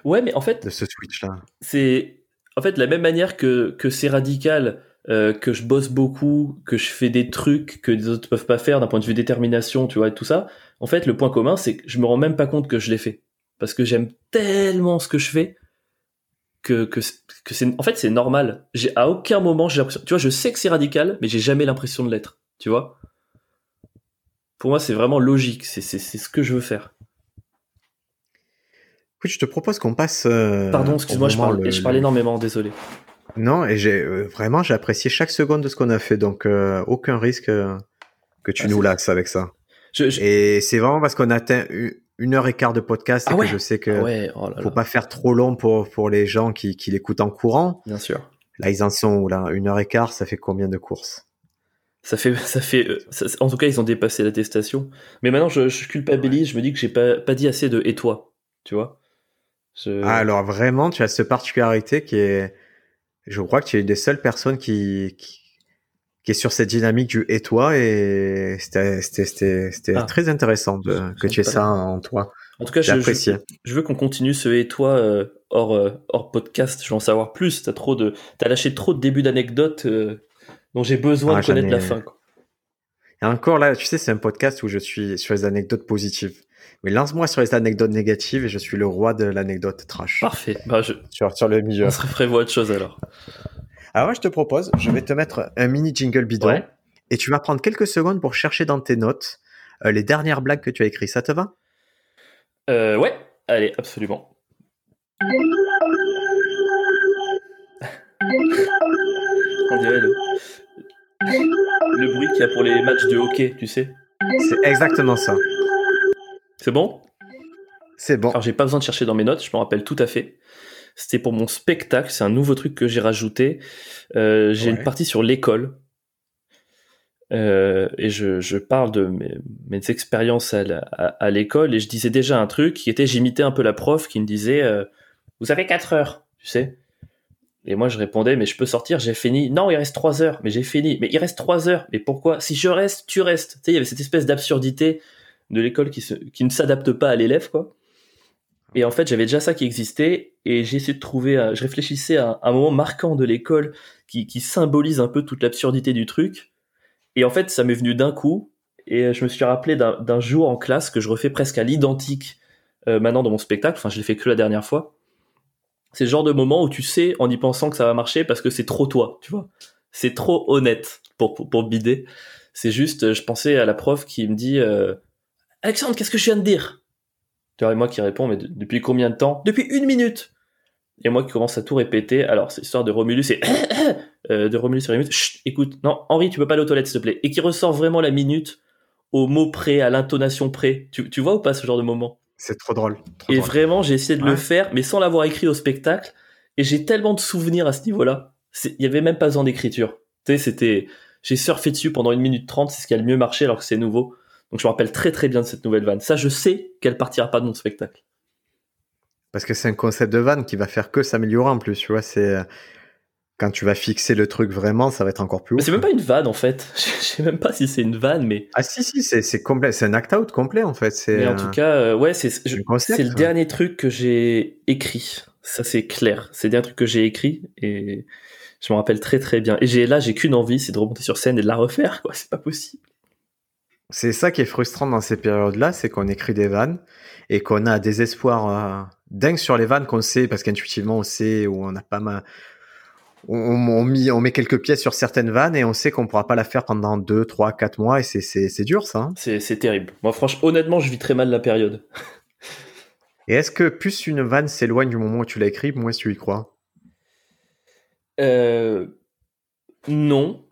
Speaker 2: Ouais, mais en fait.
Speaker 1: De ce switch là.
Speaker 2: C'est en fait, la même manière que, c'est radical, euh, que je bosse beaucoup, que je fais des trucs que les autres peuvent pas faire d'un point de vue détermination, tu vois, et tout ça. En fait, le point commun, c'est que je me rends même pas compte que je l'ai fait. Parce que j'aime tellement ce que je fais que, c'est, en fait, c'est normal. À aucun moment, j'ai l'impression, tu vois, je sais que c'est radical, mais j'ai jamais l'impression de l'être, tu vois. Pour moi, c'est vraiment logique. C'est, c'est ce que je veux faire.
Speaker 1: Oui, je te propose qu'on passe. Euh,
Speaker 2: Pardon, excuse-moi, je, parle, je parle énormément, désolé.
Speaker 1: Non, et j'ai euh, vraiment j'ai apprécié chaque seconde de ce qu'on a fait, donc euh, aucun risque que tu
Speaker 2: Ah,
Speaker 1: nous lasses avec ça.
Speaker 2: Je, je-
Speaker 1: Et c'est vraiment parce qu'on a atteint une heure et quart de podcast et
Speaker 2: Ah ouais
Speaker 1: que je sais que
Speaker 2: Ah ouais, oh là
Speaker 1: faut pas faire trop long pour pour les gens qui, qui l'écoutent en courant.
Speaker 2: bien sûr.
Speaker 1: Là, ils en sont où, là? Une heure et quart, ça fait combien de courses?
Speaker 2: Ça fait, ça fait, ça- en tout cas, ils ont dépassé l'attestation. Mais maintenant, je, je culpabilise, je me dis que j'ai pas, pas dit assez de et toi, tu vois?
Speaker 1: Ah, alors vraiment, tu as cette particularité qui est, je crois que tu es une des seules personnes qui, qui, qui est sur cette dynamique du et toi et c'était,
Speaker 2: Ah.
Speaker 1: très intéressant de, que tu aies ça en toi.
Speaker 2: en tout cas, je, je, je veux qu'on continue ce et toi euh, hors, euh, hors podcast. Je veux en savoir plus. T'as trop de, t'as lâché trop de débuts d'anecdotes euh, dont j'ai besoin
Speaker 1: Ah,
Speaker 2: de connaître la fin. quoi.
Speaker 1: Et encore là, tu sais, c'est un podcast où je suis sur les anecdotes positives. Mais lance-moi sur les anecdotes négatives et je suis le roi de l'anecdote trash.
Speaker 2: Parfait. Bah, je,
Speaker 1: Sur, sur le milieu.
Speaker 2: on se prévoit autre chose alors.
Speaker 1: Alors, moi, je te propose, je vais te mettre un mini jingle bidon
Speaker 2: Ouais.
Speaker 1: et tu vas prendre quelques secondes pour chercher dans tes notes euh, les dernières blagues que tu as écrites. Ça te va?
Speaker 2: Euh, ouais. Allez, absolument. *laughs* On dirait le, le bruit qu'il y a pour les matchs de hockey, tu sais.
Speaker 1: C'est exactement ça.
Speaker 2: C'est bon?
Speaker 1: C'est bon.
Speaker 2: Alors j'ai pas besoin de chercher dans mes notes, je me rappelle tout à fait. C'était pour mon spectacle, c'est un nouveau truc que j'ai rajouté. Euh, j'ai
Speaker 1: Ouais.
Speaker 2: une partie sur l'école. Euh, et je, je parle de mes, mes expériences à, la- à, à l'école et je disais déjà un truc qui était j'imitais un peu la prof qui me disait euh, vous avez 4 heures tu sais et moi je répondais mais je peux sortir j'ai fini non il reste 3 heures mais j'ai fini mais il reste 3 heures mais pourquoi? Si je reste tu restes tu sais il y avait cette espèce d'absurdité de l'école qui, ne s'adapte pas à l'élève quoi et en fait, j'avais déjà ça qui existait et j'ai essayé de trouver, je réfléchissais à un moment marquant de l'école qui, symbolise un peu toute l'absurdité du truc. Et en fait, ça m'est venu d'un coup et je me suis rappelé d'un jour en classe que je refais presque à l'identique euh, maintenant dans mon spectacle. Enfin, je l'ai fait que la dernière fois. C'est le genre de moment où tu sais en y pensant que ça va marcher parce que c'est trop toi, tu vois. C'est trop honnête pour, pour, bider. C'est juste, euh, je pensais à la prof qui me dit euh, Alexandre, qu'est-ce que je viens de dire? Tu vois, et moi qui réponds, mais de- depuis combien de temps? Depuis une minute Et moi qui commence à tout répéter. Alors, c'est l'histoire de Romulus *coughs* et euh, de Romulus et Rémus. Chut, écoute, non, Henri, tu peux pas aller aux toilettes, s'il te plaît. Et qui ressort vraiment la minute au mot près, à l'intonation près. Tu, tu vois ou pas ce genre de moment?
Speaker 1: C'est trop drôle. trop
Speaker 2: Et
Speaker 1: drôle.
Speaker 2: vraiment, j'ai essayé de le faire, mais sans l'avoir écrit au spectacle. Et j'ai tellement de souvenirs à ce niveau-là. Il y avait même pas besoin d'écriture. Tu sais, c'était, j'ai surfé dessus pendant une minute trente, c'est ce qui a le mieux marché alors que c'est nouveau. Donc je me rappelle très très bien de cette nouvelle vanne. Ça, je sais qu'elle partira pas de mon spectacle.
Speaker 1: Parce que c'est un concept de vanne qui va faire que s'améliorer en plus, tu vois. C'est quand tu vas fixer le truc vraiment, ça va être encore plus ouf.
Speaker 2: c'est même pas une vanne en fait. *laughs* Je sais même pas si c'est une vanne, mais,
Speaker 1: Ah si si, c'est complet, c'est un act out complet en fait.
Speaker 2: Mais en tout cas, euh, ouais, c'est le dernier truc que j'ai écrit. Ça c'est clair. C'est le dernier truc que j'ai écrit et je me rappelle très très bien. Et j'ai là, j'ai qu'une envie, c'est de remonter sur scène et de la refaire. Quoi, *laughs* c'est pas possible.
Speaker 1: C'est ça qui est frustrant dans ces périodes-là, c'est qu'on écrit des vannes et qu'on a des espoirs euh, dingues sur les vannes qu'on sait parce qu'intuitivement on sait ou on a pas mal. On, on, mis- on met quelques pièces sur certaines vannes et on sait qu'on pourra pas la faire pendant 2, 3, 4 mois et c'est- dur ça. hein.
Speaker 2: C'est c'est terrible. Moi, franchement, honnêtement, je vis très mal la période.
Speaker 1: Et est-ce que plus une vanne s'éloigne du moment où tu l'as écrit, moins tu y crois?
Speaker 2: Euh, non.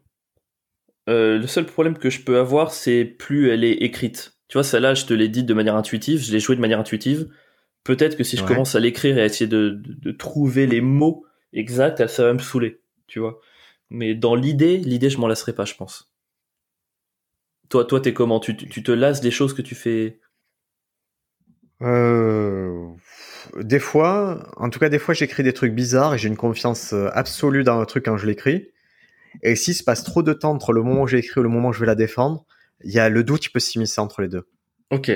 Speaker 2: Euh, le seul problème que je peux avoir, c'est plus elle est écrite. Tu vois, celle-là, je te l'ai dit de manière intuitive, je l'ai jouée de manière intuitive. Peut-être que si je
Speaker 1: Ouais.
Speaker 2: commence à l'écrire et à essayer de, de- de trouver les mots exacts, elle- ça va me saouler, tu vois. Mais dans l'idée, l'idée, je m'en lasserai pas, je pense. Toi, toi, t'es comment? Tu, tu tu te lasses des choses que tu fais?
Speaker 1: Euh, des fois, en tout cas, des fois, j'écris des trucs bizarres et j'ai une confiance euh, absolue dans un truc quand je l'écris. Et s'il se passe trop de temps entre le moment où j'ai écrit et le moment où je vais la défendre, il y a le doute qui peut s'immiscer entre les deux.
Speaker 2: Ok.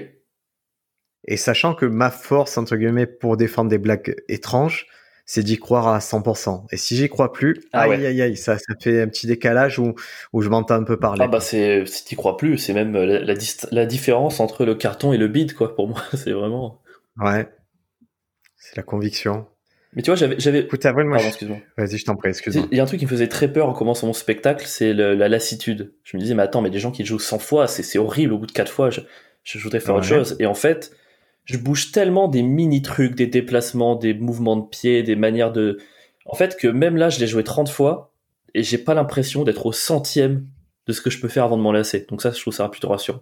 Speaker 1: Et sachant que ma force, entre guillemets, pour défendre des blagues étranges, c'est d'y croire à 100%. Et si j'y crois plus,
Speaker 2: Ah
Speaker 1: aïe,
Speaker 2: ouais.
Speaker 1: aïe, aïe, ça, ça fait un petit décalage où, où je m'entends un peu parler.
Speaker 2: Ah bah c'est, si t'y crois plus, c'est même la, la, la différence entre le carton et le bide, quoi. Pour moi, *laughs* c'est vraiment.
Speaker 1: Ouais. C'est la conviction.
Speaker 2: Mais tu vois, j'avais, j'avais.
Speaker 1: Écoute, Avril, moi,
Speaker 2: excuse-moi.
Speaker 1: vas-y, je t'en prie, excuse-moi.
Speaker 2: Il y a un truc qui me faisait très peur en commençant mon spectacle, c'est le- la lassitude. Je me disais, mais attends, mais des gens qui jouent 100 fois, c'est c'est horrible. Au bout de 4 fois, je, je voudrais faire autre chose. Et en fait, je bouge tellement des mini trucs, des déplacements, des mouvements de pied, des manières de. en fait, que même là, je l'ai joué 30 fois et j'ai pas l'impression d'être au centième de ce que je peux faire avant de m'en lasser. Donc ça, je trouve ça plutôt rassurant.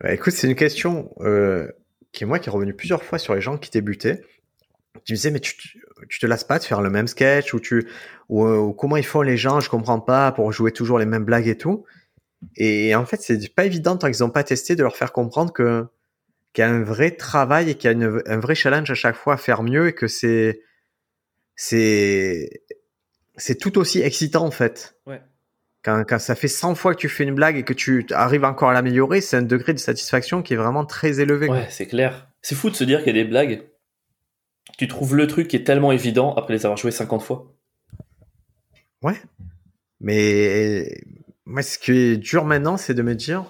Speaker 1: Bah, écoute, c'est une question euh, qui est moi qui est revenue plusieurs fois sur les gens qui débutaient. Tu me disais, mais tu, tu te lasses pas de faire le même sketch ou tu ou, comment ils font les gens, je comprends pas pour jouer toujours les mêmes blagues et tout. Et en fait, c'est pas évident tant qu'ils n'ont pas testé de leur faire comprendre que qu'il y a un vrai travail et qu'il y a un vrai challenge à chaque fois à faire mieux et que c'est c'est c'est tout aussi excitant en fait.
Speaker 2: Ouais.
Speaker 1: Quand, quand ça fait 100 fois que tu fais une blague et que tu arrives encore à l'améliorer, c'est un degré de satisfaction qui est vraiment très élevé.
Speaker 2: Ouais, c'est clair. C'est fou de se dire qu'il y a des blagues. Tu trouves le truc qui est tellement évident après les avoir jouées 50 fois.
Speaker 1: Ouais. Mais moi, ce qui est dur maintenant, c'est de me dire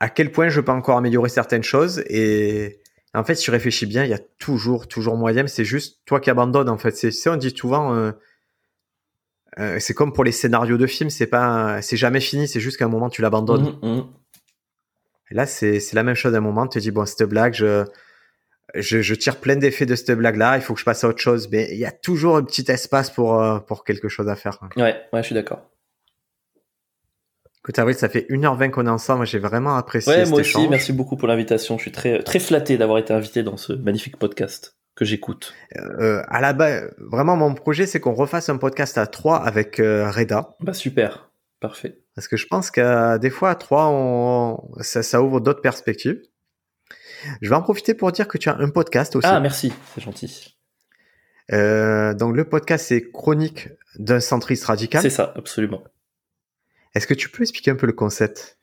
Speaker 1: à quel point je peux encore améliorer certaines choses. Et en fait, si tu réfléchis bien, il y a toujours, toujours moyen. C'est juste toi qui abandonnes. En fait, c'est on dit souvent. Euh, euh, c'est comme pour les scénarios de films, c'est pas, c'est jamais fini, c'est juste qu'à un moment tu l'abandonnes.
Speaker 2: Mmh, mmh.
Speaker 1: Là, c'est la même chose. À un moment, tu te dis bon, cette blague, je, je, je tire plein d'effets de cette blague-là. Il faut que je passe à autre chose, mais il y a toujours un petit espace pour euh, pour quelque chose à faire.
Speaker 2: Ouais, ouais, je suis d'accord.
Speaker 1: Écoute, Avril, ça fait 1h20 qu'on est ensemble. J'ai vraiment apprécié
Speaker 2: ouais, moi aussi, merci beaucoup pour l'invitation. Je suis très, très flatté d'avoir été invité dans ce magnifique podcast que j'écoute.
Speaker 1: Euh, à la base, vraiment, mon projet, c'est qu'on refasse un podcast à trois avec euh, Reda.
Speaker 2: Bah, super. Parfait.
Speaker 1: Parce que je pense que des fois, à trois, on... ça, ça ouvre d'autres perspectives. Je vais en profiter pour dire que tu as un podcast aussi.
Speaker 2: Ah, merci. C'est gentil.
Speaker 1: Euh, donc, le podcast, c'est Chronique d'un centriste radical.
Speaker 2: C'est ça, absolument.
Speaker 1: Est-ce que tu peux expliquer un peu le concept?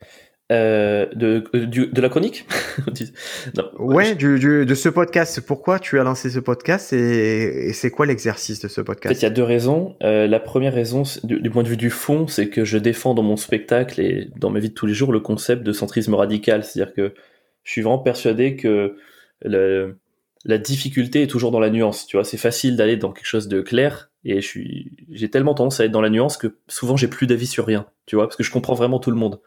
Speaker 2: Euh, de, de, la chronique *laughs*
Speaker 1: non, Ouais, du, du, de ce podcast. Pourquoi tu as lancé ce podcast et, c'est quoi l'exercice de ce podcast?
Speaker 2: En fait, il y a deux raisons. Euh, la première raison, du, du, point de vue du fond, c'est que je défends dans mon spectacle et dans ma vie de tous les jours le concept de centrisme radical. C'est-à-dire que je suis vraiment persuadé que la difficulté est toujours dans la nuance. Tu vois, c'est facile d'aller dans quelque chose de clair et je suis, j'ai tellement tendance à être dans la nuance que souvent j'ai plus d'avis sur rien. Tu vois, parce que je comprends vraiment tout le monde.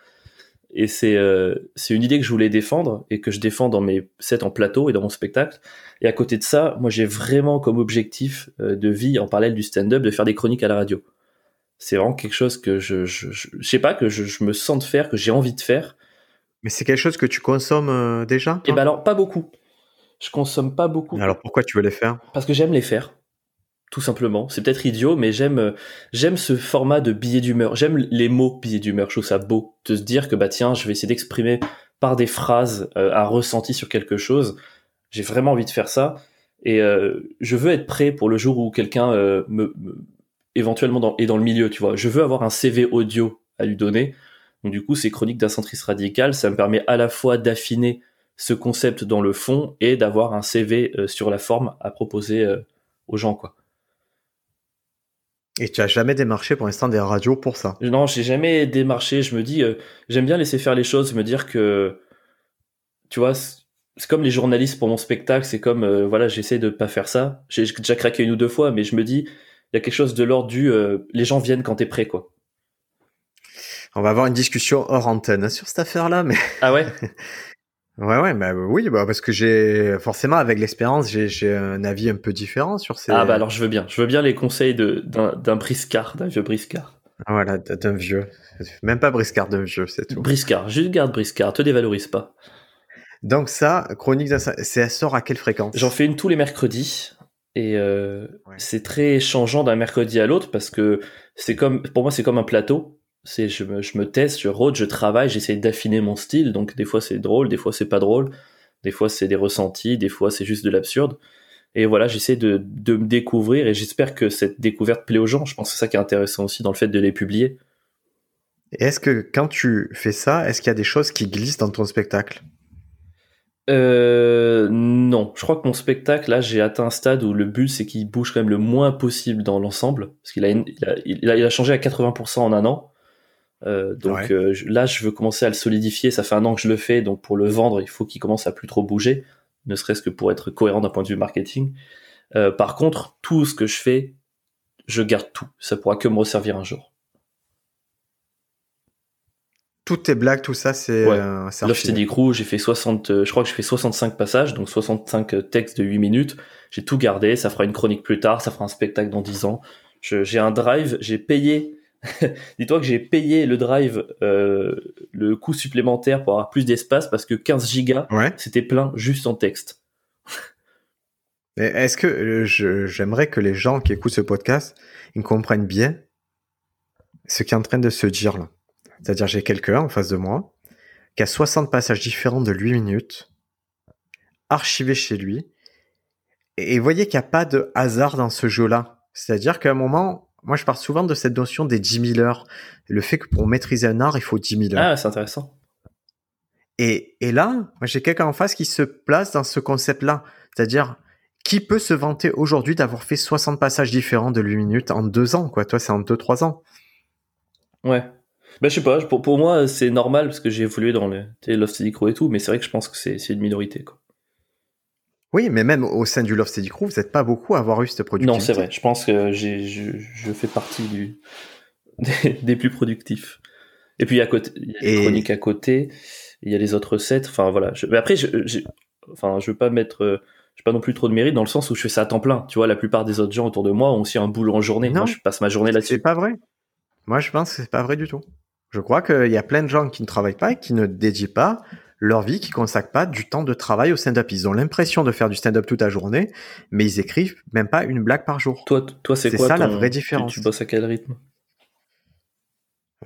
Speaker 2: Et c'est euh, c'est une idée que je voulais défendre et que je défends dans mes sets en plateau et dans mon spectacle. Et à côté de ça, moi j'ai vraiment comme objectif euh, de vie en parallèle du stand-up de faire des chroniques à la radio. C'est vraiment quelque chose que je je, je, sais pas que je, me sens de faire, que j'ai envie de faire.
Speaker 1: Mais c'est quelque chose que tu consommes euh, déjà
Speaker 2: eh ben alors pas beaucoup. Je consomme pas beaucoup.
Speaker 1: Alors pourquoi tu veux les faire?
Speaker 2: Parce que j'aime les faire tout simplement. C'est peut-être idiot, mais j'aime euh, j'aime ce format de billet d'humeur. J'aime les mots billet d'humeur. Je trouve ça beau de se dire que bah tiens, je vais essayer d'exprimer par des phrases euh, un ressenti sur quelque chose. J'ai vraiment envie de faire ça et euh, je veux être prêt pour le jour où quelqu'un me, éventuellement dans, est dans le milieu. Tu vois, je veux avoir un CV audio à lui donner. Donc du coup, ces chroniques d'un centriste radical, ça me permet à la fois d'affiner ce concept dans le fond et d'avoir un CV sur la forme à proposer aux gens quoi.
Speaker 1: Et tu as jamais démarché pour l'instant des radios pour ça?
Speaker 2: Non, j'ai jamais démarché. Je me dis, euh, j'aime bien laisser faire les choses, me dire que, tu vois, c'est comme les journalistes pour mon spectacle. C'est comme, euh, voilà, j'essaie de pas faire ça. J'ai déjà craqué une ou deux fois, mais je me dis, il y a quelque chose de l'ordre du, euh, les gens viennent quand t'es prêt, quoi.
Speaker 1: On va avoir une discussion hors antenne sur cette affaire-là, mais. *laughs*
Speaker 2: Ah ouais?
Speaker 1: Ouais, ouais, bah oui, bah parce que j'ai forcément avec l'expérience, j'ai un avis un peu différent sur ces.
Speaker 2: Ah bah alors je veux bien, je veux bien les conseils de d'un briscard, d'un vieux briscard.
Speaker 1: Ah, voilà, d'un vieux, même pas briscard, d'un vieux, c'est tout.
Speaker 2: Briscard, juste garde briscard, te dévalorise pas.
Speaker 1: Donc ça, chronique, ça sort à quelle fréquence?
Speaker 2: J'en fais une tous les mercredis et euh, c'est très changeant d'un mercredi à l'autre parce que c'est comme, pour moi c'est comme un plateau c'est je me, je me teste, je rôde, je travaille, j'essaie d'affiner mon style. Donc des fois c'est drôle, des fois c'est pas drôle, des fois c'est des ressentis, des fois c'est juste de l'absurde. Et voilà, j'essaie de, de me découvrir et j'espère que cette découverte plaît aux gens. Je pense que c'est ça qui est intéressant aussi dans le fait de les publier.
Speaker 1: Est-ce que quand tu fais ça, est-ce qu'il y a des choses qui glissent dans ton spectacle?
Speaker 2: Euh, non, je crois que mon spectacle, là, j'ai atteint un stade où le but, c'est qu'il bouge quand même le moins possible dans l'ensemble, parce qu'il a, il a, il a, il a, changé à 80% en un an. Euh, donc euh, là, je veux commencer à le solidifier. Ça fait un an que je le fais, donc pour le vendre, il faut qu'il commence à plus trop bouger, ne serait-ce que pour être cohérent d'un point de vue marketing. Euh, par contre, tout ce que je fais, je garde tout. Ça pourra que me resservir un jour.
Speaker 1: toutes tes blagues, tout ça, c'est.
Speaker 2: Ouais.
Speaker 1: euh, archivé.
Speaker 2: Steady Crew, j'ai fait 60, euh, je crois que j'ai fait 65 passages, donc 65 textes de 8 minutes. J'ai tout gardé, ça fera une chronique plus tard, ça fera un spectacle dans 10 ans. Je- J'ai un drive, j'ai payé, *laughs* dis-toi que j'ai payé le drive, euh, le coût supplémentaire pour avoir plus d'espace parce que 15 gigas,
Speaker 1: Ouais.
Speaker 2: c'était plein juste en texte. *laughs*
Speaker 1: Est-ce que euh, j'aimerais que les gens qui écoutent ce podcast, ils comprennent bien ce qui est en train de se dire là. C'est-à-dire, j'ai quelqu'un en face de moi qui a 60 passages différents de 8 minutes, archivés chez lui. Et vous voyez qu'il n'y a pas de hasard dans ce jeu-là. C'est-à-dire qu'à un moment, moi je pars souvent de cette notion des 10 000 heures. Le fait que pour maîtriser un art, il faut 10 000 heures.
Speaker 2: Ah, c'est intéressant.
Speaker 1: Et, et là, moi, j'ai quelqu'un en face qui se place dans ce concept-là. C'est-à-dire, qui peut se vanter aujourd'hui d'avoir fait 60 passages différents de 8 minutes en deux ans, quoi? Toi, c'est en deux, trois ans.
Speaker 2: Ouais. Ben, je sais pas, pour, pour moi, c'est normal parce que j'ai évolué dans le Love Crew et tout, mais c'est vrai que je pense que c'est c'est une minorité, quoi.
Speaker 1: Oui, mais même au sein du Love Steady Crew, vous n'êtes pas beaucoup à avoir eu cette productivité.
Speaker 2: Non, c'est vrai. Je pense que j'ai, je, je fais partie du, *laughs* des, des plus productifs. Et puis à côté, il y a les
Speaker 1: Et-
Speaker 2: chroniques à côté, il y a les autres recettes. Enfin voilà. Je- mais après, je, j'ai- enfin, je veux pas mettre, euh, je pas non plus trop de mérite dans le sens où je fais ça à temps plein. Tu vois, la plupart des autres gens autour de moi ont aussi un boulot en journée.
Speaker 1: Non.
Speaker 2: Moi, je passe ma journée
Speaker 1: C'est
Speaker 2: là-dessus.
Speaker 1: pas vrai. Moi, je pense que c'est pas vrai du tout. Je crois qu'il y a plein de gens qui ne travaillent pas et qui ne dédient pas leur vie, qui consacrent pas du temps de travail au stand-up. Ils ont l'impression de faire du stand-up toute la journée, mais ils écrivent même pas une blague par jour.
Speaker 2: Toi, toi, c'est
Speaker 1: C'est
Speaker 2: quoi
Speaker 1: ça, la vraie
Speaker 2: tu-
Speaker 1: différence.
Speaker 2: Tu, bosses à quel rythme?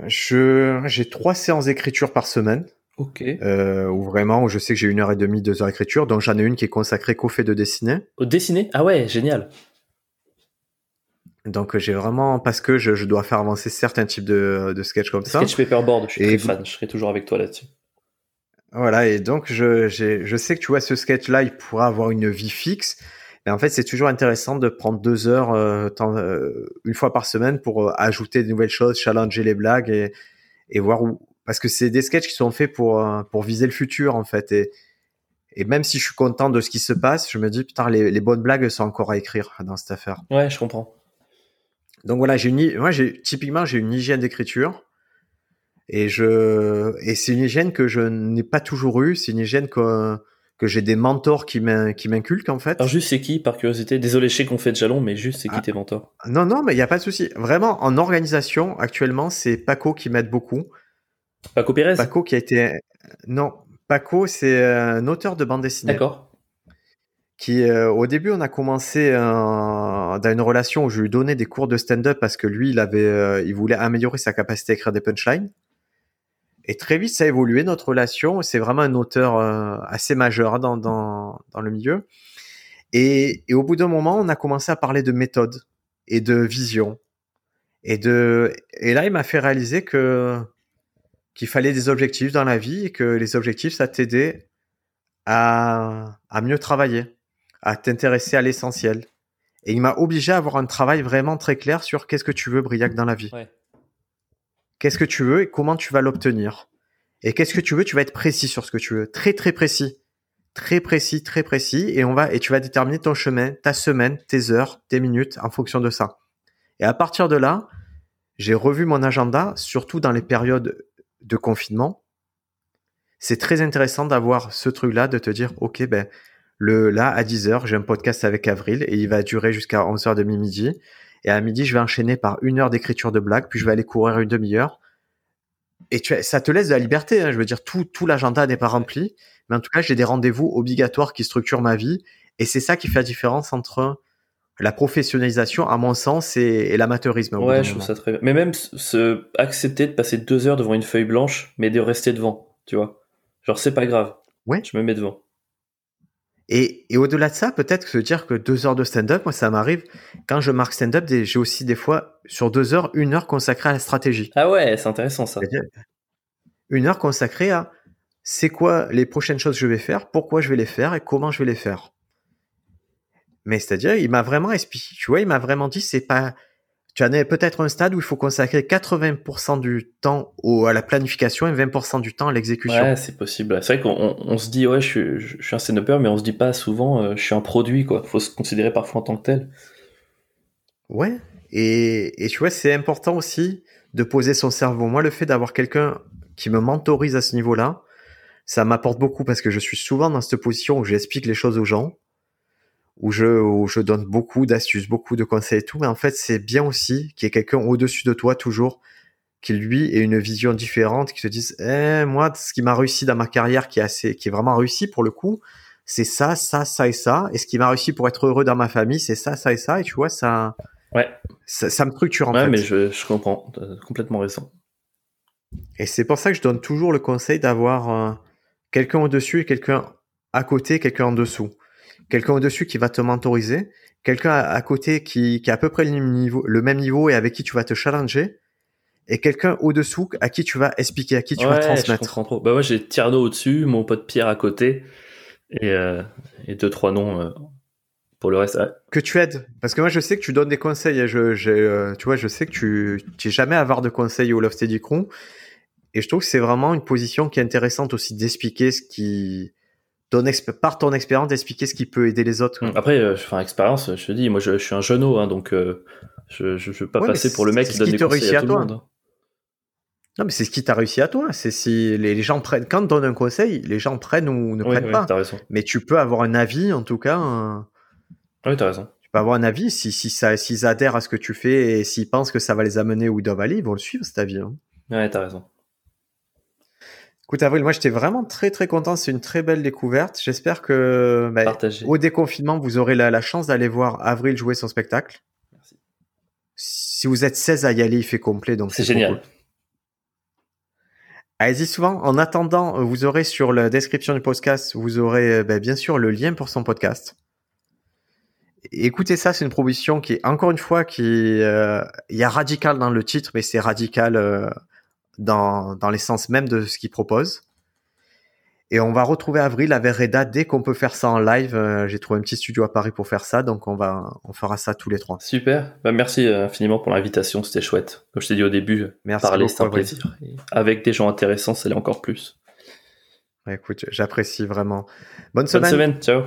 Speaker 1: Je, j'ai trois séances d'écriture par semaine.
Speaker 2: Ok.
Speaker 1: euh, où vraiment, où je sais que j'ai une heure et demie, deux heures d'écriture, donc j'en ai une qui est consacrée qu'au fait de dessiner.
Speaker 2: Au dessiner? Ah ouais, génial.
Speaker 1: Donc j'ai vraiment, parce que je, je dois faire avancer certains types de, de sketchs comme ça.
Speaker 2: Sketch Paperboard, je suis
Speaker 1: Et
Speaker 2: très fan. Je serai toujours avec toi là-dessus.
Speaker 1: Voilà, et donc je, je sais que tu vois, ce sketch-là, il pourra avoir une vie fixe. Mais en fait, c'est toujours intéressant de prendre deux heures euh, temps- euh, une fois par semaine pour euh, ajouter de nouvelles choses, challenger les blagues et, et voir où. Parce que c'est des sketchs qui sont faits pour, euh, pour viser le futur, en fait. Et, et même si je suis content de ce qui se passe, je me dis, putain, les, les bonnes blagues sont encore à écrire dans cette affaire.
Speaker 2: Ouais, je comprends.
Speaker 1: Donc voilà, j'ai une, moi, j'ai, typiquement, j'ai une hygiène d'écriture. Et je, et c'est une hygiène que je n'ai pas toujours eue. C'est une hygiène que, que j'ai des mentors qui m'in- qui m'inculquent, en fait.
Speaker 2: Alors juste c'est qui par curiosité? Désolé, je sais qu'on fait de jalon, mais juste c'est qui
Speaker 1: Ah.
Speaker 2: tes mentors?
Speaker 1: Non, non, mais il n'y a pas de souci. Vraiment, en organisation, actuellement, c'est Paco qui m'aide beaucoup.
Speaker 2: Paco Pérez?
Speaker 1: Paco qui a été, non, Paco, c'est un auteur de bande dessinée.
Speaker 2: D'accord.
Speaker 1: Qui, euh, au début, on a commencé euh, dans une relation où je lui donnais des cours de stand-up parce que lui, il avait, euh, il voulait améliorer sa capacité à écrire des punchlines. Et très vite, ça a évolué notre relation. C'est vraiment un auteur euh, assez majeur dans, dans, le milieu. Et, et au bout d'un moment, on a commencé à parler de méthode et de vision. Et de, et là, il m'a fait réaliser que qu'il fallait des objectifs dans la vie et que les objectifs, ça t'aidait à, à mieux travailler, à t'intéresser à l'essentiel. Et il m'a obligé à avoir un travail vraiment très clair sur qu'est-ce que tu veux, Briac, dans la vie. Qu'est-ce que tu veux et comment tu vas l'obtenir. Et qu'est-ce que tu veux, tu vas être précis sur ce que tu veux. Très, très précis. Très précis, très précis. Et on va, et tu vas déterminer ton chemin, ta semaine, tes heures, tes minutes en fonction de ça. Et à partir de là, j'ai revu mon agenda, surtout dans les périodes de confinement. C'est très intéressant d'avoir ce truc-là, de te dire, OK, ben, le, là, à 10 heures, j'ai un podcast avec Avril et il va durer jusqu'à 11h30 midi. Et à midi, je vais enchaîner par une heure d'écriture de blagues, puis je vais aller courir une demi-heure. Et tu, ça te laisse de la liberté. Hein. Je veux dire, tout, tout l'agenda n'est pas rempli. Mais en tout cas, j'ai des rendez-vous obligatoires qui structurent ma vie. Et c'est ça qui fait la différence entre la professionnalisation, à mon sens, et, et l'amateurisme.
Speaker 2: Ouais, je trouve ça très bien. Mais même se- se accepter de passer deux heures devant une feuille blanche, mais de rester devant, tu vois. Genre c'est pas grave.
Speaker 1: Ouais.
Speaker 2: Je me mets devant.
Speaker 1: Et, et au-delà de ça, peut-être se dire que deux heures de stand-up, moi, ça m'arrive. Quand je marque stand-up, j'ai aussi des fois, sur deux heures, une heure consacrée à la stratégie.
Speaker 2: Ah ouais, c'est intéressant ça.
Speaker 1: Une heure consacrée à c'est quoi les prochaines choses que je vais faire, pourquoi je vais les faire et comment je vais les faire. Mais c'est-à-dire, il m'a vraiment expliqué, tu vois, il m'a vraiment dit, c'est pas, tu en es peut-être un stade où il faut consacrer 80% du temps au, à la planification et 20% du temps à l'exécution.
Speaker 2: Ouais, c'est possible. C'est vrai qu'on on- on se dit, ouais, je suis, je suis un stand-upper, mais on se dit pas souvent, euh, je suis un produit, quoi. Faut se considérer parfois en tant que tel.
Speaker 1: Ouais. Et, et tu vois, c'est important aussi de poser son cerveau. Moi, le fait d'avoir quelqu'un qui me mentorise à ce niveau-là, ça m'apporte beaucoup parce que je suis souvent dans cette position où j'explique les choses aux gens, où je, où je donne beaucoup d'astuces, beaucoup de conseils et tout. Mais en fait, c'est bien aussi qu'il y ait quelqu'un au-dessus de toi toujours qui lui ait une vision différente, qui te dise, eh, moi, ce qui m'a réussi dans ma carrière, qui est assez, qui est vraiment réussi pour le coup, c'est ça, ça, ça et ça. Et ce qui m'a réussi pour être heureux dans ma famille, c'est ça, ça et ça. Et tu vois, ça,
Speaker 2: ouais.
Speaker 1: ça, me structure en
Speaker 2: ouais,
Speaker 1: fait.
Speaker 2: mais je, je comprends, complètement raison.
Speaker 1: Et c'est pour ça que je donne toujours le conseil d'avoir euh, quelqu'un au-dessus et quelqu'un à côté, quelqu'un en dessous. Quelqu'un au-dessus qui va te mentoriser, quelqu'un à, côté qui, qui a à peu près le même, niveau, le même niveau et avec qui tu vas te challenger, et quelqu'un au-dessous à qui tu vas expliquer, à qui tu vas transmettre.
Speaker 2: Je trop. Bah moi j'ai Tierno au-dessus, mon pote Pierre à côté, et, euh, et deux trois noms euh, pour le reste.
Speaker 1: Que tu aides, parce que moi je sais que tu donnes des conseils. Je, euh, tu vois, je sais que tu n'es jamais avare de conseils au Love Steady Crew, et je trouve que c'est vraiment une position qui est intéressante aussi d'expliquer ce qui donne par ton expérience d'expliquer ce qui peut aider les autres.
Speaker 2: Après, euh, enfin expérience, je te dis, moi je, suis un jeuneau, hein, donc euh, je, je, veux pas passer pour le mec qui donne des conseils à, tout le monde. Hein.
Speaker 1: Non, mais c'est ce qui t'a réussi à toi. C'est si les, gens prennent, quand on donne un conseil, les gens prennent ou ne prennent pas. Mais tu peux avoir un avis, en tout cas. Un...
Speaker 2: Oui, t'as raison.
Speaker 1: Tu peux avoir un avis si, si ça, s'ils adhèrent à ce que tu fais et s'ils pensent que ça va les amener où ils doivent aller, ils vont le suivre, cet avis. Hein.
Speaker 2: Ouais, t'as raison.
Speaker 1: Écoute, Avril, moi j'étais vraiment très très content. C'est une très belle découverte. J'espère que bah, au déconfinement, vous aurez la, chance d'aller voir Avril jouer son spectacle. Merci. Si vous êtes 16 à y aller, il fait complet. donc
Speaker 2: C'est génial.
Speaker 1: Allez-y souvent. En attendant, vous aurez sur la description du podcast, vous aurez euh, ben, bien sûr le lien pour son podcast. Écoutez ça, c'est une proposition qui est encore une fois qui euh, il y a radical dans le titre, mais c'est radical euh, dans, dans l'essence même de ce qu'il propose. Et on va retrouver Avril avec Reda dès qu'on peut faire ça en live. Euh, j'ai trouvé un petit studio à Paris pour faire ça, donc on va, on fera ça tous les trois.
Speaker 2: Super. Bah, merci euh, infiniment pour l'invitation, c'était chouette. Comme je t'ai dit au début, merci parler c'est un plaisir. avec des gens intéressants, ça l'est encore plus.
Speaker 1: écoute, j'apprécie vraiment. Bonne semaine.
Speaker 2: Bonne semaine. Ciao.